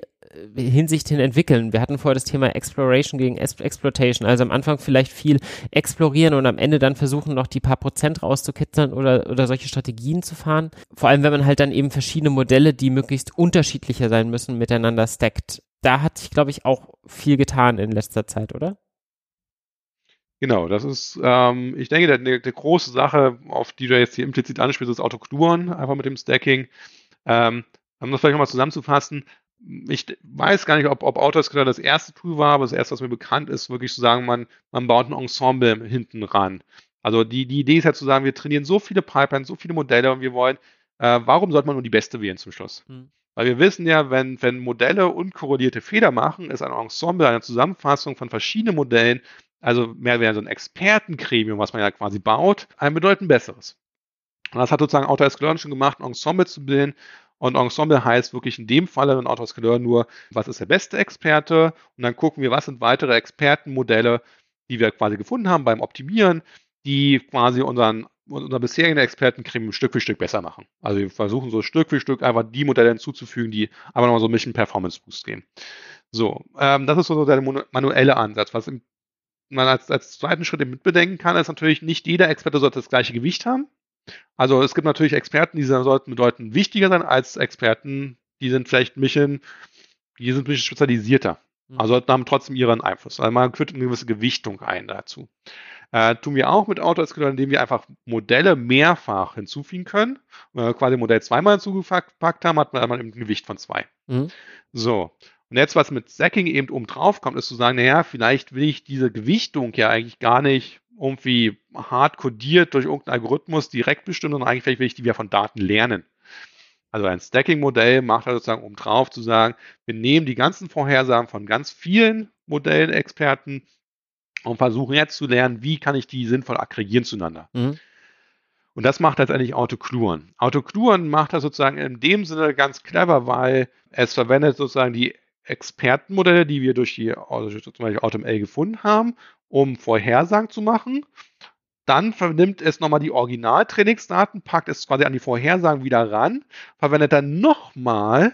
äh, Hinsicht hin entwickeln. Wir hatten vorher das Thema Exploration gegen Exploitation, also am Anfang vielleicht viel explorieren und am Ende dann versuchen, noch die paar Prozent rauszukitzeln oder, oder solche Strategien zu fahren. Vor allem, wenn man halt dann eben verschiedene Modelle, die möglichst unterschiedlicher sein müssen, miteinander stackt. Da hat sich, glaube ich, auch viel getan in letzter Zeit, oder? Genau, das ist, ähm, ich denke, der, der, große Sache, auf die du jetzt hier implizit anspielst, ist Autokluren, einfach mit dem Stacking. Ähm, um das vielleicht nochmal zusammenzufassen, ich weiß gar nicht, ob, ob Autoscaler das erste Tool war, aber das erste, was mir bekannt ist, wirklich zu sagen, man, man baut ein Ensemble hinten ran. Also die, die Idee ist halt zu sagen, wir trainieren so viele Pipelines, so viele Modelle und wir wollen, äh, warum sollte man nur die beste wählen zum Schluss? Hm. Weil wir wissen ja, wenn, wenn Modelle unkorrelierte Fehler machen, ist ein Ensemble eine Zusammenfassung von verschiedenen Modellen also mehr wäre so ein Expertengremium, was man ja quasi baut, ein bedeutend besseres. Und das hat sozusagen AutoScaler schon gemacht, ein Ensemble zu bilden. Und Ensemble heißt wirklich in dem Falle in AutoScaler nur, was ist der beste Experte? Und dann gucken wir, was sind weitere Expertenmodelle, die wir quasi gefunden haben beim Optimieren, die quasi unseren unser bisherigen Expertengremium Stück für Stück besser machen. Also wir versuchen so Stück für Stück einfach die Modelle hinzuzufügen, die aber nochmal so ein bisschen Performance Boost geben. So, ähm, das ist so der manuelle Ansatz. Was man als, als zweiten Schritt mitbedenken kann, ist natürlich, nicht jeder Experte sollte das gleiche Gewicht haben. Also es gibt natürlich Experten, die sollten bedeuten wichtiger sein als Experten, die sind vielleicht ein bisschen, die sind ein bisschen spezialisierter. Mhm. Also haben trotzdem ihren Einfluss. Also man führt eine gewisse Gewichtung ein dazu. Äh, tun wir auch mit AutoSQL, indem wir einfach Modelle mehrfach hinzufügen können. Wenn wir quasi Modell zweimal hinzugepackt haben, hat man ein Gewicht von zwei. Mhm. So. Und jetzt, was mit Stacking eben oben drauf kommt, ist zu sagen, naja, vielleicht will ich diese Gewichtung ja eigentlich gar nicht irgendwie hart kodiert durch irgendeinen Algorithmus direkt bestimmen, sondern eigentlich vielleicht will ich die wieder von Daten lernen. Also ein Stacking-Modell macht also sozusagen, um drauf zu sagen, wir nehmen die ganzen Vorhersagen von ganz vielen Modellexperten und versuchen jetzt zu lernen, wie kann ich die sinnvoll aggregieren zueinander. Mhm. Und das macht letztendlich AutoCluren. AutoCluren macht das sozusagen in dem Sinne ganz clever, weil es verwendet sozusagen die Expertenmodelle, die wir durch die also zum Beispiel AutoML gefunden haben, um Vorhersagen zu machen. Dann vernimmt es nochmal die Originaltrainingsdaten, packt es quasi an die Vorhersagen wieder ran, verwendet dann nochmal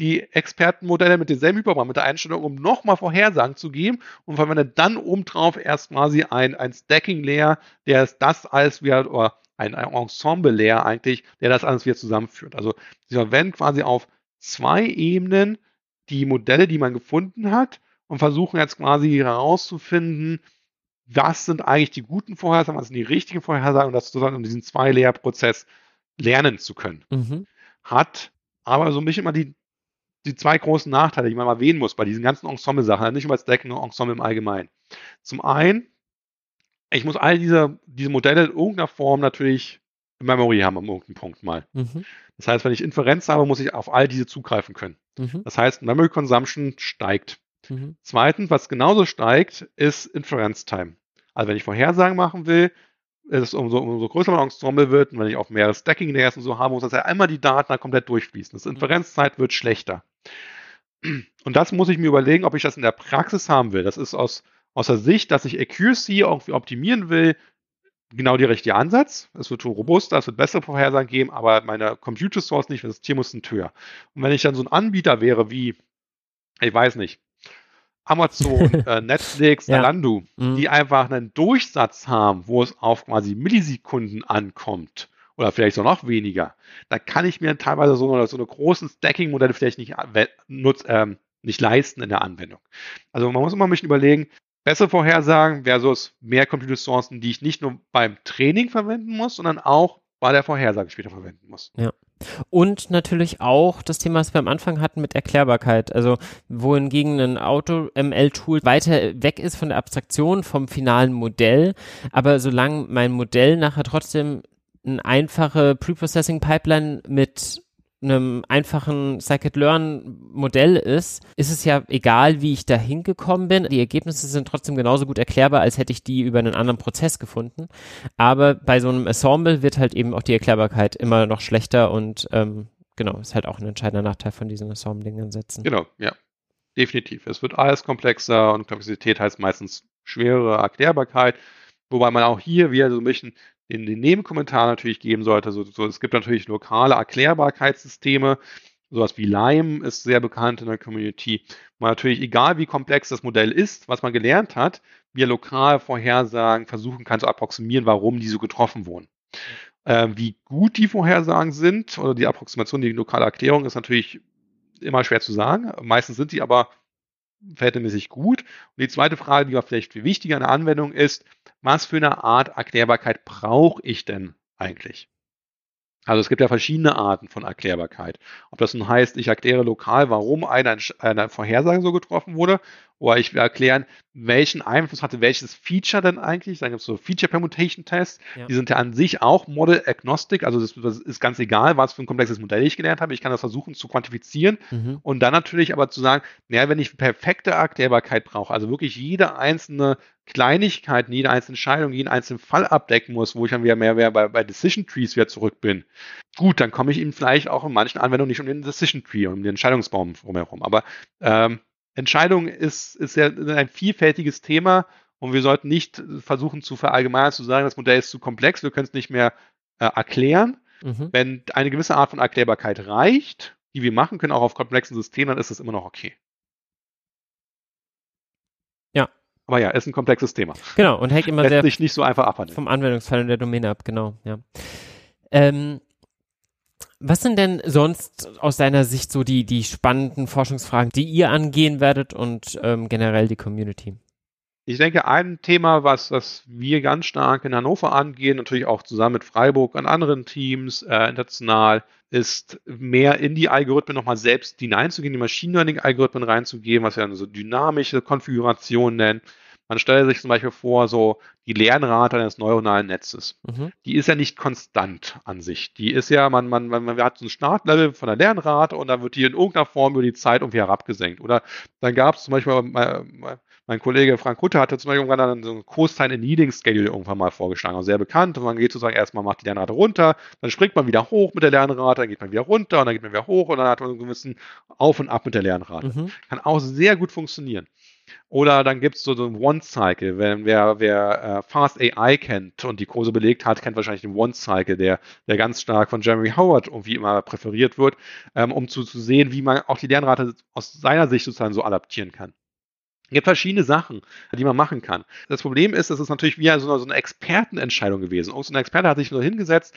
die Expertenmodelle mit denselben Überbahn, mit der Einstellung, um nochmal Vorhersagen zu geben und verwendet dann obendrauf erst quasi ein, ein Stacking-Layer, der ist das alles wieder, oder ein, ein Ensemble-Layer eigentlich, der das alles wieder zusammenführt. Also sie verwenden quasi auf zwei Ebenen die Modelle, die man gefunden hat und versuchen jetzt quasi herauszufinden, was sind eigentlich die guten Vorhersagen, was sind die richtigen Vorhersagen und das sozusagen um diesen Zwei-Layer-Prozess lernen zu können. Mhm. Hat aber so ein bisschen mal die die zwei großen Nachteile, die man mal erwähnen muss bei diesen ganzen Ensemble-Sachen, nicht nur bei Stacking, sondern Ensemble im Allgemeinen. Zum einen, ich muss all diese, diese Modelle in irgendeiner Form natürlich Memory haben, an irgendeinem Punkt mal. Mhm. Das heißt, wenn ich Inferenz habe, muss ich auf all diese zugreifen können. Mhm. Das heißt, Memory Consumption steigt. Mhm. Zweitens, was genauso steigt, ist Inference Time. Also wenn ich Vorhersagen machen will, es umso, umso größer mein Ensemble wird und wenn ich auch mehr Stacking Layers und so habe, muss das ja einmal die Daten da komplett durchfließen. Das Inferenzzeit wird schlechter. Und das muss ich mir überlegen, ob ich das in der Praxis haben will. Das ist aus, aus der Sicht, dass ich Accuracy irgendwie optimieren will, genau der richtige Ansatz. Es wird robuster, es wird bessere Vorhersagen geben, aber meine Computer Source nicht, das System muss höher. Und wenn ich dann so ein Anbieter wäre wie, ich weiß nicht, Amazon, *laughs* äh, Netflix, ja. mhm. die einfach einen Durchsatz haben, wo es auf quasi Millisekunden ankommt oder vielleicht so noch weniger, da kann ich mir teilweise so eine, so eine großen Stacking-Modelle vielleicht nicht, nutz, ähm, nicht leisten in der Anwendung. Also man muss immer ein bisschen überlegen, bessere Vorhersagen versus mehr Computer-Sourcen, die ich nicht nur beim Training verwenden muss, sondern auch bei der Vorhersage später verwenden muss. Ja. Und natürlich auch das Thema, was wir am Anfang hatten mit Erklärbarkeit. Also wohingegen ein Auto-ML-Tool weiter weg ist von der Abstraktion, vom finalen Modell. Aber solange mein Modell nachher trotzdem eine einfache Preprocessing-Pipeline mit einem einfachen Scikit-Learn-Modell ist, ist es ja egal, wie ich da hingekommen bin. Die Ergebnisse sind trotzdem genauso gut erklärbar, als hätte ich die über einen anderen Prozess gefunden. Aber bei so einem Ensemble wird halt eben auch die Erklärbarkeit immer noch schlechter und ähm, genau, ist halt auch ein entscheidender Nachteil von diesen Ensemble-Ansätzen. Genau, ja. Definitiv. Es wird alles komplexer und Komplexität heißt meistens schwerere Erklärbarkeit. Wobei man auch hier wieder so ein bisschen in den Nebenkommentar natürlich geben sollte. So, so, es gibt natürlich lokale Erklärbarkeitssysteme. Sowas wie Lime ist sehr bekannt in der Community. Man natürlich, egal wie komplex das Modell ist, was man gelernt hat, wir lokal Vorhersagen versuchen kann zu approximieren, warum die so getroffen wurden. Äh, wie gut die Vorhersagen sind oder die Approximation, die lokale Erklärung ist natürlich immer schwer zu sagen. Meistens sind die aber verhältnismäßig gut. Und die zweite Frage, die war vielleicht viel wichtiger in der Anwendung ist, was für eine Art Erklärbarkeit brauche ich denn eigentlich? Also es gibt ja verschiedene Arten von Erklärbarkeit. Ob das nun heißt, ich erkläre lokal, warum eine, eine Vorhersage so getroffen wurde, oder ich will erklären, welchen Einfluss hatte welches Feature denn eigentlich. Dann gibt es so Feature Permutation Tests. Ja. Die sind ja an sich auch Model Agnostic. Also das, das, ist ganz egal, was für ein komplexes Modell ich gelernt habe. Ich kann das versuchen zu quantifizieren mhm. und dann natürlich aber zu sagen, naja, wenn ich perfekte Erklärbarkeit brauche, also wirklich jede einzelne Kleinigkeit, jede einzelne Entscheidung, jeden einzelnen Fall abdecken muss, wo ich dann wieder mehr, mehr bei, bei Decision Trees wieder zurück bin. Gut, dann komme ich eben vielleicht auch in manchen Anwendungen nicht um den Decision Tree, um den Entscheidungsbaum drumherum. Aber ähm, Entscheidung ist, ist ja ein vielfältiges Thema Und wir sollten nicht versuchen zu verallgemeinern, zu sagen, das Modell ist zu komplex, wir können es nicht mehr äh, erklären. Mhm. Wenn eine gewisse Art von Erklärbarkeit reicht, die wir machen können, auch auf komplexen Systemen, dann ist das immer noch okay. Ja. Aber ja, ist ein komplexes Thema. Genau, und hängt immer Lässt sehr sich nicht so einfach abhandeln. vom Anwendungsfall und der Domäne ab, genau, ja. Ähm, was sind denn sonst aus deiner Sicht so die, die spannenden Forschungsfragen, die ihr angehen werdet und ähm, generell die Community? Ich denke, ein Thema, was, was wir ganz stark in Hannover angehen, natürlich auch zusammen mit Freiburg an anderen Teams äh, international, ist mehr in die Algorithmen nochmal selbst hineinzugehen, die Machine Learning-Algorithmen reinzugehen, was wir dann so dynamische Konfigurationen nennen. Man stelle sich zum Beispiel vor, so die Lernrate eines neuronalen Netzes. Mhm. Die ist ja nicht konstant an sich. Die ist ja, man, man, man, man hat so ein Startlevel von der Lernrate und dann wird die in irgendeiner Form über die Zeit irgendwie herabgesenkt. Oder dann gab es zum Beispiel, mein Kollege Frank Rutte hatte zum Beispiel irgendwann so ein Cosine Needing Schedule irgendwann mal vorgeschlagen, also sehr bekannt. Und man geht sozusagen erstmal, macht die Lernrate runter, dann springt man wieder hoch mit der Lernrate, dann geht man wieder runter und dann geht man wieder hoch und dann hat man so ein gewissen Auf und Ab mit der Lernrate. Mhm. Kann auch sehr gut funktionieren. Oder dann gibt es so, so einen One-Cycle. Wenn wer, wer äh, Fast AI kennt und die Kurse belegt hat, kennt wahrscheinlich den One-Cycle, der, der ganz stark von Jeremy Howard irgendwie immer präferiert wird, ähm, um zu, zu sehen, wie man auch die Lernrate aus seiner Sicht sozusagen so adaptieren kann. Es gibt verschiedene Sachen, die man machen kann. Das Problem ist, das ist natürlich wie so eine, so eine Expertenentscheidung gewesen. Und so ein Experte hat sich nur hingesetzt,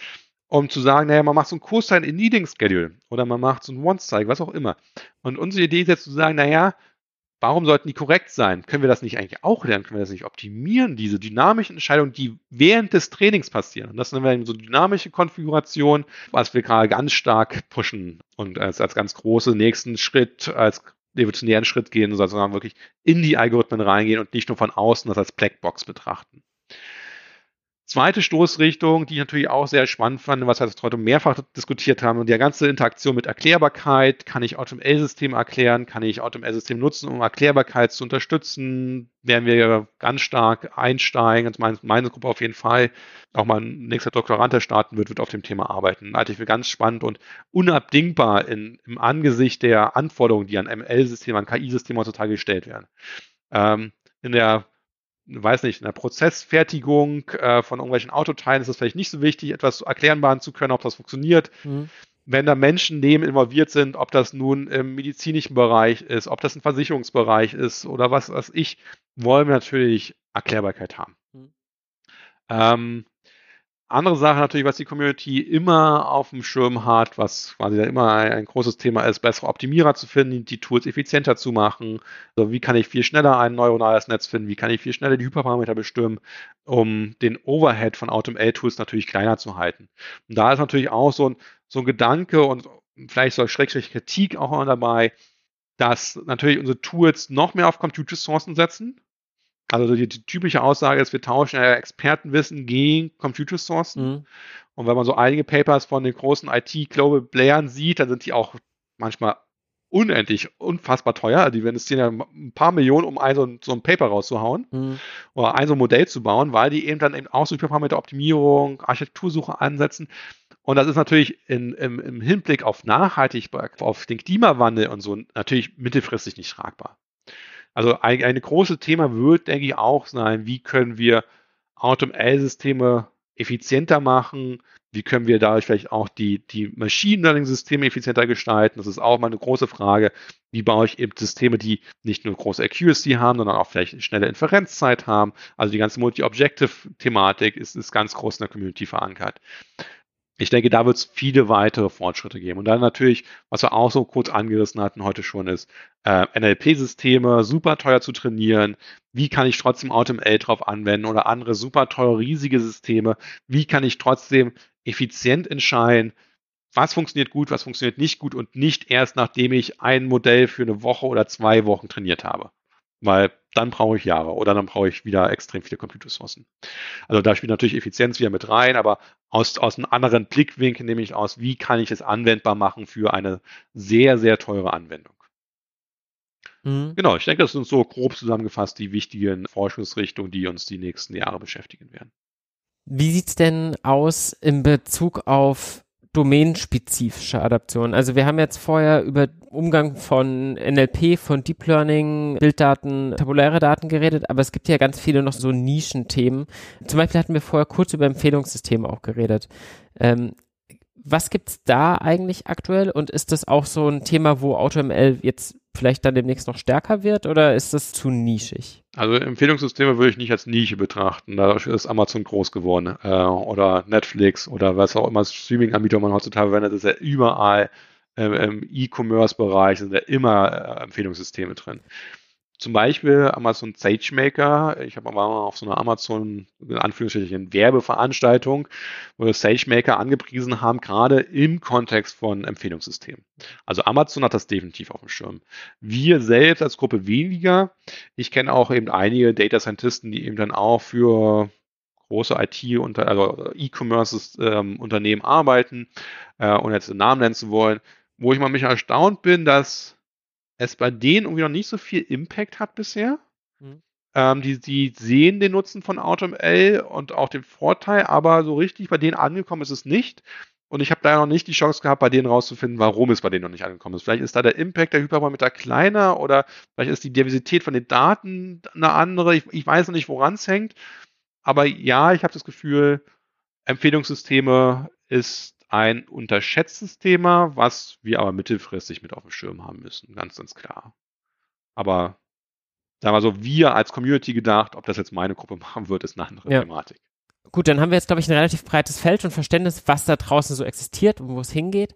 um zu sagen, naja, man macht so einen Cosine in Needing Schedule oder man macht so einen One-Cycle, was auch immer. Und unsere Idee ist jetzt zu sagen, naja, Warum sollten die korrekt sein? Können wir das nicht eigentlich auch lernen? Können wir das nicht optimieren? Diese dynamischen Entscheidungen, die während des Trainings passieren. Und das nennen wir so dynamische Konfiguration, was wir gerade ganz stark pushen und als, als ganz großen nächsten Schritt, als evolutionären Schritt gehen, sondern wirklich in die Algorithmen reingehen und nicht nur von außen das als Blackbox betrachten. Zweite Stoßrichtung, die ich natürlich auch sehr spannend fand, was wir heute mehrfach diskutiert haben, und die ganze Interaktion mit Erklärbarkeit. Kann ich AutoML-System erklären? Kann ich AutoML-System nutzen, um Erklärbarkeit zu unterstützen? Werden wir ganz stark einsteigen, also meine, meine Gruppe auf jeden Fall. Auch mein nächster Doktorand, der starten wird, wird auf dem Thema arbeiten. Halte ich für ganz spannend und unabdingbar in, im Angesicht der Anforderungen, die an ML-Systemen, an KI-Systemen heutzutage gestellt werden. Ähm, in der weiß nicht, in der Prozessfertigung äh, von irgendwelchen Autoteilen ist es vielleicht nicht so wichtig, etwas erklären zu können, ob das funktioniert. Mhm. Wenn da Menschen neben involviert sind, ob das nun im medizinischen Bereich ist, ob das ein Versicherungsbereich ist oder was weiß ich, wollen wir natürlich Erklärbarkeit haben. Mhm. Ähm, andere Sache natürlich, was die Community immer auf dem Schirm hat, was quasi immer ein, ein, großes Thema ist, bessere Optimierer zu finden, die Tools effizienter zu machen. Also wie kann ich viel schneller ein neuronales Netz finden? Wie kann ich viel schneller die Hyperparameter bestimmen, um den Overhead von AutoML-Tools natürlich kleiner zu halten? Und da ist natürlich auch so ein, so ein Gedanke und vielleicht so Schrägstrich Kritik auch noch dabei, dass natürlich unsere Tools noch mehr auf Compute-Ressourcen setzen. Also die, die, typische Aussage ist, wir tauschen ja Expertenwissen gegen Computersourcen. Mhm. Und wenn man so einige Papers von den großen IT-Global Playern sieht, dann sind die auch manchmal unendlich, unfassbar teuer. Also die investieren ja ein paar Millionen, um ein, so, ein, so ein Paper rauszuhauen mhm. oder ein so ein Modell zu bauen, weil die eben dann eben auch so mit der Optimierung, Architektursuche ansetzen. Und das ist natürlich in, im, im Hinblick auf Nachhaltigkeit, auf den Klimawandel und so natürlich mittelfristig nicht tragbar. Also ein, ein großes Thema wird, denke ich, auch sein, wie können wir AutoML-Systeme effizienter machen, wie können wir dadurch vielleicht auch die, die Machine Learning-Systeme effizienter gestalten? Das ist auch mal eine große Frage. Wie baue ich eben Systeme, die nicht nur große Accuracy haben, sondern auch vielleicht schnelle Inferenzzeit haben? Also die ganze Multi-Objective-Thematik ist, ist ganz groß in der Community verankert ich denke, da wird es viele weitere Fortschritte geben. Und dann natürlich, was wir auch so kurz angerissen hatten heute schon, ist äh, NLP-Systeme super teuer zu trainieren. Wie kann ich trotzdem AutoML drauf anwenden oder andere super teure, riesige Systeme? Wie kann ich trotzdem effizient entscheiden, was funktioniert gut, was funktioniert nicht gut und nicht erst nachdem ich ein Modell für eine Woche oder zwei Wochen trainiert habe weil dann brauche ich Jahre oder dann brauche ich wieder extrem viele Computerressourcen. Also da spielt natürlich Effizienz wieder mit rein, aber aus, aus einem anderen Blickwinkel nehme ich aus, wie kann ich es anwendbar machen für eine sehr, sehr teure Anwendung. Mhm. Genau, ich denke, das sind so grob zusammengefasst die wichtigen Forschungsrichtungen, die uns die nächsten Jahre beschäftigen werden. Wie sieht's denn aus in Bezug auf domänenspezifische Adaptionen. Also wir haben jetzt vorher über Umgang von NLP, von Deep Learning, Bilddaten, tabuläre Daten geredet, aber es gibt ja ganz viele noch so Nischenthemen. Zum Beispiel hatten wir vorher kurz über Empfehlungssysteme auch geredet. Ähm, was gibt's da eigentlich aktuell und ist das auch so ein Thema, wo AutoML jetzt vielleicht dann demnächst noch stärker wird oder ist das zu nischig? Also Empfehlungssysteme würde ich nicht als Nische betrachten. Dadurch ist Amazon groß geworden äh, oder Netflix oder was auch immer Streaming-Anbieter man heutzutage verwendet, ist ja überall ähm, im E-Commerce-Bereich sind ja immer äh, Empfehlungssysteme drin. Zum Beispiel Amazon SageMaker. Ich habe mal auf so einer Amazon, in Anführungsstrichen, Werbeveranstaltung, wo wir SageMaker angepriesen haben, gerade im Kontext von Empfehlungssystemen. Also Amazon hat das definitiv auf dem Schirm. Wir selbst als Gruppe weniger. Ich kenne auch eben einige Data Scientisten, die eben dann auch für große IT- unter also E-Commerce-Unternehmen ähm, arbeiten, äh, ohne jetzt den Namen nennen zu wollen, wo ich mal mich erstaunt bin, dass es bei denen irgendwie noch nicht so viel Impact hat bisher. Mhm. Ähm, die, die sehen den Nutzen von AutoML und auch den Vorteil, aber so richtig bei denen angekommen ist es nicht. Und ich habe da noch nicht die Chance gehabt, bei denen rauszufinden, warum es bei denen noch nicht angekommen ist. Vielleicht ist da der Impact der Hyperparameter kleiner oder vielleicht ist die Diversität von den Daten eine andere. Ich, ich weiß noch nicht, woran es hängt. Aber ja, ich habe das Gefühl, Empfehlungssysteme ist ein unterschätztes Thema, was wir aber mittelfristig mit auf dem Schirm haben müssen, ganz, ganz klar. Aber sagen wir so, wir als Community gedacht, ob das jetzt meine Gruppe *laughs* machen wird, ist eine andere ja. Thematik. Gut, dann haben wir jetzt, glaube ich, ein relativ breites Feld und Verständnis, was da draußen so existiert und wo es hingeht.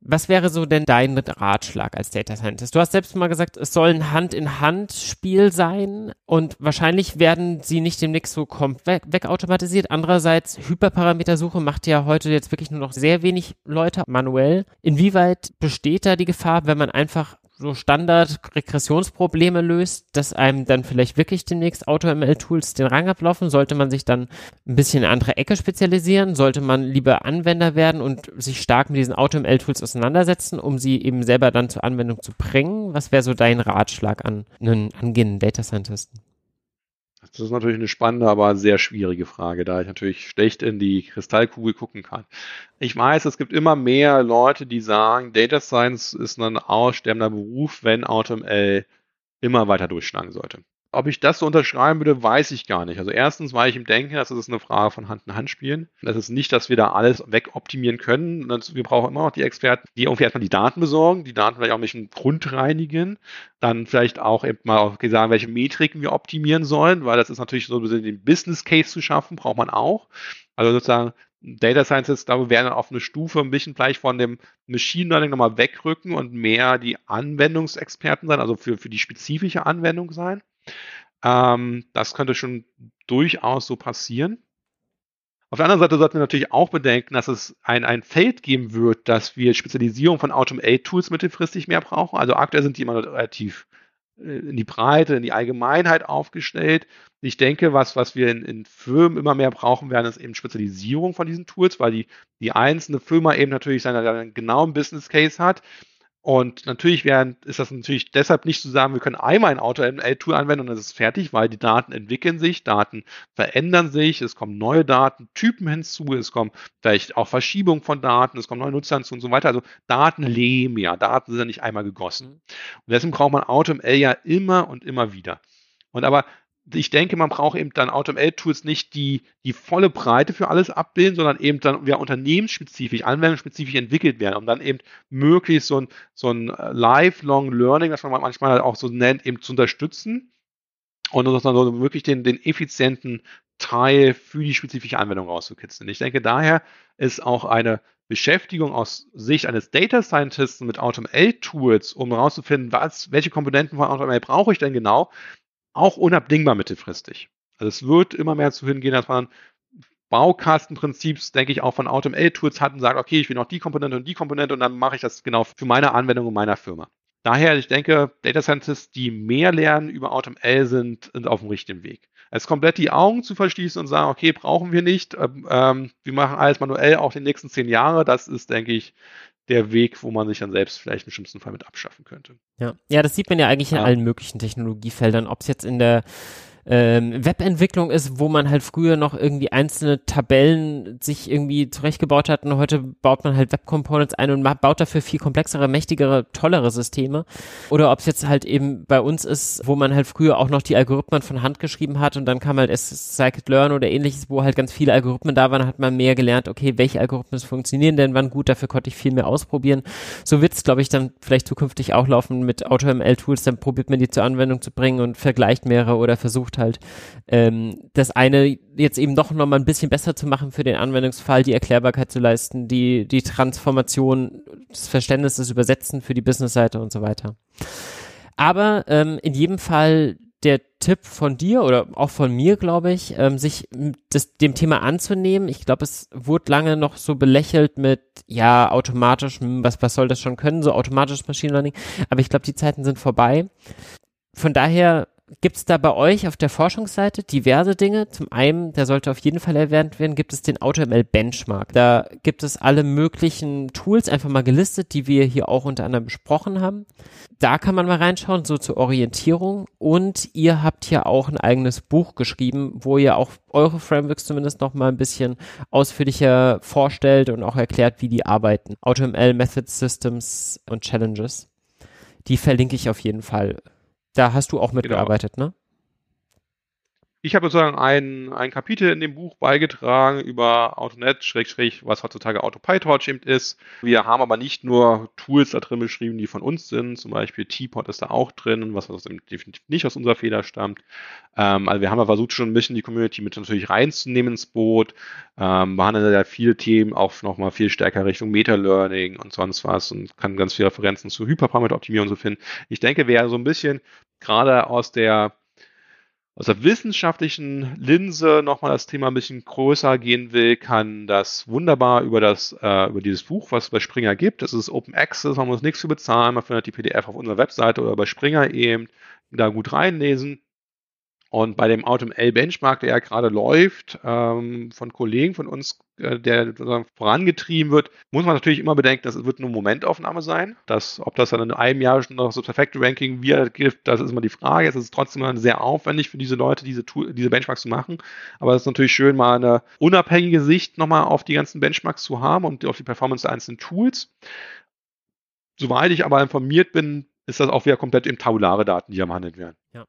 Was wäre so denn dein Ratschlag als Data Scientist? Du hast selbst mal gesagt, es soll ein Hand-in-Hand-Spiel sein und wahrscheinlich werden sie nicht demnächst so komplett wegautomatisiert. Andererseits, Hyperparametersuche macht ja heute jetzt wirklich nur noch sehr wenig Leute manuell. Inwieweit besteht da die Gefahr, wenn man einfach so Standard-Regressionsprobleme löst, dass einem dann vielleicht wirklich demnächst AutoML-Tools den Rang ablaufen? Sollte man sich dann ein bisschen in andere Ecke spezialisieren? Sollte man lieber Anwender werden und sich stark mit diesen AutoML-Tools auseinandersetzen, um sie eben selber dann zur Anwendung zu bringen? Was wäre so dein Ratschlag an einen angehenden Data Scientisten? Das ist natürlich eine spannende, aber sehr schwierige Frage, da ich natürlich schlecht in die Kristallkugel gucken kann. Ich weiß, es gibt immer mehr Leute, die sagen, Data Science ist ein aussterbender Beruf, wenn AutoML immer weiter durchschlagen sollte. Ob ich das so unterschreiben würde, weiß ich gar nicht. Also erstens, weil ich ihm denke, das ist eine Frage von Hand in Hand spielen. Das ist nicht, dass wir da alles wegoptimieren können. Wir brauchen immer noch die Experten, die irgendwie erstmal die Daten besorgen, die Daten vielleicht auch ein bisschen grundreinigen, dann vielleicht auch eben mal sagen, welche Metriken wir optimieren sollen, weil das ist natürlich so ein bisschen den Business Case zu schaffen, braucht man auch. Also sozusagen Data Scientists, glaube werden dann auf eine Stufe ein bisschen vielleicht von dem Machine Learning nochmal wegrücken und mehr die Anwendungsexperten sein, also für, für die spezifische Anwendung sein. Ähm, das könnte schon durchaus so passieren. Auf der anderen Seite sollten wir natürlich auch bedenken, dass es ein, ein Feld geben wird, dass wir Spezialisierung von Automate-Tools mittelfristig mehr brauchen. Also aktuell sind die immer relativ äh, in die Breite, in die Allgemeinheit aufgestellt. Ich denke, was, was wir in, in Firmen immer mehr brauchen werden, ist eben Spezialisierung von diesen Tools, weil die, die einzelne Firma eben natürlich seinen, seinen genauen Business Case hat und natürlich wären, ist das natürlich deshalb nicht zu sagen, wir können einmal ein Auto-ML-Tool anwenden und dann ist es fertig, weil die Daten entwickeln sich, Daten verändern sich, es kommen neue Datentypen hinzu, es kommen vielleicht auch Verschiebungen von Daten, es kommen neue Nutzer hinzu und so weiter. Also Daten leben ja, Daten sind ja nicht einmal gegossen. Mhm. Und deswegen braucht man Auto-ML ja immer und immer wieder. Und aber ich denke, man braucht eben dann AutoML-Tools nicht die, die volle Breite für alles abbilden, sondern eben dann ja, unternehmensspezifisch, anwendungsspezifisch entwickelt werden, um dann eben möglichst so ein, so ein äh, Lifelong Learning, was man manchmal auch so nennt, eben zu unterstützen und dann so wirklich den, den effizienten Teil für die spezifische Anwendung rauszukitzeln. Ich denke, daher ist auch eine Beschäftigung aus Sicht eines Data Scientisten mit AutoML-Tools, um herauszufinden, welche Komponenten von AutoML brauche ich denn genau, auch unabdingbar mittelfristig. Also es wird immer mehr zu hingehen, dass man Baukastenprinzips, denke ich, auch von AutoML-Tools hat und sagt, okay, ich will noch die Komponente und die Komponente und dann mache ich das genau für meine Anwendung und meiner Firma. Daher, ich denke, Data Scientists, die mehr lernen über AutoML sind, sind auf dem richtigen Weg. Es komplett die Augen zu verschließen und sagen, okay, brauchen wir nicht, ähm, ähm wir machen alles manuell auch die nächsten zehn Jahre, das ist, denke ich, der Weg, wo man sich dann selbst vielleicht im schlimmsten Fall mit abschaffen könnte. Ja, ja das sieht man ja eigentlich in ja. allen möglichen Technologiefeldern, ob es jetzt in der ähm, Webentwicklung ist, wo man halt früher noch irgendwie einzelne Tabellen sich irgendwie zurechtgebaut hat und heute baut man halt Web Components ein und baut dafür viel komplexere, mächtigere, tollere Systeme. Oder ob es jetzt halt eben bei uns ist, wo man halt früher auch noch die Algorithmen von Hand geschrieben hat und dann kam halt Scikit-Learn oder ähnliches, wo halt ganz viele Algorithmen da waren, hat man mehr gelernt, okay, welche Algorithmen funktionieren denn wann gut, dafür konnte ich viel mehr ausprobieren. So wird es, glaube ich, dann vielleicht zukünftig auch laufen mit AutoML-Tools, dann probiert man die zur Anwendung zu bringen und vergleicht mehrere oder versucht halt ähm, das eine jetzt eben doch nochmal ein bisschen besser zu machen für den Anwendungsfall, die Erklärbarkeit zu leisten, die, die Transformation, das Verständnis, das Übersetzen für die Businessseite und so weiter. Aber ähm, in jedem Fall der Tipp von dir oder auch von mir, glaube ich, ähm, sich das, dem Thema anzunehmen. Ich glaube, es wurde lange noch so belächelt mit, ja, automatisch, hm, was, was soll das schon können, so automatisch Machine Learning. Aber ich glaube, die Zeiten sind vorbei. Von daher gibt es da bei euch auf der Forschungsseite diverse Dinge. Zum einen, der sollte auf jeden Fall erwähnt werden, gibt es den AutoML Benchmark. Da gibt es alle möglichen Tools einfach mal gelistet, die wir hier auch unter anderem besprochen haben. Da kann man mal reinschauen, so zur Orientierung. Und ihr habt hier auch ein eigenes Buch geschrieben, wo ihr auch eure Frameworks zumindest noch mal ein bisschen ausführlicher vorstellt und auch erklärt, wie die arbeiten. AutoML Methods, Systems und Challenges. Die verlinke ich auf jeden Fall da hast du auch genau. mitgearbeitet, genau. ne? Ich habe sozusagen ein, ein Kapitel in dem Buch beigetragen über AutoNet, Schrägstrich, was heutzutage AutoPytorch eben ist. Wir haben aber nicht nur Tools da drin beschrieben, die von uns sind, zum Beispiel Teapot ist da auch drin, was definitiv nicht aus unserer Feder stammt. Ähm, also wir haben ja versucht, schon ein bisschen die Community mit natürlich reinzunehmen ins Boot. Ähm, behandeln ja viele Themen auch nochmal viel stärker Richtung Meta-Learning und sonst was und kann ganz viele Referenzen zu Hyperparameteroptimierung so finden. Ich denke, wer so ein bisschen gerade aus der aus der wissenschaftlichen Linse nochmal das Thema ein bisschen größer gehen will, kann das wunderbar über das, äh, über dieses Buch, was es bei Springer gibt. Das ist Open Access, man muss nichts für bezahlen, man findet die PDF auf unserer Webseite oder bei Springer eben da gut reinlesen. Und bei dem AutoML Benchmark, der ja gerade läuft, ähm, von Kollegen von uns, äh, der vorangetrieben wird, muss man natürlich immer bedenken, dass es wird eine Momentaufnahme sein. Dass, ob das dann in einem Jahr schon noch so perfekte Ranking wieder gibt, das ist immer die Frage. Es ist trotzdem sehr aufwendig für diese Leute, diese, diese Benchmarks zu machen. Aber es ist natürlich schön, mal eine unabhängige Sicht nochmal auf die ganzen Benchmarks zu haben und auf die Performance der einzelnen Tools. Soweit ich aber informiert bin, ist das auch wieder komplett im tabulare Daten, die hier behandelt werden. Ja.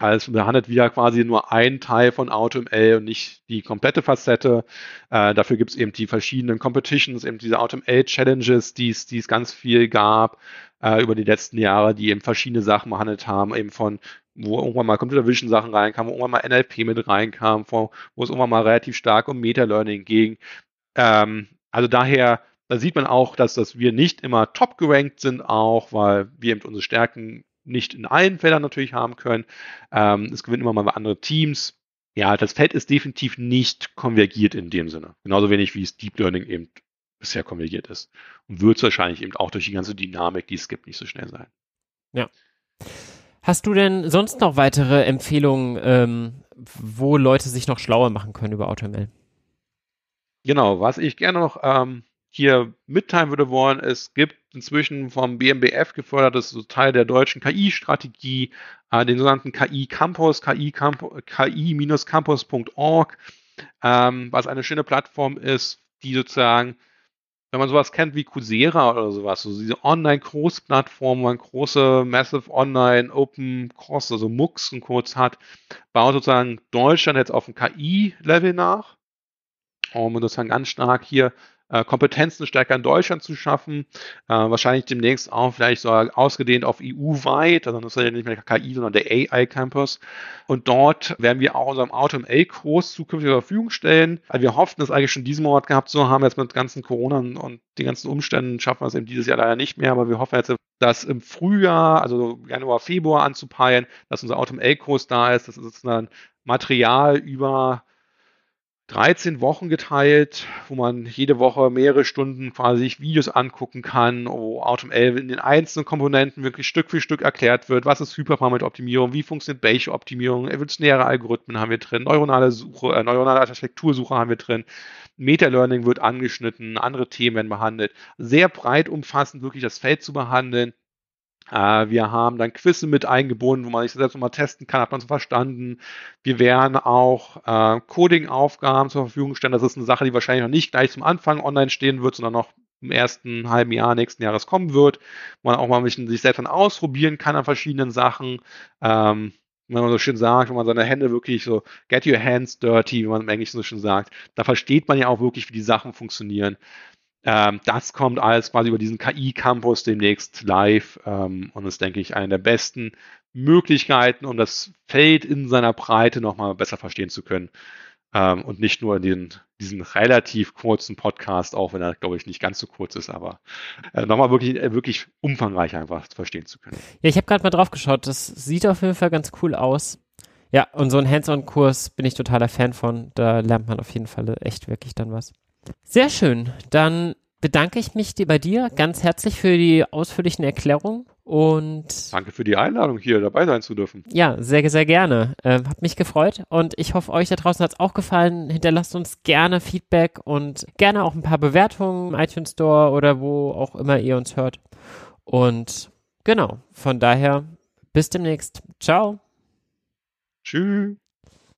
Also behandelt wieder quasi nur ein Teil von AutoML und nicht die komplette Facette. Äh, dafür gibt es eben die verschiedenen Competitions, eben diese AutoML-Challenges, die es ganz viel gab äh, über die letzten Jahre, die eben verschiedene Sachen behandelt haben, eben von wo irgendwann mal Computer Vision Sachen reinkam, wo irgendwann mal NLP mit reinkam, wo, wo es irgendwann mal relativ stark um Meta-Learning ging. Ähm, also daher, da sieht man auch, dass, dass wir nicht immer top gerankt sind, auch weil wir eben unsere Stärken nicht in allen Feldern natürlich haben können. Ähm, es gewinnen immer mal andere Teams. Ja, das Feld ist definitiv nicht konvergiert in dem Sinne. Genauso wenig wie es Deep Learning eben bisher konvergiert ist. Und wird es wahrscheinlich eben auch durch die ganze Dynamik, die es gibt, nicht so schnell sein. Ja. Hast du denn sonst noch weitere Empfehlungen, ähm, wo Leute sich noch schlauer machen können über AutoML? Genau, was ich gerne noch ähm, hier mitteilen würde wollen, es gibt inzwischen vom BMBF gefördert, das ist so Teil der deutschen KI-Strategie, äh, den sogenannten KI-Campus, KI-campus.org, ähm, was eine schöne Plattform ist, die sozusagen, wenn man sowas kennt wie Coursera oder sowas, so diese Online-Großplattform, wo man große Massive Online Open Course, also MOOCs und kurz hat, baut sozusagen Deutschland jetzt auf dem KI-Level nach, um sozusagen ganz stark hier äh, Kompetenzen stärker in Deutschland zu schaffen. Äh, wahrscheinlich demnächst auch vielleicht so ausgedehnt auf EU-weit, also das ist ja nicht mehr KI, sondern der AI-Campus. Und dort werden wir auch unserem AutoML-Kurs zukünftig zur Verfügung stellen. Also wir hoffen, es eigentlich schon diesen Monat gehabt zu haben, jetzt mit ganzen Corona und den ganzen Umständen schaffen wir es eben dieses Jahr leider nicht mehr, aber wir hoffen jetzt, das im Frühjahr, also Januar, Februar anzupeilen, dass unser AutoML-Kurs da ist. Das ist dann Material über 13 Wochen geteilt, wo man jede Woche mehrere Stunden quasi sich Videos angucken kann, wo AutoML in den einzelnen Komponenten wirklich Stück für Stück erklärt wird, was ist Hyperparameteroptimierung, wie funktioniert Bayesian-Optimierung, evolutionäre Algorithmen haben wir drin, neuronale Suche, äh, neuronale Architektursuche haben wir drin, Meta-Learning wird angeschnitten, andere Themen werden behandelt. Sehr breit umfassend wirklich das Feld zu behandeln wir haben dann Quizze mit eingebunden, wo man sich selbst nochmal testen kann, hat man es verstanden. Wir werden auch äh, Coding-Aufgaben zur Verfügung stellen. Das ist eine Sache, die wahrscheinlich noch nicht gleich zum Anfang online stehen wird, sondern noch im ersten halben Jahr nächsten Jahres kommen wird, wo man auch mal ein bisschen sich selbst dann ausprobieren kann an verschiedenen Sachen. Ähm, wenn man so schön sagt, wenn man seine Hände wirklich so, get your hands dirty, wie man im Englischen so schön sagt, da versteht man ja auch wirklich, wie die Sachen funktionieren. Ähm, das kommt alles quasi über diesen KI-Campus demnächst live ähm, und ist, denke ich, eine der besten Möglichkeiten, um das Feld in seiner Breite nochmal besser verstehen zu können. Ähm, und nicht nur in den, diesen relativ kurzen Podcast, auch wenn er, glaube ich, nicht ganz so kurz ist, aber äh, nochmal wirklich, äh, wirklich umfangreich einfach verstehen zu können. Ja, ich habe gerade mal drauf geschaut. Das sieht auf jeden Fall ganz cool aus. Ja, und so ein Hands-on-Kurs bin ich totaler Fan von. Da lernt man auf jeden Fall echt wirklich dann was. Sehr schön. Dann bedanke ich mich bei dir ganz herzlich für die ausführlichen Erklärungen und danke für die Einladung hier dabei sein zu dürfen. Ja, sehr, sehr gerne. Äh, hat mich gefreut und ich hoffe, euch da draußen hat es auch gefallen. Hinterlasst uns gerne Feedback und gerne auch ein paar Bewertungen im iTunes Store oder wo auch immer ihr uns hört. Und genau, von daher bis demnächst. Ciao. Tschüss.